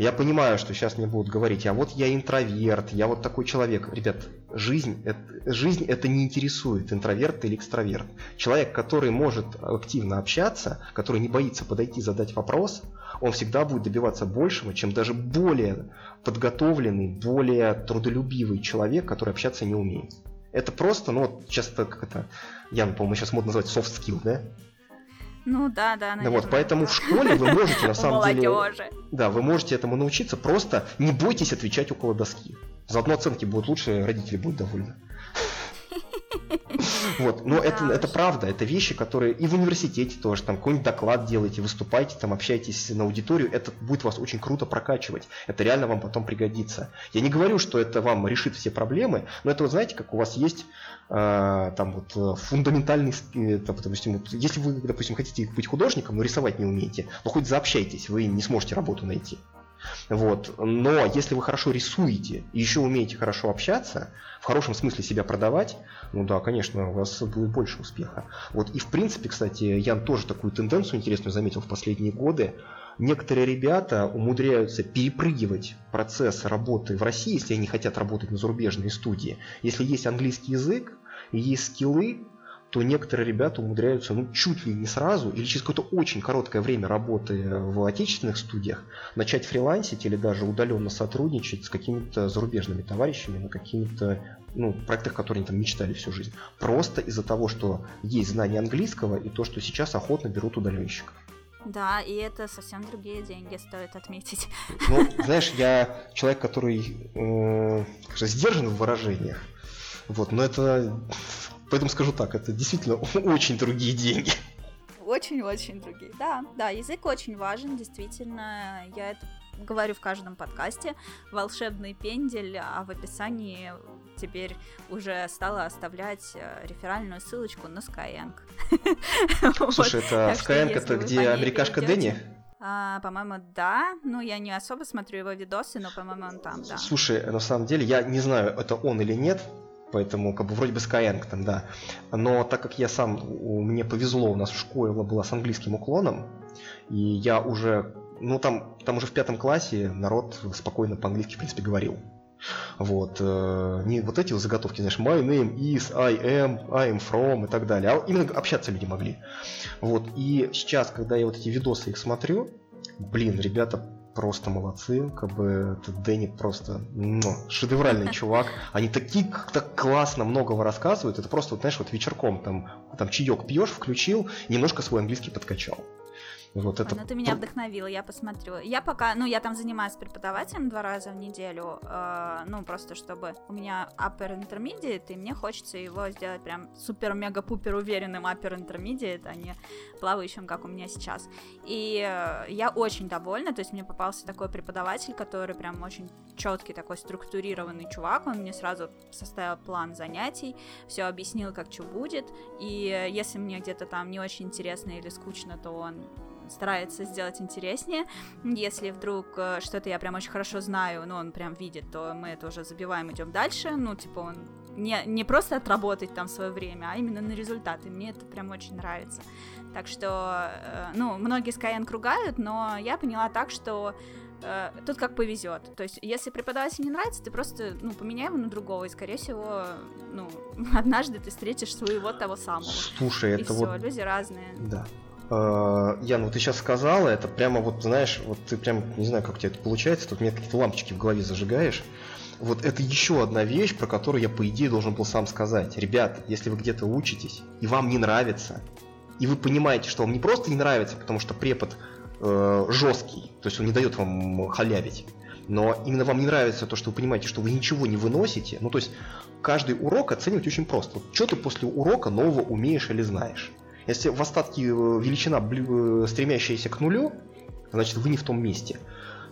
Я понимаю, что сейчас мне будут говорить, а вот я интроверт, я вот такой человек. Ребят, жизнь это, жизнь это не интересует, интроверт или экстраверт. Человек, который может активно общаться, который не боится подойти, задать вопрос, он всегда будет добиваться большего, чем даже более подготовленный, более трудолюбивый человек, который общаться не умеет. Это просто, ну вот часто как это, я, по-моему, сейчас модно называть soft skill, да? Ну да, да, наверное. Вот, поэтому в школе вы можете на самом деле... Да, вы можете этому научиться, просто не бойтесь отвечать около доски. Заодно оценки будут лучше, родители будут довольны. Вот, но это, это правда, это вещи, которые и в университете тоже, там какой-нибудь доклад делаете, выступаете, там общаетесь на аудиторию, это будет вас очень круто прокачивать, это реально вам потом пригодится. Я не говорю, что это вам решит все проблемы, но это вот знаете, как у вас есть э, там вот э, фундаментальный, э, там, допустим, вот, если вы, допустим, хотите быть художником, но рисовать не умеете, но хоть заобщайтесь, вы не сможете работу найти. Вот. Но если вы хорошо рисуете и еще умеете хорошо общаться, в хорошем смысле себя продавать, ну да, конечно, у вас будет больше успеха. Вот. И в принципе, кстати, Ян тоже такую тенденцию интересную заметил в последние годы. Некоторые ребята умудряются перепрыгивать процесс работы в России, если они хотят работать на зарубежной студии. Если есть английский язык и есть скиллы, то некоторые ребята умудряются ну, чуть ли не сразу или через какое-то очень короткое время работы в отечественных студиях начать фрилансить или даже удаленно сотрудничать с какими-то зарубежными товарищами на каких-то ну, проектах, которые они там мечтали всю жизнь. Просто из-за того, что есть знание английского и то, что сейчас охотно берут удаленщиков. Да, и это совсем другие деньги, стоит отметить. Ну, знаешь, я человек, который э, сдержан в выражениях. Вот, но это Поэтому скажу так, это действительно очень другие деньги. Очень-очень другие. Да, да, язык очень важен, действительно. Я это говорю в каждом подкасте. Волшебный пендель, а в описании теперь уже стала оставлять э, реферальную ссылочку на Skyeng. Слушай, это Skyeng это где америкашка Дэнни? А, по-моему, да. Ну, я не особо смотрю его видосы, но, по-моему, он там, да. Слушай, на самом деле, я не знаю, это он или нет. Поэтому, как бы, вроде бы Skyeng там, да. Но так как я сам, у, мне повезло, у нас в школе была с английским уклоном, и я уже, ну, там, там уже в пятом классе народ спокойно по-английски, в принципе, говорил. Вот. Э, не вот эти вот заготовки, знаешь, my name is, I am, I am from и так далее. А именно общаться люди могли. Вот. И сейчас, когда я вот эти видосы их смотрю, блин, ребята просто молодцы, как бы этот Дэнни просто ну, шедевральный чувак. Они такие так классно многого рассказывают, это просто, вот, знаешь, вот вечерком там, там чаек пьешь, включил, немножко свой английский подкачал. Вот это... Ну, ты меня вдохновила, я посмотрю. Я пока, ну, я там занимаюсь преподавателем два раза в неделю, э, ну, просто чтобы у меня upper intermediate, и мне хочется его сделать прям супер-мега-пупер уверенным upper intermediate, а не плавающим, как у меня сейчас. И э, я очень довольна, то есть мне попался такой преподаватель, который прям очень четкий, такой структурированный чувак, он мне сразу составил план занятий, все объяснил, как что будет, и если мне где-то там не очень интересно или скучно, то он старается сделать интереснее. Если вдруг э, что-то я прям очень хорошо знаю, но он прям видит, то мы это уже забиваем, идем дальше. Ну, типа, он не, не просто отработать там свое время, а именно на результаты. Мне это прям очень нравится. Так что, э, ну, многие Skyeng ругают, но я поняла так, что э, тут как повезет. То есть, если преподаватель не нравится, ты просто, ну, поменяй его на другого, и, скорее всего, ну, однажды ты встретишь своего того самого. Слушай, и это все, вот... люди разные. Да. Uh, Ян, вот ты сейчас сказала, это прямо вот, знаешь, вот ты прям, не знаю, как у тебя это получается, тут мне какие-то лампочки в голове зажигаешь. Вот это еще одна вещь, про которую я, по идее, должен был сам сказать. Ребят, если вы где-то учитесь, и вам не нравится, и вы понимаете, что вам не просто не нравится, потому что препод э, жесткий, то есть он не дает вам халявить, но именно вам не нравится то, что вы понимаете, что вы ничего не выносите, ну то есть каждый урок оценивать очень просто. Вот, что ты после урока нового умеешь или знаешь? Если в остатке э, величина, э, стремящаяся к нулю, значит вы не в том месте.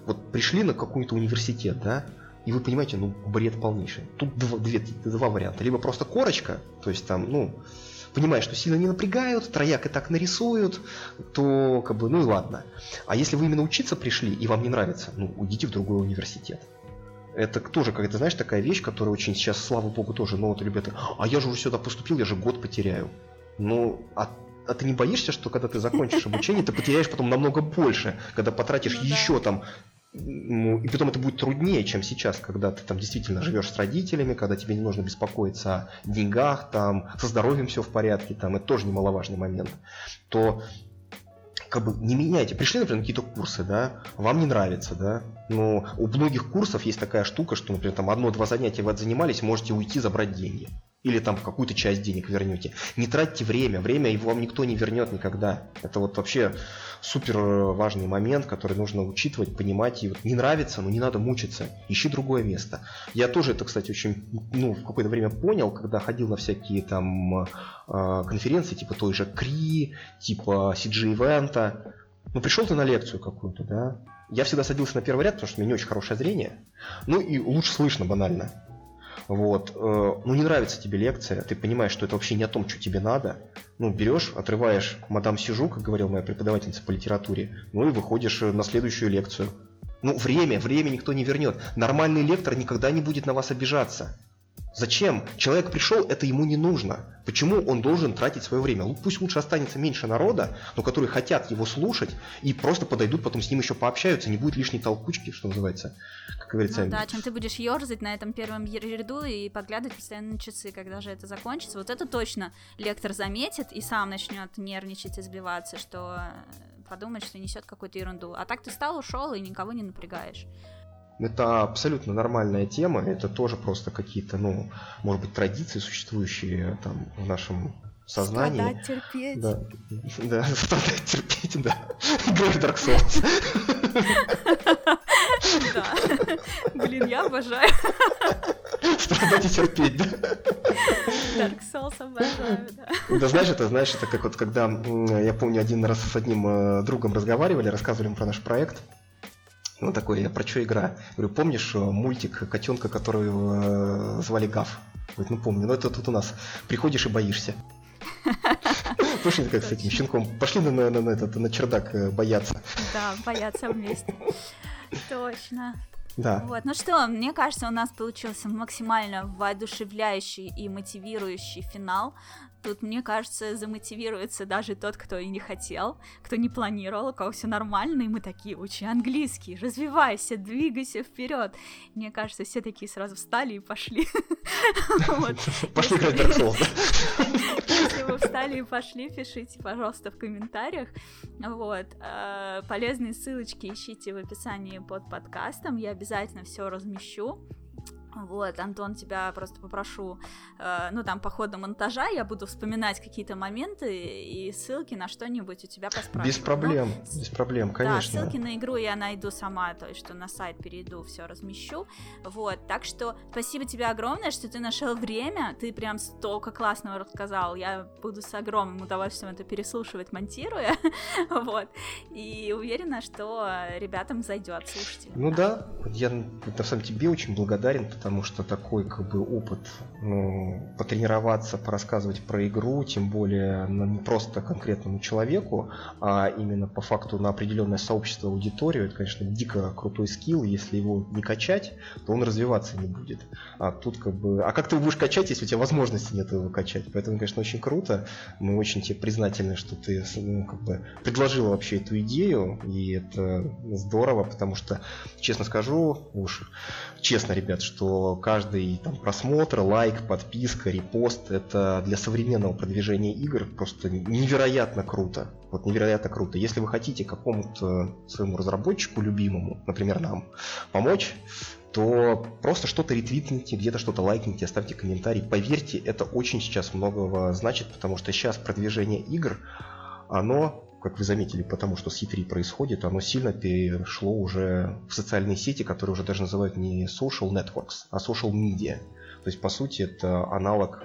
Вот пришли на какой-то университет, да, и вы понимаете, ну, бред полнейший. Тут два, две, два варианта. Либо просто корочка, то есть там, ну, понимаешь, что сильно не напрягают, трояк и так нарисуют, то как бы, ну и ладно. А если вы именно учиться пришли и вам не нравится, ну, уйдите в другой университет. Это тоже, как ты знаешь, такая вещь, которая очень сейчас, слава богу, тоже, ну вот ребята, а я же уже сюда поступил, я же год потеряю. Ну, а, а ты не боишься, что когда ты закончишь обучение, ты потеряешь потом намного больше, когда потратишь ну, еще да. там ну, и потом это будет труднее, чем сейчас, когда ты там действительно живешь с родителями, когда тебе не нужно беспокоиться о деньгах, там, со здоровьем все в порядке, там, это тоже немаловажный момент, то как бы не меняйте. Пришли, например, на какие-то курсы, да, вам не нравится, да, но у многих курсов есть такая штука, что, например, там одно-два занятия вы отзанимались, можете уйти, забрать деньги. Или там какую-то часть денег вернете. Не тратьте время, время его вам никто не вернет никогда. Это вот вообще супер важный момент, который нужно учитывать, понимать. И вот не нравится, но не надо мучиться. Ищи другое место. Я тоже это, кстати, очень, ну, в какое-то время понял, когда ходил на всякие там э, конференции, типа той же КРИ, типа CG ивента. Ну, пришел ты на лекцию какую-то, да? Я всегда садился на первый ряд, потому что у меня не очень хорошее зрение. Ну и лучше слышно банально. Вот. Э, ну, не нравится тебе лекция, ты понимаешь, что это вообще не о том, что тебе надо. Ну, берешь, отрываешь мадам Сижу, как говорила моя преподавательница по литературе, ну и выходишь э, на следующую лекцию. Ну, время, время никто не вернет. Нормальный лектор никогда не будет на вас обижаться. Зачем? Человек пришел, это ему не нужно. Почему он должен тратить свое время? Пусть лучше останется меньше народа, но которые хотят его слушать и просто подойдут, потом с ним еще пообщаются, не будет лишней толкучки, что называется, как говорится. Ну, да, чем ты будешь ерзать на этом первом ряду и поглядывать постоянно на часы, когда же это закончится. Вот это точно лектор заметит и сам начнет нервничать и сбиваться, что э, подумать, что несет какую-то ерунду. А так ты стал, ушел и никого не напрягаешь. Это абсолютно нормальная тема, это тоже просто какие-то, ну, может быть, традиции, существующие там в нашем сознании. Страдать, терпеть. Да, да страдать, терпеть, да. Играй Dark Souls. Да. Блин, я обожаю. Страдать и терпеть, да? Dark Souls обожаю, да. Да знаешь, это, знаешь, это как вот когда, я помню, один раз с одним э, другом разговаривали, рассказывали про наш проект, ну, такой, я про что игра? Говорю, помнишь э, мультик котенка, которого э, звали Гав? Говорит, ну помню, но это тут у нас приходишь и боишься. Пошли как с этим щенком. Пошли на, на, на, этот, на чердак э, бояться. Да, бояться вместе. Точно. Да. Вот, ну что, мне кажется, у нас получился максимально воодушевляющий и мотивирующий финал Тут, мне кажется, замотивируется даже тот, кто и не хотел, кто не планировал, у кого все нормально, и мы такие, учи английский, развивайся, двигайся вперед. Мне кажется, все такие сразу встали и пошли. Пошли играть Dark Souls, Если вы встали и пошли, пишите, пожалуйста, в комментариях. Вот. Э, полезные ссылочки ищите в описании под подкастом. Я обязательно все размещу. Вот, Антон, тебя просто попрошу, э, ну, там, по ходу монтажа я буду вспоминать какие-то моменты и ссылки на что-нибудь у тебя поспрашиваю. Без проблем, ну, без проблем, конечно. Да, ссылки на игру я найду сама, то есть, что на сайт перейду, все размещу. Вот, так что спасибо тебе огромное, что ты нашел время, ты прям столько классного рассказал, я буду с огромным удовольствием это переслушивать, монтируя, вот, и уверена, что ребятам зайдет, слушайте. Ну да, я на самом тебе очень благодарен, потому что такой как бы опыт, ну, потренироваться, порассказывать про игру, тем более не просто конкретному человеку, а именно по факту на определенное сообщество, аудиторию, это, конечно, дико крутой скилл, если его не качать, то он развиваться не будет. А тут как бы, а как ты его будешь качать, если у тебя возможности нет его качать? Поэтому, конечно, очень круто, мы очень тебе признательны, что ты ну, как бы предложила вообще эту идею, и это здорово, потому что, честно скажу, уж честно, ребят, что каждый там, просмотр, лайк, подписка, репост, это для современного продвижения игр просто невероятно круто. Вот невероятно круто. Если вы хотите какому-то своему разработчику любимому, например, нам, помочь, то просто что-то ретвитните, где-то что-то лайкните, оставьте комментарий. Поверьте, это очень сейчас многого значит, потому что сейчас продвижение игр, оно как вы заметили, потому что с E3 происходит, оно сильно перешло уже в социальные сети, которые уже даже называют не social networks, а social media. То есть, по сути, это аналог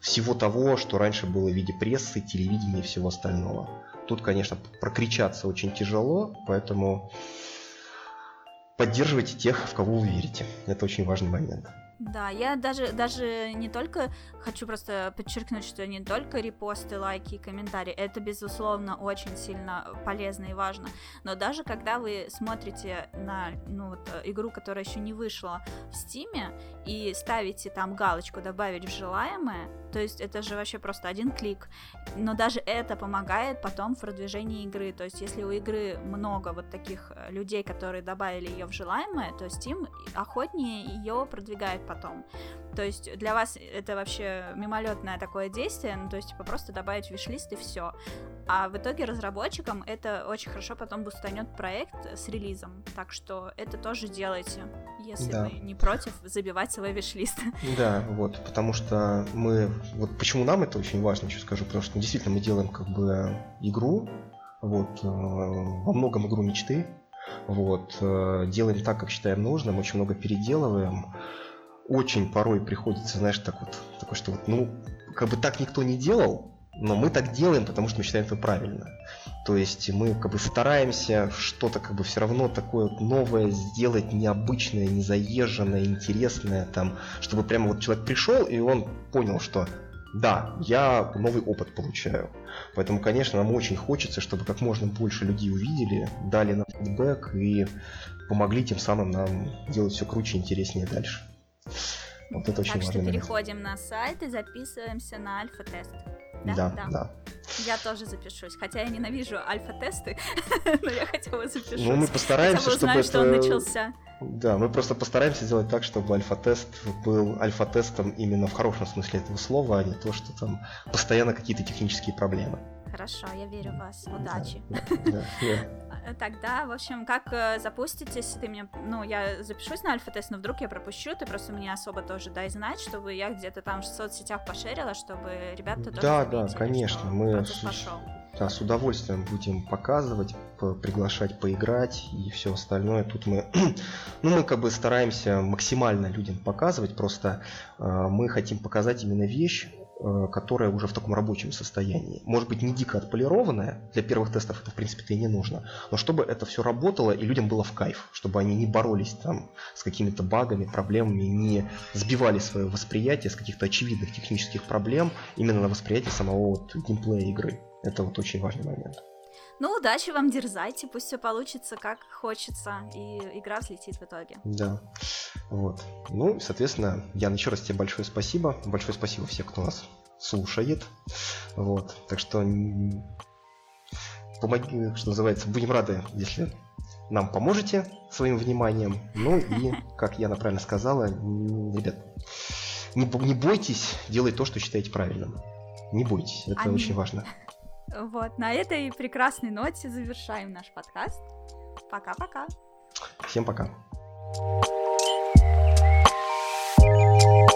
всего того, что раньше было в виде прессы, телевидения и всего остального. Тут, конечно, прокричаться очень тяжело, поэтому поддерживайте тех, в кого вы верите. Это очень важный момент. Да, я даже, даже не только хочу просто подчеркнуть, что не только репосты, лайки и комментарии, это, безусловно, очень сильно полезно и важно, но даже когда вы смотрите на ну, вот, игру, которая еще не вышла в Стиме, и ставите там галочку «добавить в желаемое», то есть это же вообще просто один клик, но даже это помогает потом в продвижении игры, то есть если у игры много вот таких э, людей, которые добавили ее в желаемое, то Steam охотнее ее продвигает потом. То есть для вас это вообще мимолетное такое действие, ну то есть типа просто добавить виш-лист и все. А в итоге разработчикам это очень хорошо потом бустанет проект с релизом. Так что это тоже делайте, если да. вы не против забивать свой виш-лист. Да, вот, потому что мы, вот почему нам это очень важно, еще скажу, потому что действительно мы делаем как бы игру, вот, э, во многом игру мечты, вот, э, делаем так, как считаем нужным, очень много переделываем, очень порой приходится, знаешь, так вот, такое, что вот, ну, как бы так никто не делал, но мы так делаем, потому что мы считаем это правильно. То есть мы как бы стараемся что-то как бы все равно такое новое сделать, необычное, незаезженное, интересное, там, чтобы прямо вот человек пришел и он понял, что да, я новый опыт получаю. Поэтому, конечно, нам очень хочется, чтобы как можно больше людей увидели, дали нам фидбэк и помогли тем самым нам делать все круче и интереснее дальше. Вот это очень так что переходим на сайт и записываемся на альфа-тест. Да, да, да. да. Я тоже запишусь, хотя я ненавижу альфа-тесты, но я хотя бы запишусь. Ну, мы постараемся, чтобы узнаю, это... что он начался. Да, мы просто постараемся сделать так, чтобы альфа-тест был альфа-тестом именно в хорошем смысле этого слова, а не то, что там постоянно какие-то технические проблемы. Хорошо, я верю в вас. Удачи. Да, да, да. Тогда, в общем, как э, запуститесь, ты мне, ну, я запишусь на альфа-тест, но вдруг я пропущу, ты просто мне особо тоже дай знать, чтобы я где-то там в соцсетях пошерила, чтобы ребята тоже Да, да, конечно, мы с, да, с удовольствием будем показывать, приглашать поиграть и все остальное. Тут мы, ну, мы как бы стараемся максимально людям показывать, просто э, мы хотим показать именно вещь, Э, которая уже в таком рабочем состоянии. Может быть, не дико отполированная, для первых тестов это, в принципе-то и не нужно, но чтобы это все работало и людям было в кайф, чтобы они не боролись там с какими-то багами, проблемами, не сбивали свое восприятие с каких-то очевидных технических проблем именно на восприятие самого вот геймплея игры. Это вот очень важный момент. Ну, удачи вам, дерзайте, пусть все получится как хочется, и игра взлетит в итоге. Да, вот. Ну, соответственно, Ян, еще раз тебе большое спасибо. Большое спасибо всем, кто нас слушает. Вот. Так что помоги, что называется, будем рады, если нам поможете своим вниманием. Ну и, как Яна правильно сказала, ребят, не, не бойтесь делать то, что считаете правильным. Не бойтесь, это Аминь. очень важно. Вот, на этой прекрасной ноте завершаем наш подкаст. Пока-пока. Всем пока. thank you